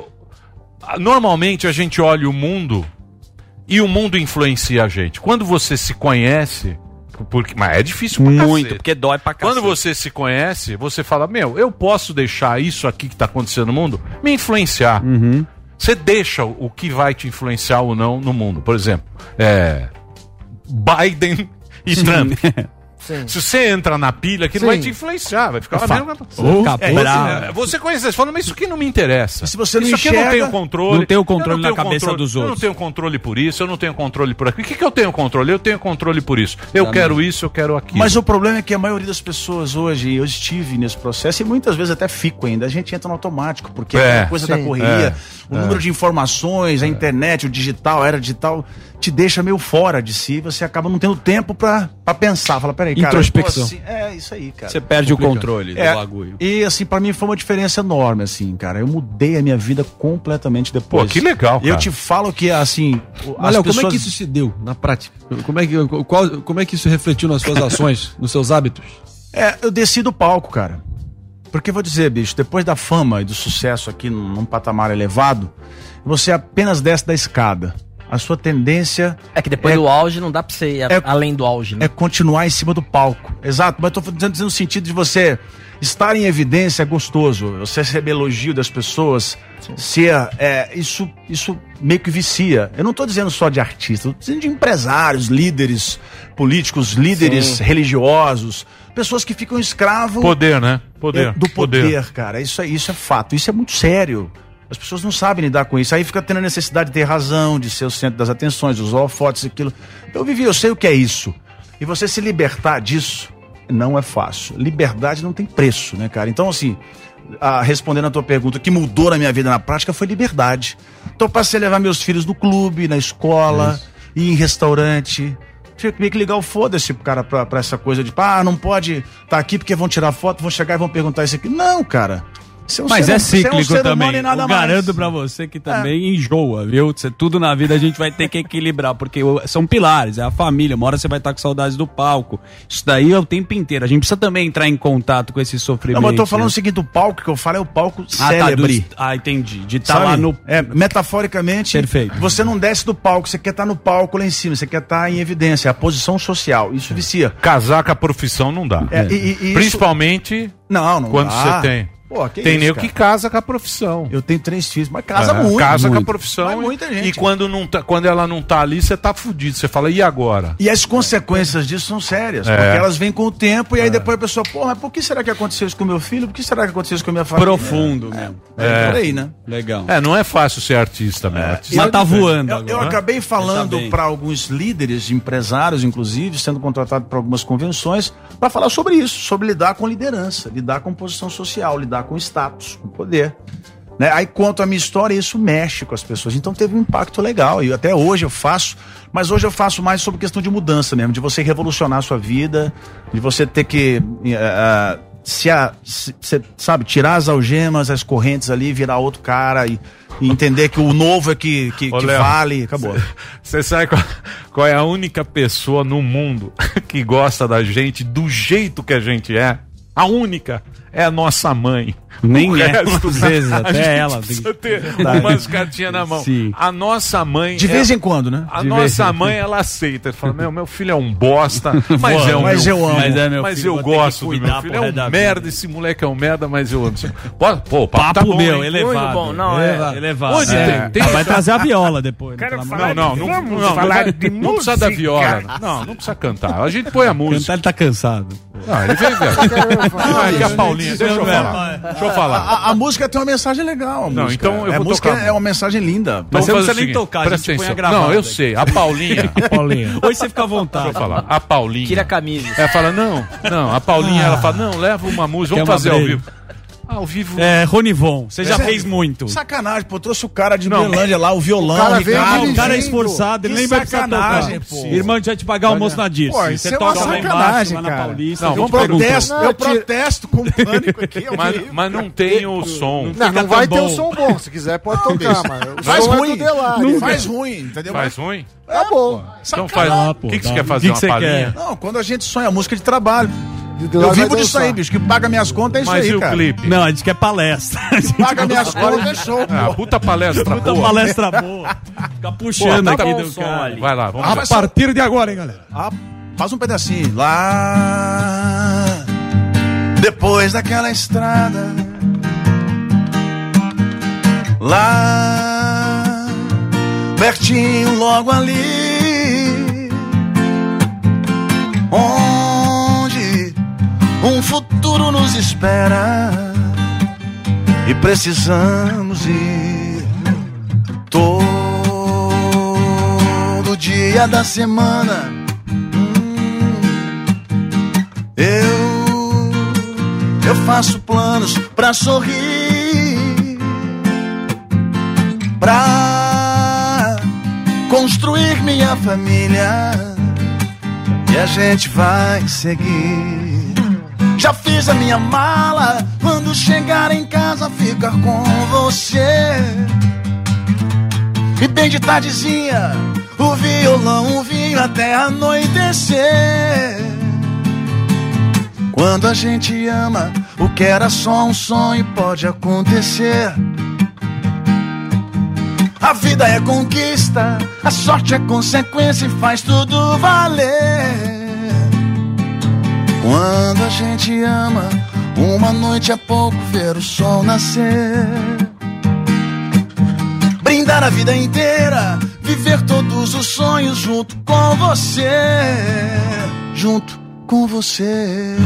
normalmente a gente olha o mundo e o mundo influencia a gente. Quando você se conhece, porque, mas é difícil pra Muito, cacete. porque dói pra Quando cacete. você se conhece, você fala: Meu, eu posso deixar isso aqui que tá acontecendo no mundo me influenciar. Uhum. Você deixa o que vai te influenciar ou não no mundo. Por exemplo, é, Biden e [LAUGHS] Trump. Se você entra na pilha, aquilo Sim. vai te influenciar, vai ficar É fato. mesma Ô, É, cabrão. você, conhece, você fala, mas isso aqui não me interessa. Se você não isso aqui eu não enxerga, tenho controle. não tem o eu controle tenho na cabeça controle- dos Eu não outros. tenho controle por isso, eu não tenho controle por aquilo. O que, que eu tenho controle? Eu tenho controle por isso. Eu quero isso, eu quero aquilo. Mas o problema é que a maioria das pessoas hoje, e eu estive nesse processo e muitas vezes até fico ainda, a gente entra no automático, porque É, a coisa da sim. correria, É, o é. número de informações, a internet, o digital, a era digital, te deixa meio fora de si, você acaba não tendo tempo pra, pra pensar. Fala, peraí, cara. eu Introspecção. assim- é isso aí, cara. Você perde o controle É, do bagulho. E assim, pra mim foi uma diferença enorme, assim, cara. Eu mudei a minha vida completamente depois. Pô, que legal, Eu cara. te falo que, assim. Mas, as Léo, como é pessoas- que isso se deu na prática? Como é que, qual, como é que isso refletiu nas suas ações, [LAUGHS] nos seus hábitos? É, eu desci do palco, cara. Porque eu vou dizer, bicho, depois da fama e do sucesso aqui num, num patamar elevado, você apenas desce da escada. A sua tendência É que depois É- do auge não dá pra você ir é- além do auge, né? é continuar em cima do palco. Exato, mas eu tô dizendo no sentido de você estar em evidência é gostoso, você receber elogio das pessoas, ser, é, isso, isso meio que vicia. Eu não tô dizendo só de artistas, eu tô dizendo de empresários, líderes políticos, líderes Sim. religiosos, pessoas que ficam escravos Poder, né? Poder. é, do poder, cara. Isso, é- isso é fato, isso é muito sério. As pessoas não sabem lidar com isso. Aí fica tendo a necessidade de ter razão, de ser o centro das atenções, dos holofotes, aquilo. Eu vivi, eu sei o que é isso. E você se libertar disso não é fácil. Liberdade não tem preço, né, cara? Então, assim, a- respondendo a tua pergunta, o que mudou na minha vida na prática foi liberdade. Então, eu passei a levar meus filhos no clube, na escola, ir em restaurante. Tinha que ligar o foda-se pro cara pra, pra essa coisa de, ah, não pode estar tá aqui porque vão tirar foto, vão chegar e vão perguntar isso aqui. Não, cara. Você um Mas ser- é você um cíclico ser humano também. nada Eu garanto pra você que também enjoa, viu? Tudo na vida a gente vai ter que equilibrar, porque são pilares, é a família. Uma hora você vai estar com saudades do palco. Isso daí é o tempo inteiro. A gente precisa também entrar em contato com esse Não, sofrimento. mas eu tô falando né? o seguinte, o palco que eu falo é o palco Ah, tá, célebre. do- ah, entendi. De estar Sabe? lá no. É, metaforicamente, Perfeito. você não desce do palco, você quer estar no palco lá em cima, você quer estar em evidência, é a posição social. Isso vicia. Casar com a profissão não dá. É, e- e- e isso- Principalmente Não, não quando dá. você tem. Pô, que tem isso, nego cara. que casa com a profissão. Eu tenho três filhos, mas casa É, muito. Casa com a muito. profissão. Mas e- muita gente. E quando, não tá, quando ela não tá ali, você tá fudido. Você fala, e agora? E as consequências disso são sérias, É. porque elas vêm com o tempo e aí depois a pessoa, pô, mas por que será que aconteceu isso com meu filho? Por que será que aconteceu isso com a minha família? Profundo mesmo. É, por aí, né? Legal. É, não é fácil ser artista, meu. Artista Mas é tá voando Eu, agora. eu acabei falando Tá bem. para alguns líderes, empresários, inclusive, sendo contratado para algumas convenções, para falar sobre isso, sobre lidar com liderança, lidar com posição social, lidar com status, com poder. Né? Aí conto a minha história e isso mexe com as pessoas. Então teve um impacto legal. E até hoje eu faço, mas hoje eu faço mais sobre questão de mudança mesmo, de você revolucionar a sua vida, de você ter que. eh, se, a, se, se- sabe, tirar as algemas, as correntes ali, virar outro cara e, e entender que o novo é que, que, Ô, que Léo, vale. [LAUGHS] Acabou. Você sabe qual, qual é a única pessoa no mundo [LAUGHS] que gosta da gente do jeito que a gente é? A única é a nossa mãe. Nem o é, resto, às vezes, a até gente ela precisa tem- ter Verdade. umas cartinhas na mão. Sim. A nossa mãe. De vez em quando, né? A De nossa mãe, ela aceita. Ela fala: Meu, meu filho é um bosta, [LAUGHS] mas Boa, é um mas meu eu amo. filho, Mas é meu mas filho, eu gosto do meu filho. É um da merda, esse moleque é um merda, mas eu amo. Pô, papo, Papo tá bom, meu, hein? elevado. Muito bom, não, é. elevado. elevado. Onde É. tem? tem Ah, Vai trazer a viola [LAUGHS] depois. Quero Não, de não, não, Vamos não, falar não, de não precisa da música. viola. Não, não precisa cantar. A gente põe a música. Cantar, ele tá cansado. Não, ele veio, velho. [LAUGHS] Não, é que a Paulinha, deixa eu é, falar. Deixa eu falar. A, a música tem uma mensagem legal. a Não, música. então eu É, vou a música tocar. é uma mensagem linda. Mas você não precisa nem tocar, a gente põe a gravada Não, eu sei. A Paulinha. [LAUGHS] A Paulinha. Hoje você fica à vontade. Deixa eu falar. A Paulinha. Tira a camisa. Ela fala, não, não. A Paulinha, ela fala, não, leva uma música, vamos fazer ao vivo. Ah, ao vivo. É, Ronivon, você já Sério? fez muito. Sacanagem, pô. Trouxe o cara de Não. Belândia lá, o violão. O cara veio. O cara é esforçado, ele Que nem vai precisar sacanagem, pô. Irmão, a gente vai te pagar o almoço na Dirce. Pô, isso Você é uma toca lá embaixo, sacanagem, lá na cara. Paulista. Não, a gente. Protesto, Não, eu tira- protesto com pânico aqui. eu Mas, digo. mas não tem o som. Não, não vai ter o som bom. Se quiser, pode tocar, mas o Faz som é ruim. do Delari. Não faz ruim, entendeu? Faz ruim? Tá bom. Então faz. Ah, O pô, que, que você quer O fazer? que que Uma você palhinha? quer? Não, quando a gente sonha música de trabalho. Eu vivo disso aí, bicho. Que paga minhas contas é isso Mas aí, e o cara. clipe? Não, a gente quer palestra. [LAUGHS] A gente Paga minhas contas é show, Ah, pô. puta palestra Puta boa. palestra boa. [LAUGHS] Fica puxando Pô, tá aqui do cara. ali. Vai lá, vamos Ah, A partir de agora, hein, galera? Ah, faz um pedacinho. Lá. Depois daquela estrada. Lá. Pertinho, logo ali. Onde um futuro nos espera. E precisamos ir. Todo dia da semana. Eu, eu faço planos pra sorrir, pra construir minha família e a gente vai seguir. Já fiz a minha mala, quando chegar em casa ficar com você. E bem de tardezinha, o violão, o vinho até anoitecer. Quando a gente ama, o que era só um sonho pode acontecer. A vida é conquista, a sorte é consequência e faz tudo valer. Quando a gente ama, uma noite é pouco ver o sol nascer. Brindar a vida inteira, viver todos os sonhos junto com você. Junto com você.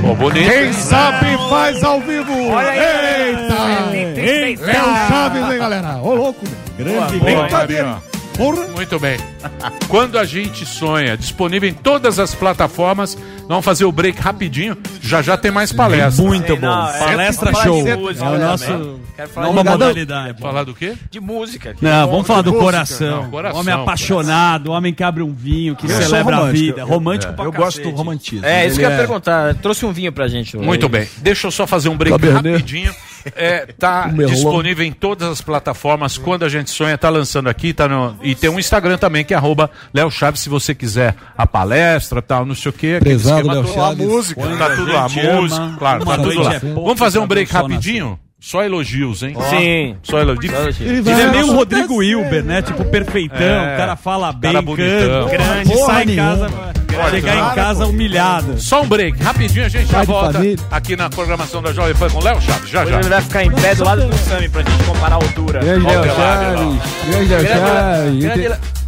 Pô, bonito. Quem sabe faz ao vivo. Olha aí. Eita! Eita! Léo Chaves, hein, galera? Ô, louco. Grande Boa. Porra. Muito bem. [LAUGHS] Quando a gente sonha, disponível em todas as plataformas, nós vamos fazer o break rapidinho. Já já tem mais palestra. Muito bom. Não, é- Palestra show. de É o também. nosso Quero falar nova de- modalidade. Falar do quê? de música. que Não, bom. vamos falar do coração. Não, coração, Homem apaixonado, homem que abre um vinho, que Eu sou celebra a vida. Romântico pra Eu gosto do cacete. romantismo. É, isso que eu Ele ia perguntar. Trouxe um vinho pra gente. hoje. Muito bem. Deixa eu só fazer um break Cabernet. rapidinho. É, tá [LAUGHS] disponível em todas as plataformas. Quando a gente sonha, tá lançando aqui, tá no, e tem um Instagram também que é arroba Léo Chaves, se você quiser a palestra, tal, não sei o quê. aquele Prezado esquema Léo. Chaves. A música. Tá tudo lá, A ama, música, claro, tá tudo lá. é pouco Vamos fazer um pra break rapidinho? Só elogios, hein? Sim. Só elogios. Ele é meio o Rodrigo Wilber, né? Tipo, perfeitão. É. O cara fala bem, Cara bonitão. canta, grande, Porra sai em nenhuma. Casa, chegar em casa humilhado. Só um break, rapidinho a gente já volta família. aqui na programação da Jovem Pan com Léo Chaves, já já. ele vai ficar em pé do lado do Sami pra gente comparar a altura. Grande Léo. Chaves. Grande Léo Chaves.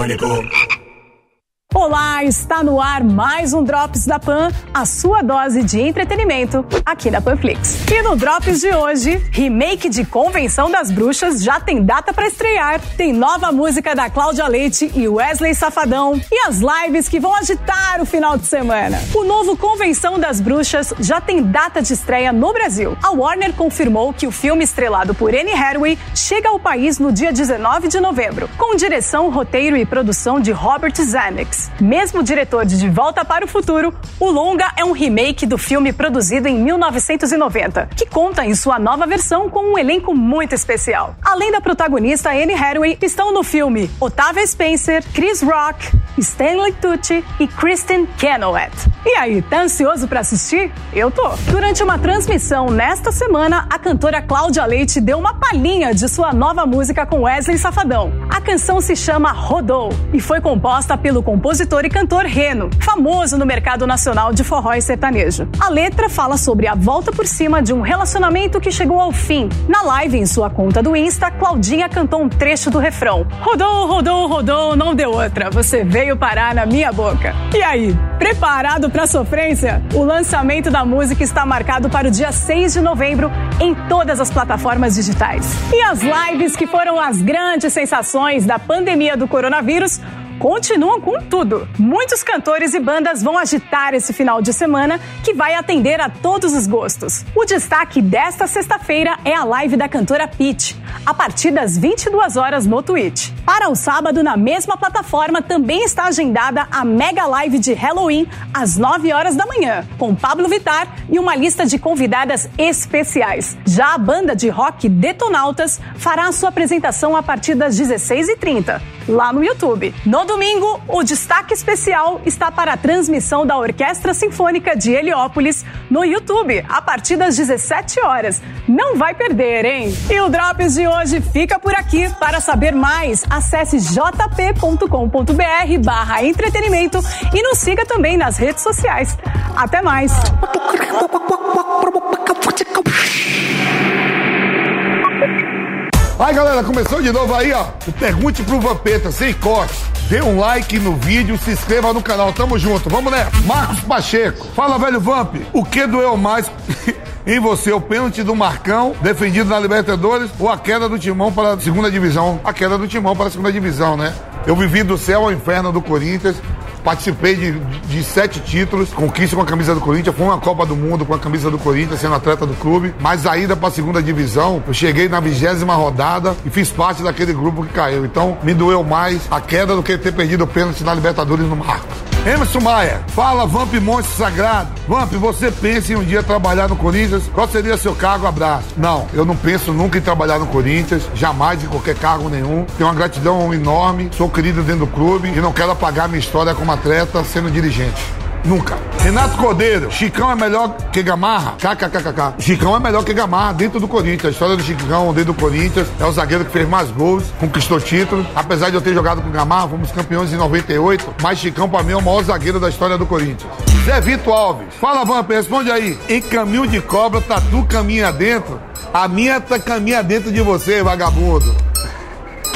Volta, nós só vai ali, volta já. Pânico. Olá, está no ar mais um Drops da Pan, a sua dose de entretenimento aqui na Panflix. E no Drops de hoje, remake de Convenção das Bruxas já tem data para estrear, tem nova música da Cláudia Leite e Wesley Safadão e as lives que vão agitar o final de semana. O novo Convenção das Bruxas já tem data de estreia no Brasil. A Warner confirmou que o filme estrelado por Anne Hathaway chega ao país no dia 19 de novembro, com direção, roteiro e produção de Robert Zemeckis. Mesmo diretor de De Volta para o Futuro, o longa é um remake do filme produzido em 1990, que conta em sua nova versão com um elenco muito especial. Além da protagonista Anne Hathaway, estão no filme Otávia Spencer, Chris Rock, Stanley Tucci e Kristen Chenoweth. E aí, tá ansioso para assistir? Eu tô. Durante uma transmissão nesta semana, a cantora Cláudia Leite deu uma palhinha de sua nova música com Wesley Safadão. A canção se chama Rodou e foi composta pelo compositor e cantor Reno, famoso no mercado nacional de forró e sertanejo. A letra fala sobre a volta por cima de um relacionamento que chegou ao fim. Na live em sua conta do Insta, Claudinha cantou um trecho do refrão: Rodou, rodou, rodou, não deu outra. Você veio parar na minha boca. E aí, preparado para sofrência? O lançamento da música está marcado para o dia 6 de novembro em todas as plataformas digitais. E as lives que foram as grandes sensações da pandemia do coronavírus continuam com tudo. Muitos cantores e bandas vão agitar esse final de semana que vai atender a todos os gostos. O destaque desta sexta-feira é a live da cantora Peach, a partir das 22 horas no Twitch. Para o sábado, na mesma plataforma, também está agendada a mega live de Halloween às 9 horas da manhã, com Pablo Vittar e uma lista de convidadas especiais. Já a banda de rock Detonautas fará sua apresentação a partir das 16h30, lá no YouTube. No domingo, o destaque especial está para a transmissão da Orquestra Sinfônica de Heliópolis no YouTube, a partir das 17 horas. Não vai perder, hein? E o Drops de hoje fica por aqui. Para saber mais, acesse jp.com.br barra entretenimento e nos siga também nas redes sociais. Até mais! [LAUGHS] Aí galera, começou de novo aí, ó. Pergunte pro Vampeta, sem corte. Dê um like no vídeo, se inscreva no canal. Tamo junto, vamos nessa. Marcos Pacheco, fala velho Vamp, o que doeu mais [LAUGHS] em você? O pênalti do Marcão, defendido na Libertadores, ou a queda do Timão para a segunda divisão? A queda do Timão para a segunda divisão, né? Eu vivi do céu ao inferno do Corinthians. Participei de, de sete títulos, conquista com a camisa do Corinthians, foi uma Copa do Mundo com a camisa do Corinthians, sendo atleta do clube. Mas a ida para a segunda divisão, eu cheguei na vigésima rodada e fiz parte daquele grupo que caiu. Então me doeu mais a queda do que ter perdido o pênalti na Libertadores no Marcos. Emerson Maia, fala Vamp Monte Sagrado. Vamp, você pensa em um dia trabalhar no Corinthians? Qual seria seu cargo? Abraço. Não, eu não penso nunca em trabalhar no Corinthians, jamais em qualquer cargo nenhum. Tenho uma gratidão enorme, sou querido dentro do clube e não quero apagar minha história como atleta sendo dirigente. Nunca. Renato Cordeiro, Chicão é melhor que Gamarra? KKKKK. Chicão é melhor que Gamarra dentro do Corinthians. A história do Chicão dentro do Corinthians é o zagueiro que fez mais gols, conquistou título. Apesar de eu ter jogado com Gamarra, fomos campeões em 98. Mas Chicão, pra mim, é o maior zagueiro da história do Corinthians. Zé Vitor Alves, fala Vamp, responde aí. Em caminho de cobra, tatu caminha dentro. A minha tá caminha dentro de você, vagabundo.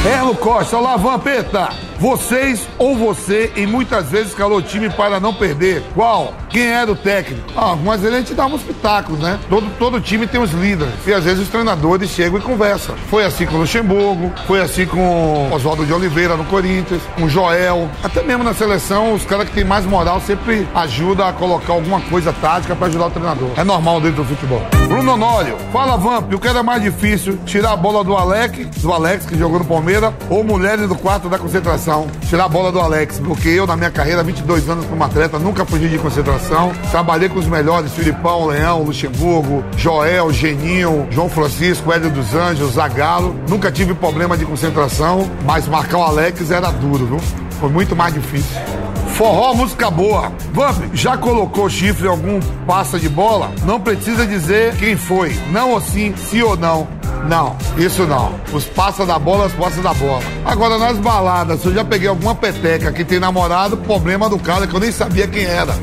Erlo Costa, olá Vampeta. Vocês ou você, e muitas vezes calou o time para não perder. Qual? Quem era o técnico? Ah, mas vezes a gente dá uns pitacos, né? Todo, todo time tem os líderes. E às vezes os treinadores chegam e conversam. Foi assim com o Luxemburgo, foi assim com Oswaldo de Oliveira no Corinthians, com o Joel. Até mesmo na seleção, os caras que têm mais moral sempre ajudam a colocar alguma coisa tática para ajudar o treinador. É normal dentro do futebol. Bruno Honório, fala Vamp, o que era mais difícil? Tirar a bola do Alex, do Alex que jogou no Palmeiras, ou mulheres do quarto da concentração? Tirar a bola do Alex, porque eu, na minha carreira, 22 anos como atleta, nunca fugi de concentração. Trabalhei com os melhores, Filipão, Leão, Luxemburgo, Joel, Geninho, João Francisco, Hélio dos Anjos, Zagalo. Nunca tive problema de concentração, mas marcar o Alex era duro, viu? Foi muito mais difícil. Forró, música boa. Vamp, já colocou chifre em algum passa de bola? Não precisa dizer quem foi. Não ou sim, sim ou não. Não, isso não. Os passa da bola, as passa da bola. Agora, nas baladas, se eu já peguei alguma peteca que tem namorado, problema do cara que eu nem sabia quem era.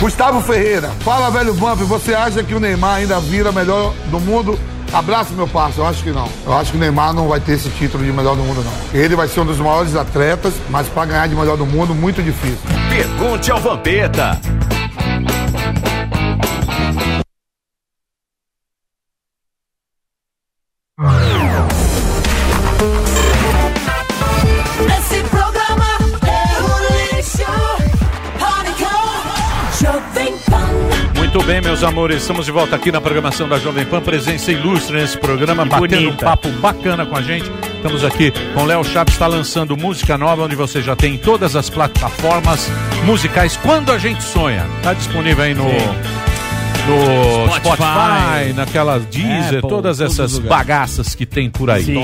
Gustavo Ferreira, fala velho Vamp, você acha que o Neymar ainda vira melhor do mundo Abraço, meu parceiro. Eu acho que não. Eu acho que o Neymar não vai ter esse título de melhor do mundo, não. Ele vai ser um dos maiores atletas, mas para ganhar de melhor do mundo, muito difícil. Pergunte ao Vampeta. Bem, meus amores, estamos de volta aqui na programação da Jovem Pan, presença ilustre nesse programa, batendo um bonita. papo bacana com a gente. Estamos aqui com o Léo Chaves, está lançando música nova, onde você já tem em todas as plataformas musicais. Quando a gente sonha, está disponível aí no, no Spotify, Spotify, naquela Deezer, Apple, todas essas bagaças que tem por aí. Sim.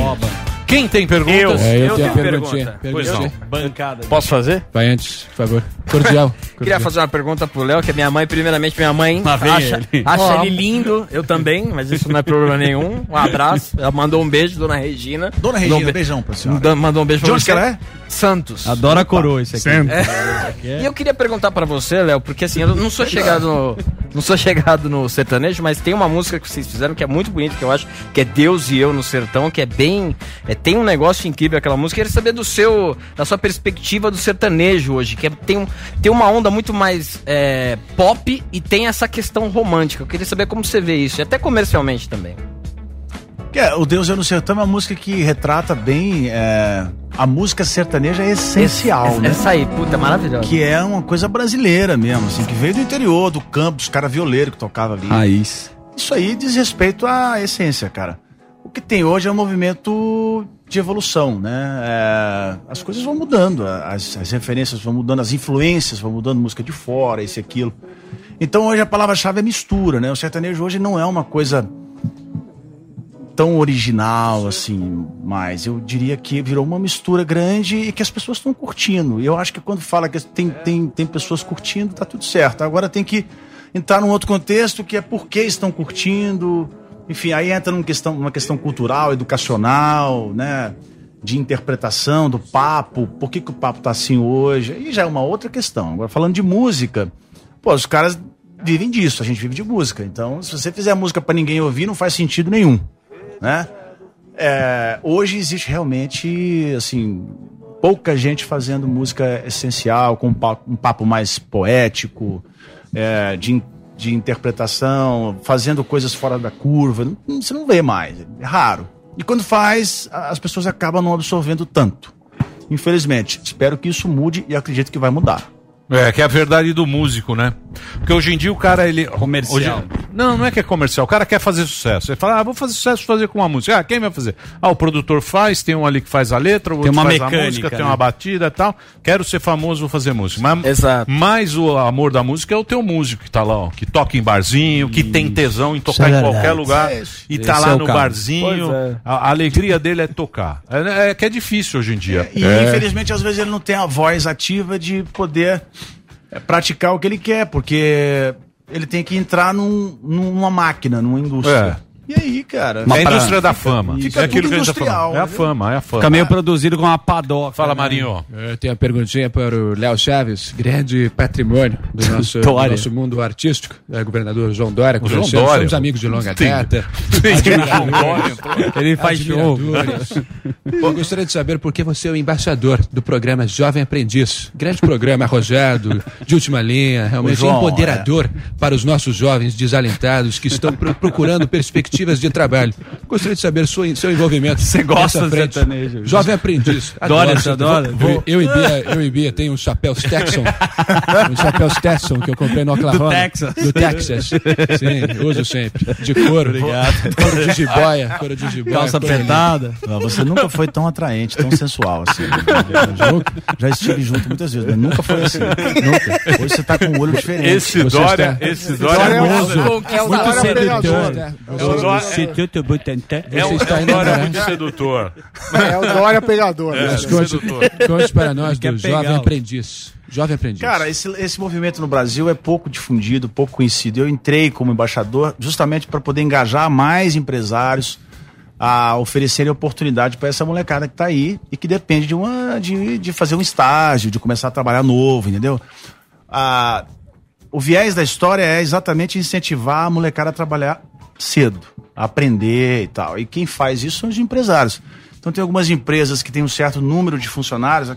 Quem tem perguntas? Eu. É, eu eu tenho tenho a perguntinha. pergunta. Pois não. Bancada. Posso fazer? Vai antes, por favor. Cordial. [LAUGHS] Queria cordial. fazer uma pergunta pro Léo, que é minha mãe, primeiramente, minha mãe Lá acha, ele. acha ele lindo, eu também, mas isso não é problema nenhum. Um abraço. Ela mandou um beijo, dona Regina. Dona Regina, um be- beijão pra senhora. Mandou um beijo De pra onde você. que ela é? Santos. Adora a coroa esse aqui. É. E eu queria perguntar pra você, Léo, porque assim, eu não sou chegado no, não sou chegado no sertanejo, mas tem uma música que vocês fizeram que é muito bonita, que eu acho que é Deus e eu no sertão, que é bem, é, tem um negócio incrível aquela música. Eu queria saber do seu, da sua perspectiva do sertanejo hoje, que é- tem, um, tem uma onda muito mais é, pop e tem essa questão romântica. Eu queria saber como você vê isso, e até comercialmente também. Que é, o Deus Eu no Sertão é uma música que retrata bem. é, a música sertaneja é essencial, Essa- né? Essa aí, puta, é maravilhosa. Que é uma coisa brasileira mesmo, assim, que veio do interior, do campo, dos caras violeiros que tocavam ali. Raiz. Isso aí diz respeito à essência, cara. O que tem hoje é um movimento de evolução, né? É, as coisas vão mudando, as, as referências vão mudando, as influências vão mudando, música de fora, isso e aquilo. Então hoje a palavra-chave é mistura, né? O sertanejo hoje não é uma coisa tão original assim, mas eu diria que virou uma mistura grande e que as pessoas estão curtindo. E eu acho que quando fala que tem, tem, tem pessoas curtindo, tá tudo certo. Agora tem que entrar num outro contexto que é por que estão curtindo. Enfim, aí entra numa questão, uma questão cultural, educacional, né? De interpretação do papo, por que, que o papo tá assim hoje? Aí já é uma outra questão. Agora, falando de música, pô, os caras vivem disso, a gente vive de música. Então, se você fizer música para ninguém ouvir, não faz sentido nenhum né? É, hoje existe realmente, assim, pouca gente fazendo música essencial, com um papo, mais poético, é, de, de interpretação, fazendo coisas fora da curva. Você não vê mais, é raro. E quando faz, as pessoas acabam não absorvendo tanto. Infelizmente, espero que isso mude e acredito que vai mudar. É, que é a verdade do músico, né? Porque hoje em dia o cara, ele. Comercial. hoje- não, não é que é comercial. O cara quer fazer sucesso. Ele fala, ah, vou fazer sucesso, fazer com uma música. Ah, quem vai fazer? Ah, o produtor faz, tem um ali que faz a letra, o outro uma faz a mecânica, música, tem né? uma batida e tal. Quero ser famoso, vou fazer música. Mas, Exato. mas o amor da música é o teu músico que tá lá, ó, que toca em barzinho, que tem tesão em tocar Isso é em qualquer lugar É, e tá esse lá é o no caso. barzinho. É. A, a alegria dele é tocar. É, é que é difícil hoje em dia. E É. infelizmente, às vezes, ele não tem a voz ativa de poder praticar o que ele quer, porque ele tem que entrar num- numa máquina, numa indústria. E aí, cara? é a indústria da fama. Fica é aquilo tudo que a gente tá falando. É a né? fama, é a fama. Fica meio produzido com uma padoca. Fala, né? Marinho. Eu tenho uma perguntinha para o Léo Chaves, grande patrimônio do [LAUGHS] nosso, do nosso mundo artístico, é, governador João Dória. João Dória. Somos amigos de longa Sim. data. [LAUGHS] Ele faz show. Eu gostaria de saber por que você é o embaixador do programa Jovem Aprendiz. Grande programa arrojado, de última linha, realmente João, empoderador para os nossos jovens desalentados que estão pro- procurando perspectivas de trabalho. Gostaria de saber sua, seu envolvimento. Você gosta do sertanejo? Jovem Aprendiz. [LAUGHS] Adoro. você adora? Eu, eu e Bia, eu e Bia tem um chapéu Stetson. um chapéu Stetson que eu comprei no Oklahoma. Do Texas. Do Texas. Sim, uso sempre. De couro. Obrigado. Couro de jiboia. Couro de jiboia. Calça apertada. Você nunca foi tão atraente, tão sensual assim. Já, estive junto muitas vezes, mas nunca foi assim. Nunca. Hoje você tá com um olho diferente. Esse Você Dória, está- esse Dória Dória é é muito É o Muito Dória sedutor. Você- É o Dória- Instituto Butantan. é um, está é um Dória embora. muito sedutor. É o Dória pegador. né? Mas conte, para nós do Jovem. Aprendiz. Jovem Aprendiz. Cara, esse, esse movimento no Brasil é pouco difundido, pouco conhecido. Eu entrei como embaixador justamente para poder engajar mais empresários a oferecerem oportunidade para essa molecada que está aí e que depende de, uma, de, de fazer um estágio, de começar a trabalhar novo, entendeu? Ah, o viés da história é exatamente incentivar a molecada a trabalhar cedo, aprender e tal. E quem faz isso são os empresários. Então tem algumas empresas que têm um certo número de funcionários,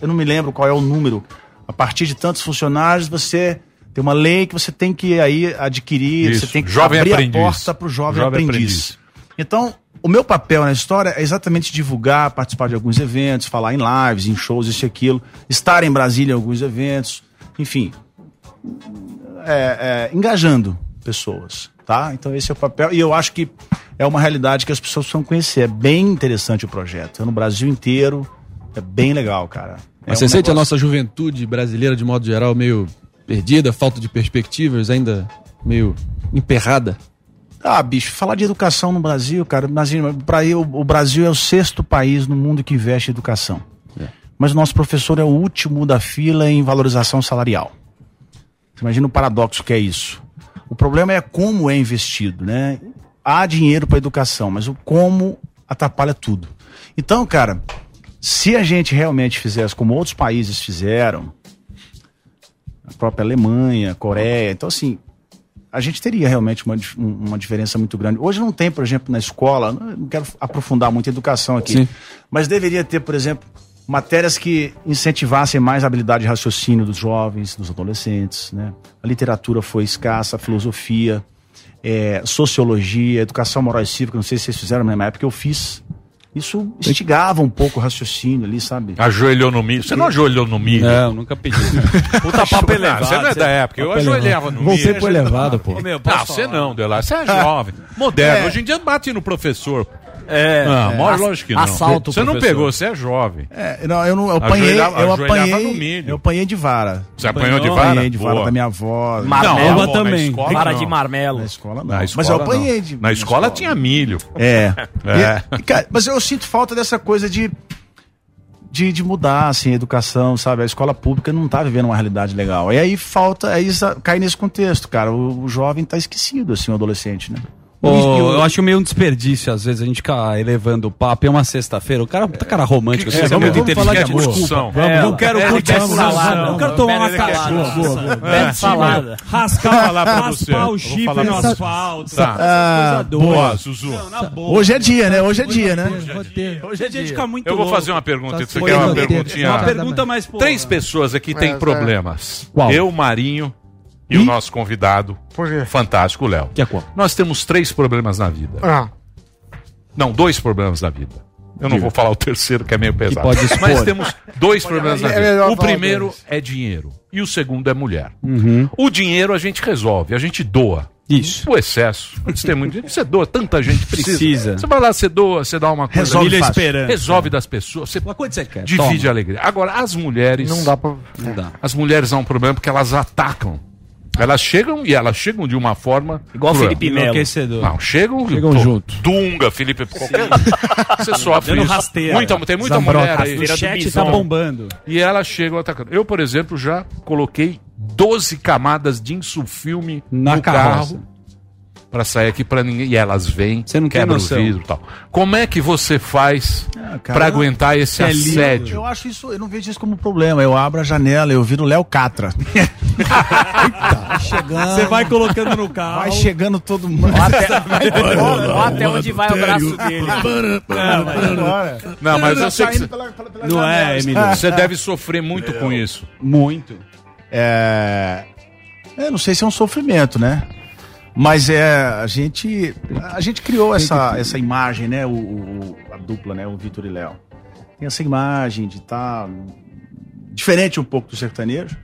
eu não me lembro qual é o número. A partir de tantos funcionários, você tem uma lei que você tem que aí adquirir, Isso, você tem que jovem abrir aprendiz. a porta para o jovem, Jovem aprendiz. aprendiz. Então, o meu papel na história é exatamente divulgar, participar de alguns eventos, falar em lives, em shows, isso e aquilo, estar em Brasília em alguns eventos, enfim, é, é, engajando pessoas, tá? Então esse é o papel e eu acho que é uma realidade que as pessoas precisam conhecer. É bem interessante o projeto, é no Brasil inteiro, é bem legal, cara. É Mas você um sente a negócio- nossa juventude brasileira, de modo geral, meio perdida, falta de perspectivas, ainda meio emperrada? Ah, bicho, falar de educação no Brasil, cara, imagina, pra eu, o Brasil é o sexto país no mundo que investe em educação. Mas o nosso professor é o último da fila em valorização salarial. Você imagina o paradoxo que é isso. O problema é como é investido, né? Há dinheiro para educação, mas o como atrapalha tudo. Então, cara, se a gente realmente fizesse como outros países fizeram, a própria Alemanha, Coreia, então assim, a gente teria realmente uma, um- uma diferença muito grande. Hoje não tem, por exemplo, na escola, não não quero aprofundar muito a educação aqui, Sim. mas deveria ter, por exemplo, matérias que incentivassem mais a habilidade de raciocínio dos jovens, dos adolescentes. Né? A literatura foi escassa, a filosofia, é, sociologia, educação moral e cívica, não sei se vocês fizeram, mas na época eu fiz. Isso instigava um pouco o raciocínio ali, sabe? Ajoelhou no milho. Você não ajoelhou no milho? Não, nunca pedi. [LAUGHS] Puta papo elevado. Você não é da época. Eu ajoelhava elevado. no milho. pro elevado, pô. Não, você não, Delar. Você é [LAUGHS] jovem. Moderno. É. Hoje em dia bate no professor. É, Não, é. mó- lógico que não. Assalto, Você não professor. pegou, você é jovem. É, não, eu não eu apanhei, eu apanhei, eu apanhei de vara. Você apanhou de vara? Apanhei de vara Boa. da minha avó. Marmelo Não, também. Escola, Vara não. de marmelo. Na escola não. Na Mas escola, eu não. apanhei de Na escola tinha milho. É. É. E- e, cara, mas eu sinto falta dessa coisa de, de, de mudar, assim, a educação, sabe? A escola pública não tá vivendo uma realidade legal. E aí falta, aí cai nesse contexto, cara. O, o jovem tá esquecido, assim, o adolescente, né? Ô, E- e o- eu acho meio um desperdício, às vezes, a gente ficar elevando o papo. É uma sexta-feira, o cara tá cara romântico, é você muito quer? inteligente. Quer discussão? Desculpa. É, não quero é, curtir salada. Não quero tomar uma calada. Pede É, salada. Rascar, falar raspar o chifre falar no asfalto. Tá. Ah. Boa, Zuzu. Hoje é dia, né? Hoje é dia, né? Hoje é dia de ficar muito Eu vou fazer uma pergunta. Tá Você quer uma perguntinha? Uma pergunta mais... Três pessoas aqui têm É, problemas. Qual? Eu, Marinho e, o nosso convidado, fantástico, Léo. Que é qual? Nós temos três problemas na vida. Ah. Não, dois problemas na vida. Eu não Diga. vou falar o terceiro, que é meio pesado. Mas temos dois [LAUGHS] problemas na É vida. melhor O primeiro é dinheiro. E o segundo é mulher. Uhum. O dinheiro a gente resolve, a gente doa. Isso. O excesso. Antes tem muito você doa, tanta gente precisa. Precisa. Você vai lá, você doa, você dá uma coisa. Resolve. Resolve das pessoas. Você Mas quanto você quer? divide Toma. a alegria. Agora, as mulheres. Não dá pra. Não dá. As mulheres há um problema porque elas atacam. Elas chegam e elas chegam de uma forma. Igual cruel. Felipe Melo. Não, chegam. Chegam pô, junto. Dunga, Felipe. Qualquer... Você [LAUGHS] sofre Dando isso. rasteira. Muita, tem muita mulher aí. O chat tá bombando. E elas chegam atacando. Eu, por exemplo, já coloquei 12 camadas de insufilme Na no carroça. carro pra sair aqui pra ninguém. E elas vêm, Você não tem quebram o vidro e tal. Como é que você faz Ah, eu- aguentar esse é lindo. assédio? Eu acho isso, eu não vejo isso como problema. Eu abro a janela, eu viro Léo Catra. [LAUGHS] Vai chegando. Você vai colocando no carro. Vai chegando todo mundo. Ó, ó até onde vai o braço dele. Não, mas eu sei que você, Não é, Emílio? você deve sofrer muito com isso. Muito. É, eu não sei se é um sofrimento, né? Mas é a gente a gente criou essa, essa imagem, né? O, o- a dupla, né? O Vitor e Léo. Tem essa imagem de estar diferente um pouco do sertanejo.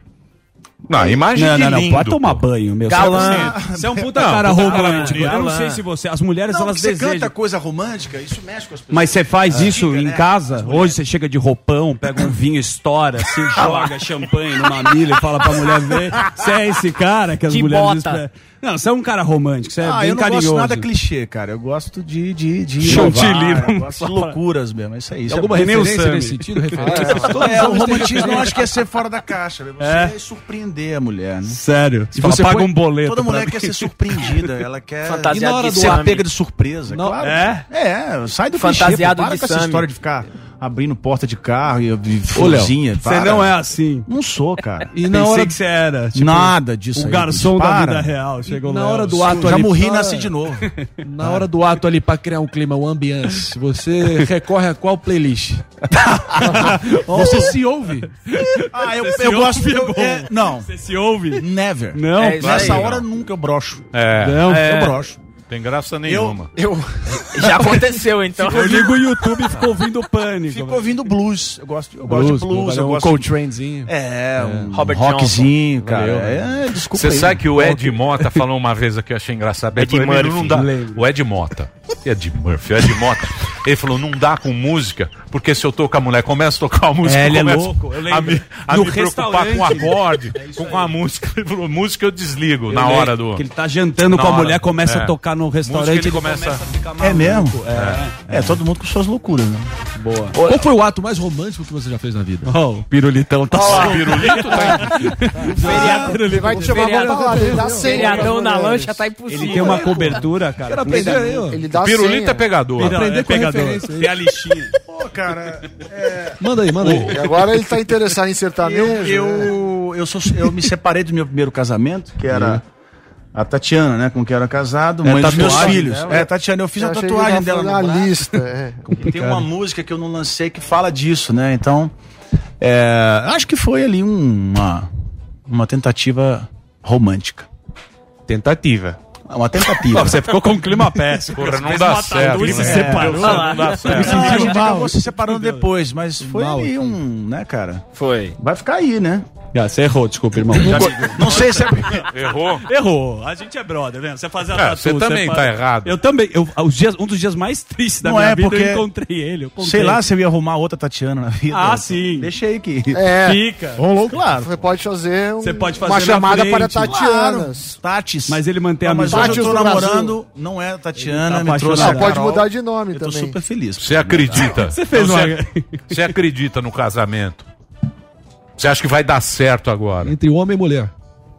Não, imagem Não, não, não. lindo, Pode tomar pô. banho, meu. Galã. Você- Você é um puta Não, cara romântico. Eu não sei se você. As mulheres, Não, elas você desejam. canta coisa romântica, isso mexe com as pessoas. Mas você faz isso Fica, em né? casa? Hoje você chega de roupão, pega um vinho, estoura, assim, [LAUGHS] joga champanhe numa milha e fala pra mulher ver. Você é esse cara que as De mulheres bota. esperam. Não, você é um cara romântico, você é ah, bem eu não carinhoso. gosto nada clichê, cara. Eu gosto de de de Chantilly, eu gosto de loucuras mesmo. É isso aí. Isso é Alguma bom. referência Sammy. [LAUGHS] nesse sentido? Referência? É, o romantismo eu acho que é ser fora da caixa. Você É. surpreender a mulher, né? Sério. Se você paga um boleto. Toda mulher quer ser surpreendida, ela [LAUGHS] quer Fantasiado E na hora de do ser pega de surpresa, Não. claro. É? É, sai do Fantasiado clichê, para de com essa história de ficar abrindo porta de carro e, e florzinha. você não é assim. Não sou, cara. E na hora que você era, tipo, Nada disso o aí, garçom da vida real. Chegou na Léo. hora do ato Já ali, morri e na nasci de novo. [LAUGHS] Na hora do ato ali pra criar um clima, um ambiance, você [LAUGHS] recorre a qual playlist? [LAUGHS] você se ouve? Ah, eu, eu gosto. eu- é é, não. Você se ouve? Never. Não, É, nessa aí, hora não. nunca eu broxo. É. Não, É. eu broxo. Tem graça nenhuma. Eu, [LAUGHS] Já aconteceu, então. [LAUGHS] Eu ligo o YouTube e fico ouvindo pânico. fico ouvindo blues. Eu gosto, eu Blues, gosto de blues. valeu, Eu um gosto Coltranezinho. É, um Robert rockzinho, cara. Valeu. É, desculpa Você aí. sabe que o Ed Mota falou uma vez aqui, eu achei engraçado. Ele Ed falou, "Emílio, Murphy. não dá. O Ed Mota. Ed Murphy, o Ed Mota. Ele falou, não dá com música, porque se eu tô com a mulher, começa a tocar a música, É, ele é louco, eu a lembro. me, a No me preocupar com o acorde, com, com a música. Ele falou, música eu desligo na hora do... Que ele tá jantando Na com a hora. mulher, começa É. a tocar no Música, restaurante, ele ele começa- começa, a ficar É maluco. mesmo? É. É, todo mundo com suas loucuras, né? Boa. Qual foi o ato mais romântico que você já fez na vida? Ó, o pirulitão tá Ah, [LAUGHS] pirulito tá [LAUGHS] Ele vai te chamar senha. Feriadão na lancha tá impossível. Ele tem uma cobertura, cara. Aí. Ele dá Pirulito senha. é pegador. Não, aprender é pegador. Tem a lixinha. Pô, cara, Manda aí, manda aí. E agora ele tá interessado em sertanejo. eu, né? eu, eu, sou, eu me separei do meu primeiro casamento, que era a Tatiana, né? Com quem eu era casado, É mãe dos meus filhos. dela? É, Tatiana, eu fiz Eu a tatuagem dela tava no falando a braço. lista. É. E tem uma música que eu não lancei que fala disso, né? Então, é, acho que foi ali um- uma, uma tentativa romântica. Tentativa. Uma tentativa. Você ficou com um clima péssimo. Porra, não dá certo, tatu e se né? separou. Não dá Não, certo. a gente mal. acabou se separando depois, mas foi Mal ali aqui. um, né, cara? Foi. Vai ficar aí, né? Ah, você errou, desculpa, irmão. Não sei se é. Errou? Errou. A gente é brother, né? Você fazer a É, tatu, você também faz- tá errado. Eu também. Eu, os dias, um dos dias mais tristes da Não minha é, vida, porque- eu encontrei ele. eu Sei lá se eu ia arrumar outra Tatiana na vida. Ah, sim. Deixa aí que. É. Fica. Rolou, claro. Você pode fazer, um- Você pode fazer uma chamada frente. para Tatianas. Tatis. Mas ele mantém a mas amizade. hoje eu tô do Brasil. namorando, não é a Tatiana, tá me trouxe pode mudar de nome Eu tô também. super feliz. Você acredita? Você fez uma- você- Você acredita no casamento? Você acha que vai dar certo agora? Entre homem e mulher.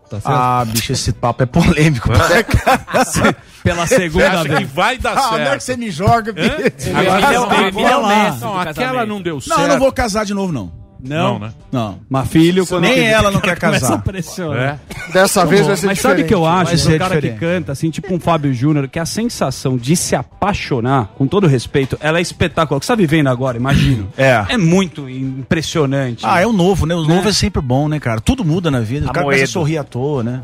Tá certo? Ah, bicho, esse papo é polêmico. [LAUGHS] Pela Você segunda acha que vez. vai dar Ah, é que certo? você me joga, bicho? Agora é que é do aquela não deu certo. Não, eu não vou casar de novo, não. Não, Não, né? Não. Mas filho, quando Nem que- ela não [LAUGHS] quer casar. a pressionar. É. Dessa vez vai ser Mas sabe o que eu diferente. acho? Vai Do ser cara diferente. que canta, assim, tipo um Fábio Júnior, que a sensação de se apaixonar, com todo respeito, ela é espetacular. O que você tá vivendo agora, imagino. É. É muito impressionante. Ah, é o novo, né? O novo é sempre bom, né, cara? Tudo muda na vida. O cara começa a sorrir à toa, né?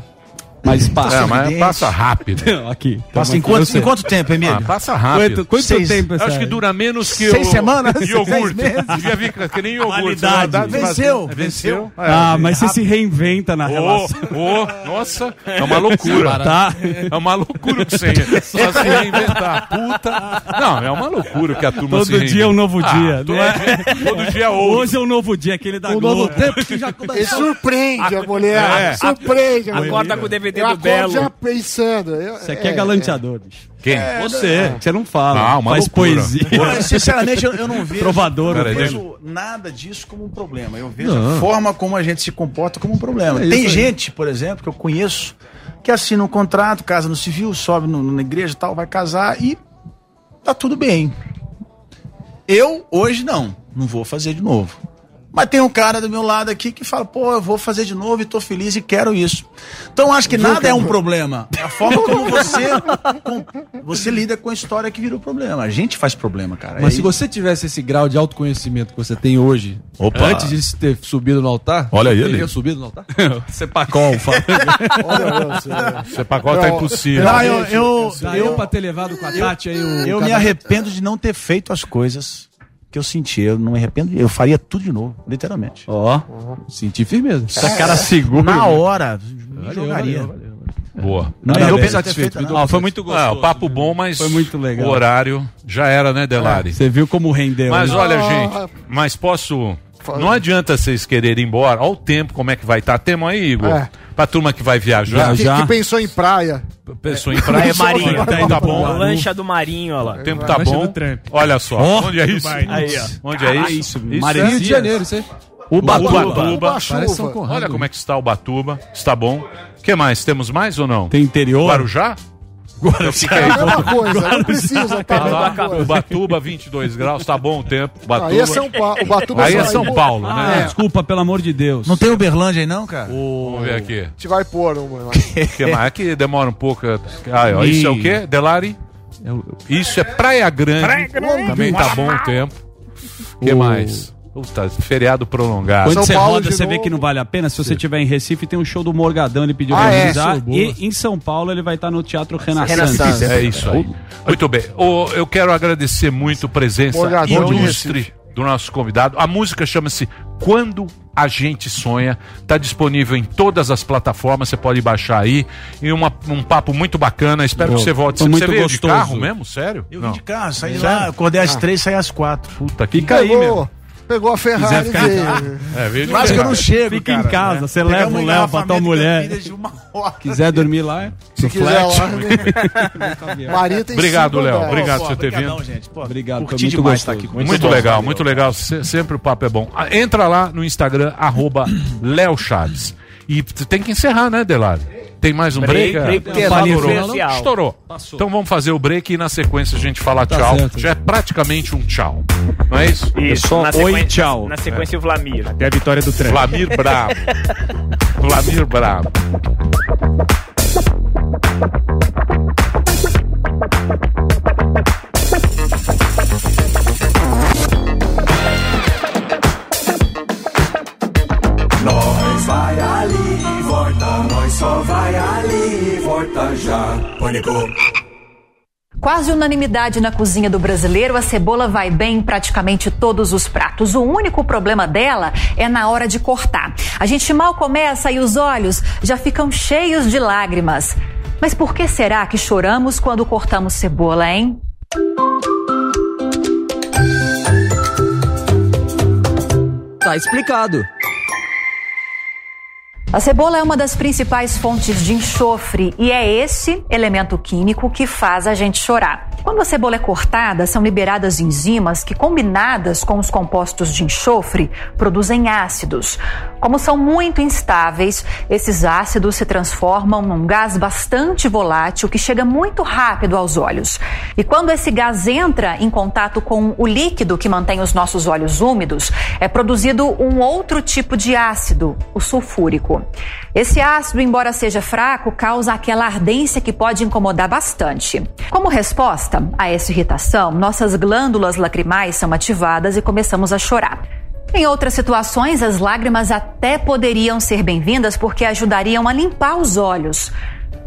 Mas passa. É, mas passa rápido. Aqui. Passa em quanto, em quanto tempo, Emílio? Ah, passa rápido. Quanto, quanto Seis- tempo acho que dura menos que Seis o semanas? [LAUGHS] iogurte. Seis meses? Devia vir que nem iogurte. Validade. Vai dar- Venceu, Venceu. venceu. Ah, mas você se reinventa na relação. ô, nossa, é uma loucura. Tá? É uma loucura que você [LAUGHS] só se reinventar. Puta. Não, é uma loucura que a turma se Todo dia é um novo Ah, dia, todo não é? dia- Todo dia é outro. Hoje é um novo dia, aquele da Um Globo. novo tempo que já começou. surpreende a mulher. É. Surpreende a mulher. Acorda com o DVD Eu do acordo Belo. já pensando. Eu- Você aqui é galanteador, bicho. Quem? Você, você não fala. Ah, uma faz loucura. poesia. Mas, sinceramente, eu, eu não vejo. Trovador, não deixa- vejo nada disso como um problema. Eu vejo Não. a forma como a gente se comporta como um problema. É Tem gente, por exemplo, que eu conheço, que assina um contrato, casa no civil, sobe no- na igreja e tal, vai casar e tá tudo bem. Eu, hoje, não. Não vou fazer de novo. Mas tem um cara do meu lado aqui que fala, pô, eu vou fazer de novo e tô feliz e quero isso. Então acho que nada é um problema. É a forma como você, com- você lida com a história que virou problema. A gente faz problema, cara. Mas É se você tivesse esse grau de autoconhecimento que você tem hoje, Opa. antes de se ter subido no altar, Olha você ele. teria subido no altar? [LAUGHS] Cepacol, [LAUGHS] fala. Você pacote é impossível. Ah, eu, eu, Daria eu, pra ter levado com a Tati aí o. eu me arrependo de não ter feito as coisas que eu senti. Eu não me arrependo. Eu faria tudo de novo, literalmente. Ó, Senti firmeza. essa cara segura. Na hora, me Valeu, jogaria. valeu, valeu. Boa. Não arrependo de ter satisfeito, feito, viu? não. Foi muito gostoso. Ah, o papo bom, mas Foi muito legal. o horário já era, né, Delari? Você viu como rendeu. Mas né? olha, Ah. gente, mas posso. Não adianta vocês quererem ir embora. Olha o tempo, como é que vai estar. Temos aí, Igor? É. Pra turma que vai viajar. Que, Já. que pensou em praia. Pessoa em praia. Aí, Marinho. O tempo tá bom. Lancha do Marinho, ó lá. O tempo tá bom. Olha só. Onde é isso? Aí, ó. Onde é isso? isso, Isso Marinho. é Rio de Janeiro, isso aí. Ubatuba. Ubatuba. Olha como é que está Ubatuba. Está bom. O que mais? Temos mais ou não? Tem interior. Guarujá? Eu fiquei- É a mesma coisa, não precisa tá a lá, mesma coisa. Ubatuba, 22 graus, tá bom o tempo. Ubatuba. Aí é São Paulo. Ubatuba Aí é São Paulo, Ah, né? Desculpa, pelo amor de Deus. Não tem Uberlândia aí não, cara? Vamos ver aqui. A gente vai pôr uma. [LAUGHS] que mais? Aqui demora um pouco. Ah, ó, isso é o quê? Delari? Isso é Praia Grande. Praia Grande. Também tá bom o tempo. O que O- mais? Puta, feriado prolongado. Quando você roda, você vê que não vale a pena. Se você estiver em Recife, tem um show do Morgadão, ele pediu Ah, pra é? Isso, boa. E em São Paulo, ele vai estar no Teatro Renaissance. É isso aí. Muito bem. Eu quero agradecer muito a presença Morgadão ilustre do nosso convidado. A música chama-se Quando a Gente Sonha. Está disponível em todas as plataformas. Você pode baixar aí. E uma- um papo muito bacana. Espero Boa. que você volte. Foi Você muito veio gostoso. de carro mesmo? Sério? Eu vim de carro, saí Sério? lá, acordei às Ah. três, saí às quatro. Puta, que Fica aí, meu. Pegou a Ferrari veio. É, veio Quase que eu não chego, Fica cara, em casa, né? você leva o Léo pra tua mulher. Campinas de uma [LAUGHS] hora. Quiser dormir lá, Se no quiser flat. lá, [LAUGHS] Maria tem Obrigado, Léo. Obrigado por você ter vindo. gente. Pô, Obrigado, foi muito demais estar aqui com Muito, legal, muito legal. Se- sempre o papo é bom. Ah, Entra lá no Instagram, arroba Léo Chaves. E tem que encerrar, né, Delari? Tem mais um break? Break, break, porque Estourou. é. Estourou. Então vamos fazer o break e na sequência a gente fala Tá tchau. certo. Já é praticamente um tchau. Não é isso? Isso, só na oi, sequência- tchau. Na sequência, o Vlamir. Até a vitória do trem. Flamir Bravo. Flamir Bravo. Nós só vai ali, volta já. Pânico. Quase unanimidade na cozinha do brasileiro, a cebola vai bem em praticamente todos os pratos. O único problema dela é na hora de cortar. A gente mal começa e os olhos já ficam cheios de lágrimas. Mas por que será que choramos quando cortamos cebola, hein? Tá explicado. A cebola é uma das principais fontes de enxofre e é esse elemento químico que faz a gente chorar. Quando a cebola é cortada, são liberadas enzimas que, combinadas com os compostos de enxofre, produzem ácidos. Como são muito instáveis, esses ácidos se transformam num gás bastante volátil que chega muito rápido aos olhos. E quando esse gás entra em contato com o líquido que mantém os nossos olhos úmidos, é produzido um outro tipo de ácido, o sulfúrico. Esse ácido, embora seja fraco, causa aquela ardência que pode incomodar bastante. Como resposta a essa irritação, nossas glândulas lacrimais são ativadas e começamos a chorar. Em outras situações, as lágrimas até poderiam ser bem-vindas porque ajudariam a limpar os olhos.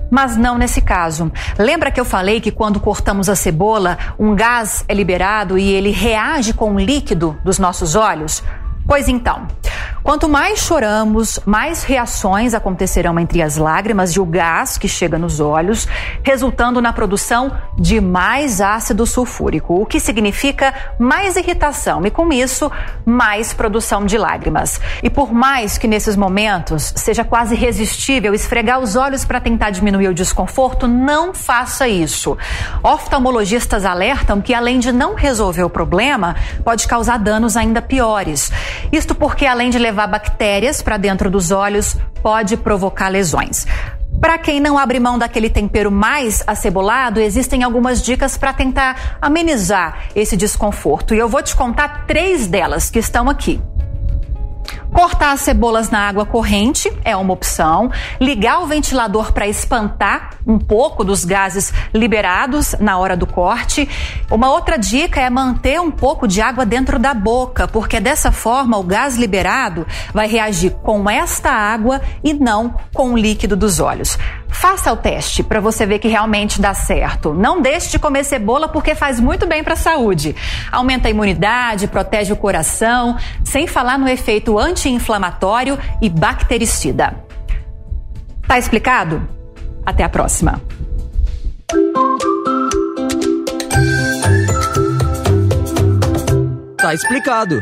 Mas não nesse caso. Lembra que eu falei que quando cortamos a cebola, um gás é liberado e ele reage com o líquido dos nossos olhos? Pois então, quanto mais choramos, mais reações acontecerão entre as lágrimas e o gás que chega nos olhos, resultando na produção de mais ácido sulfúrico, o que significa mais irritação e, com isso, mais produção de lágrimas. E por mais que nesses momentos seja quase irresistível esfregar os olhos para tentar diminuir o desconforto, não faça isso. Oftalmologistas alertam que, além de não resolver o problema, pode causar danos ainda piores. Isto porque, além de levar bactérias para dentro dos olhos, pode provocar lesões. Para quem não abre mão daquele tempero mais acebolado, existem algumas dicas para tentar amenizar esse desconforto. E eu vou te contar três delas que estão aqui. Cortar as cebolas na água corrente é uma opção. Ligar o ventilador para espantar um pouco dos gases liberados na hora do corte. Uma outra dica é manter um pouco de água dentro da boca, porque dessa forma o gás liberado vai reagir com esta água e não com o líquido dos olhos. Faça o teste para você ver que realmente dá certo. Não deixe de comer cebola porque faz muito bem para a saúde. Aumenta a imunidade, protege o coração, sem falar no efeito anti-inflamatório e bactericida. Tá explicado? Até a próxima. Tá explicado.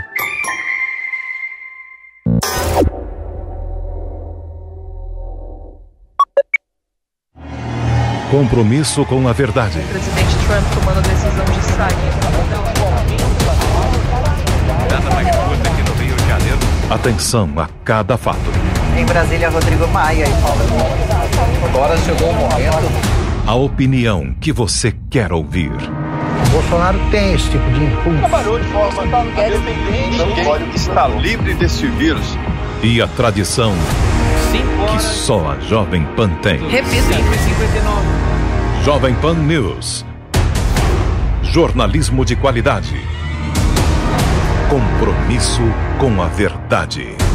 Compromisso com a verdade. presidente Trump tomando a decisão de sair. Dada magnitude aqui no Rio de Janeiro. Atenção a cada fato. Em Brasília, Rodrigo Maia e Paulo. Agora chegou o momento A opinião que você quer ouvir. Bolsonaro tem esse tipo de impulso. Trabalhou de forma independente, óleo que está livre desse vírus. E a tradição que só a Jovem Pan tem. Repita. 59. Jovem Pan News. Jornalismo de qualidade. Compromisso com a verdade.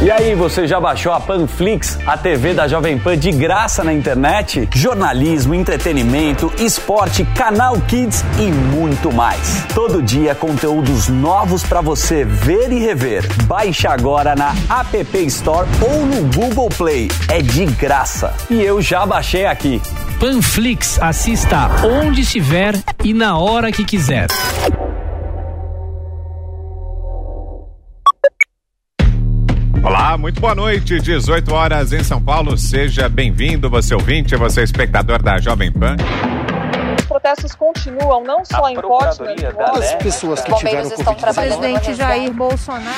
E aí, você já baixou a Panflix, a TV da Jovem Pan de graça na internet? Jornalismo, entretenimento, esporte, canal Kids e muito mais. Todo dia conteúdos novos para você ver e rever. Baixe agora na App Store ou no Google Play. É de graça. E eu já baixei aqui. Panflix, assista onde estiver e na hora que quiser. Muito boa noite, 18 horas em São Paulo. Seja bem-vindo, você ouvinte, você espectador da Jovem Pan. Os protestos continuam não só em Portland, As pessoas que tiveram estão Covid. trabalhando Presidente Jair Bolsonaro.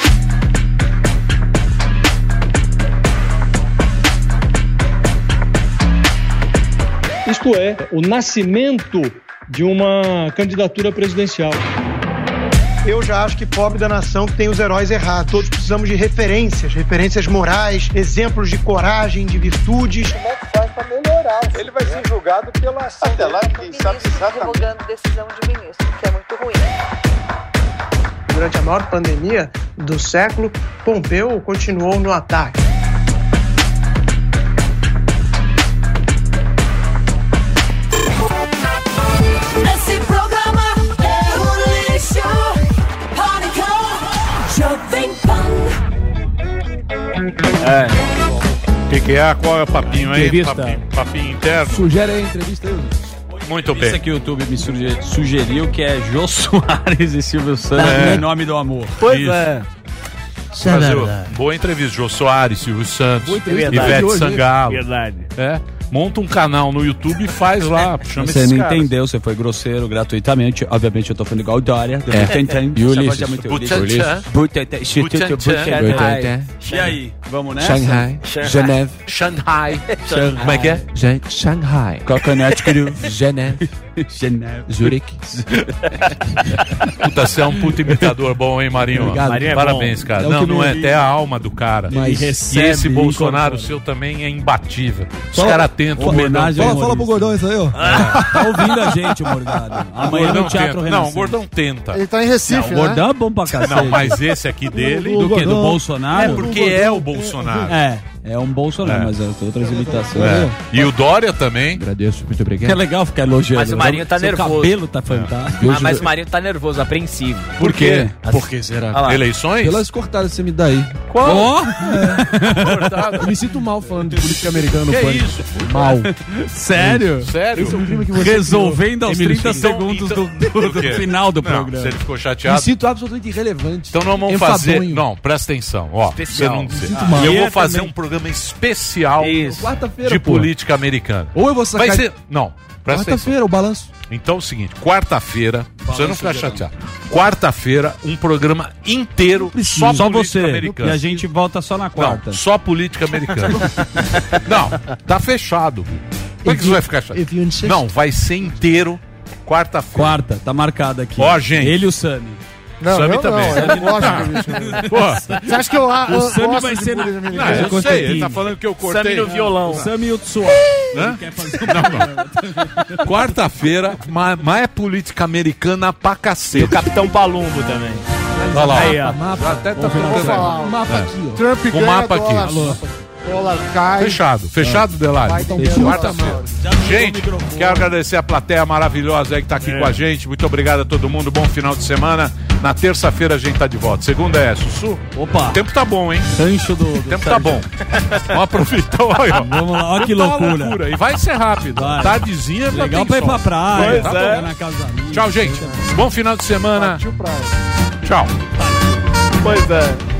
Isto é, o nascimento de uma candidatura presidencial. Eu já acho que pobre da nação que tem os heróis errados. Todos precisamos de referências, referências morais, exemplos de coragem, de virtudes. Como é que faz para melhorar? Ele vai ser julgado pela ação. Até lá, quem sabe exatamente. Revogando decisão de ministro, que é muito ruim. Durante a maior pandemia do século, Pompeu continuou no ataque. É. O que, que é? Qual é o papinho aí? Entrevista. Papinho, papinho interno? Sugere aí a entrevista aí. Muito Isso bem. aqui o YouTube me suge- sugeriu que é Jô [LAUGHS] Soares e Silvio Santos É. em nome do amor. Isso. é. Fazer o- boa entrevista, Jô Soares, Silvio Santos, Boa entrevista de Ivete hoje, hein? Sangalo. Verdade. É. Monta um canal no YouTube e faz lá. Chama Você não caras. entendeu, você foi grosseiro gratuitamente. Obviamente eu tô falando igual o Dória. É. E Ulisses? Butantan. E aí, vamos nessa? Shanghai. Geneve. Shanghai. Como é que é? Shanghai. Coconut Crew. Geneve. [LAUGHS] Geneve. Zurich. Puta, você é um puta imitador bom, hein, Marinho? Obrigado. Marinho é Parabéns, bom. cara. É o não, não é até a alma do cara. Mas e esse Bolsonaro seu também é imbatível. Os caras tentam o Fala, fala pro gordão isso aí, ó. Tá ouvindo a gente, Morgado. Amanhã Gordão no Teatro tenta. Não, o gordão tenta. Ele tá em Recife, Não, o né? gordão é bom pra cacete. Não, mas esse aqui dele. Do que? Do Bolsonaro? É porque é o Bolsonaro. É, é um Bolsonaro, É. mas tô outras imitações. É. E o Dória também. Agradeço, muito obrigado. Que é legal ficar elogiando. Mas o Marinho tá Seu nervoso. cabelo tá fantástico. Ah, mas o Marinho tá nervoso, apreensivo. Por quê? Por que será? Lá. Eleições? Pelas cortadas que você me dá aí. Qual? Ó! Eu me sinto mal falando de política americana no Que Pânico. isso? Mal. [LAUGHS] Sério? Sério? Esse é um crime que você Resolvendo aos Emílio 30 Então- segundos então- do, do- do final do Não, programa. Se ele ficou Me chateado. sinto absolutamente irrelevante. Então nós vamos Enfadonho. fazer. Não, presta atenção. Ó, Especial. você não mal. Eu vou fazer um programa especial Isso. Quarta-feira, de pô. política americana. Ou eu vou sacar... Vai ser. Não, presta atenção. Quarta-feira, o balanço. Então é o seguinte, quarta-feira, pra você não ficar chateado. Quarta-feira, um programa inteiro só, Só você. americana. E a gente volta só na quarta. Não, só política americana. [LAUGHS] não, tá fechado. Por que você vai ficar chateado? Não, vai ser inteiro quarta-feira. Quarta, tá marcado aqui. Ó, gente. Ele e o Sami. Não, Sammy eu também. não. Eu não gosto disso. [LAUGHS] Pô, Você acha que eu, eu O Sammy gosto vai de ser na- política não, americana? eu sei, ele tá falando que eu cortei. Sammy no violão. Sami e o Tsuo. Hã? Quer fazer [LAUGHS] Não, não. [LAUGHS] Quarta-feira, mas é política americana pra E o cacete. Capitão Palumbo também. Olha lá, Aí, ó. Já até tá Vou ficando falar. Mapa aqui, ó. Trump O ganha, mapa aqui. dólar, Alô. Cai. Fechado, fechado, Delari. Vai, então. Quarta-feira. Gente, quero agradecer a plateia maravilhosa aí que tá aqui com a gente. Muito obrigado a todo mundo. Bom final de semana. Na terça-feira a gente tá de volta. Segunda é Sussu. Opa. O tempo tá bom, hein? Rancho do. O tempo tá bom. Vamos aproveitar. Olha, ó. Vamos lá, olha que Tá uma loucura. E vai ser rápido. Vai. Tardezinha já Legal tem pra ir pra praia, tá é. na casa. Tchau, gente. Bom final de semana. Tchau. Pois é.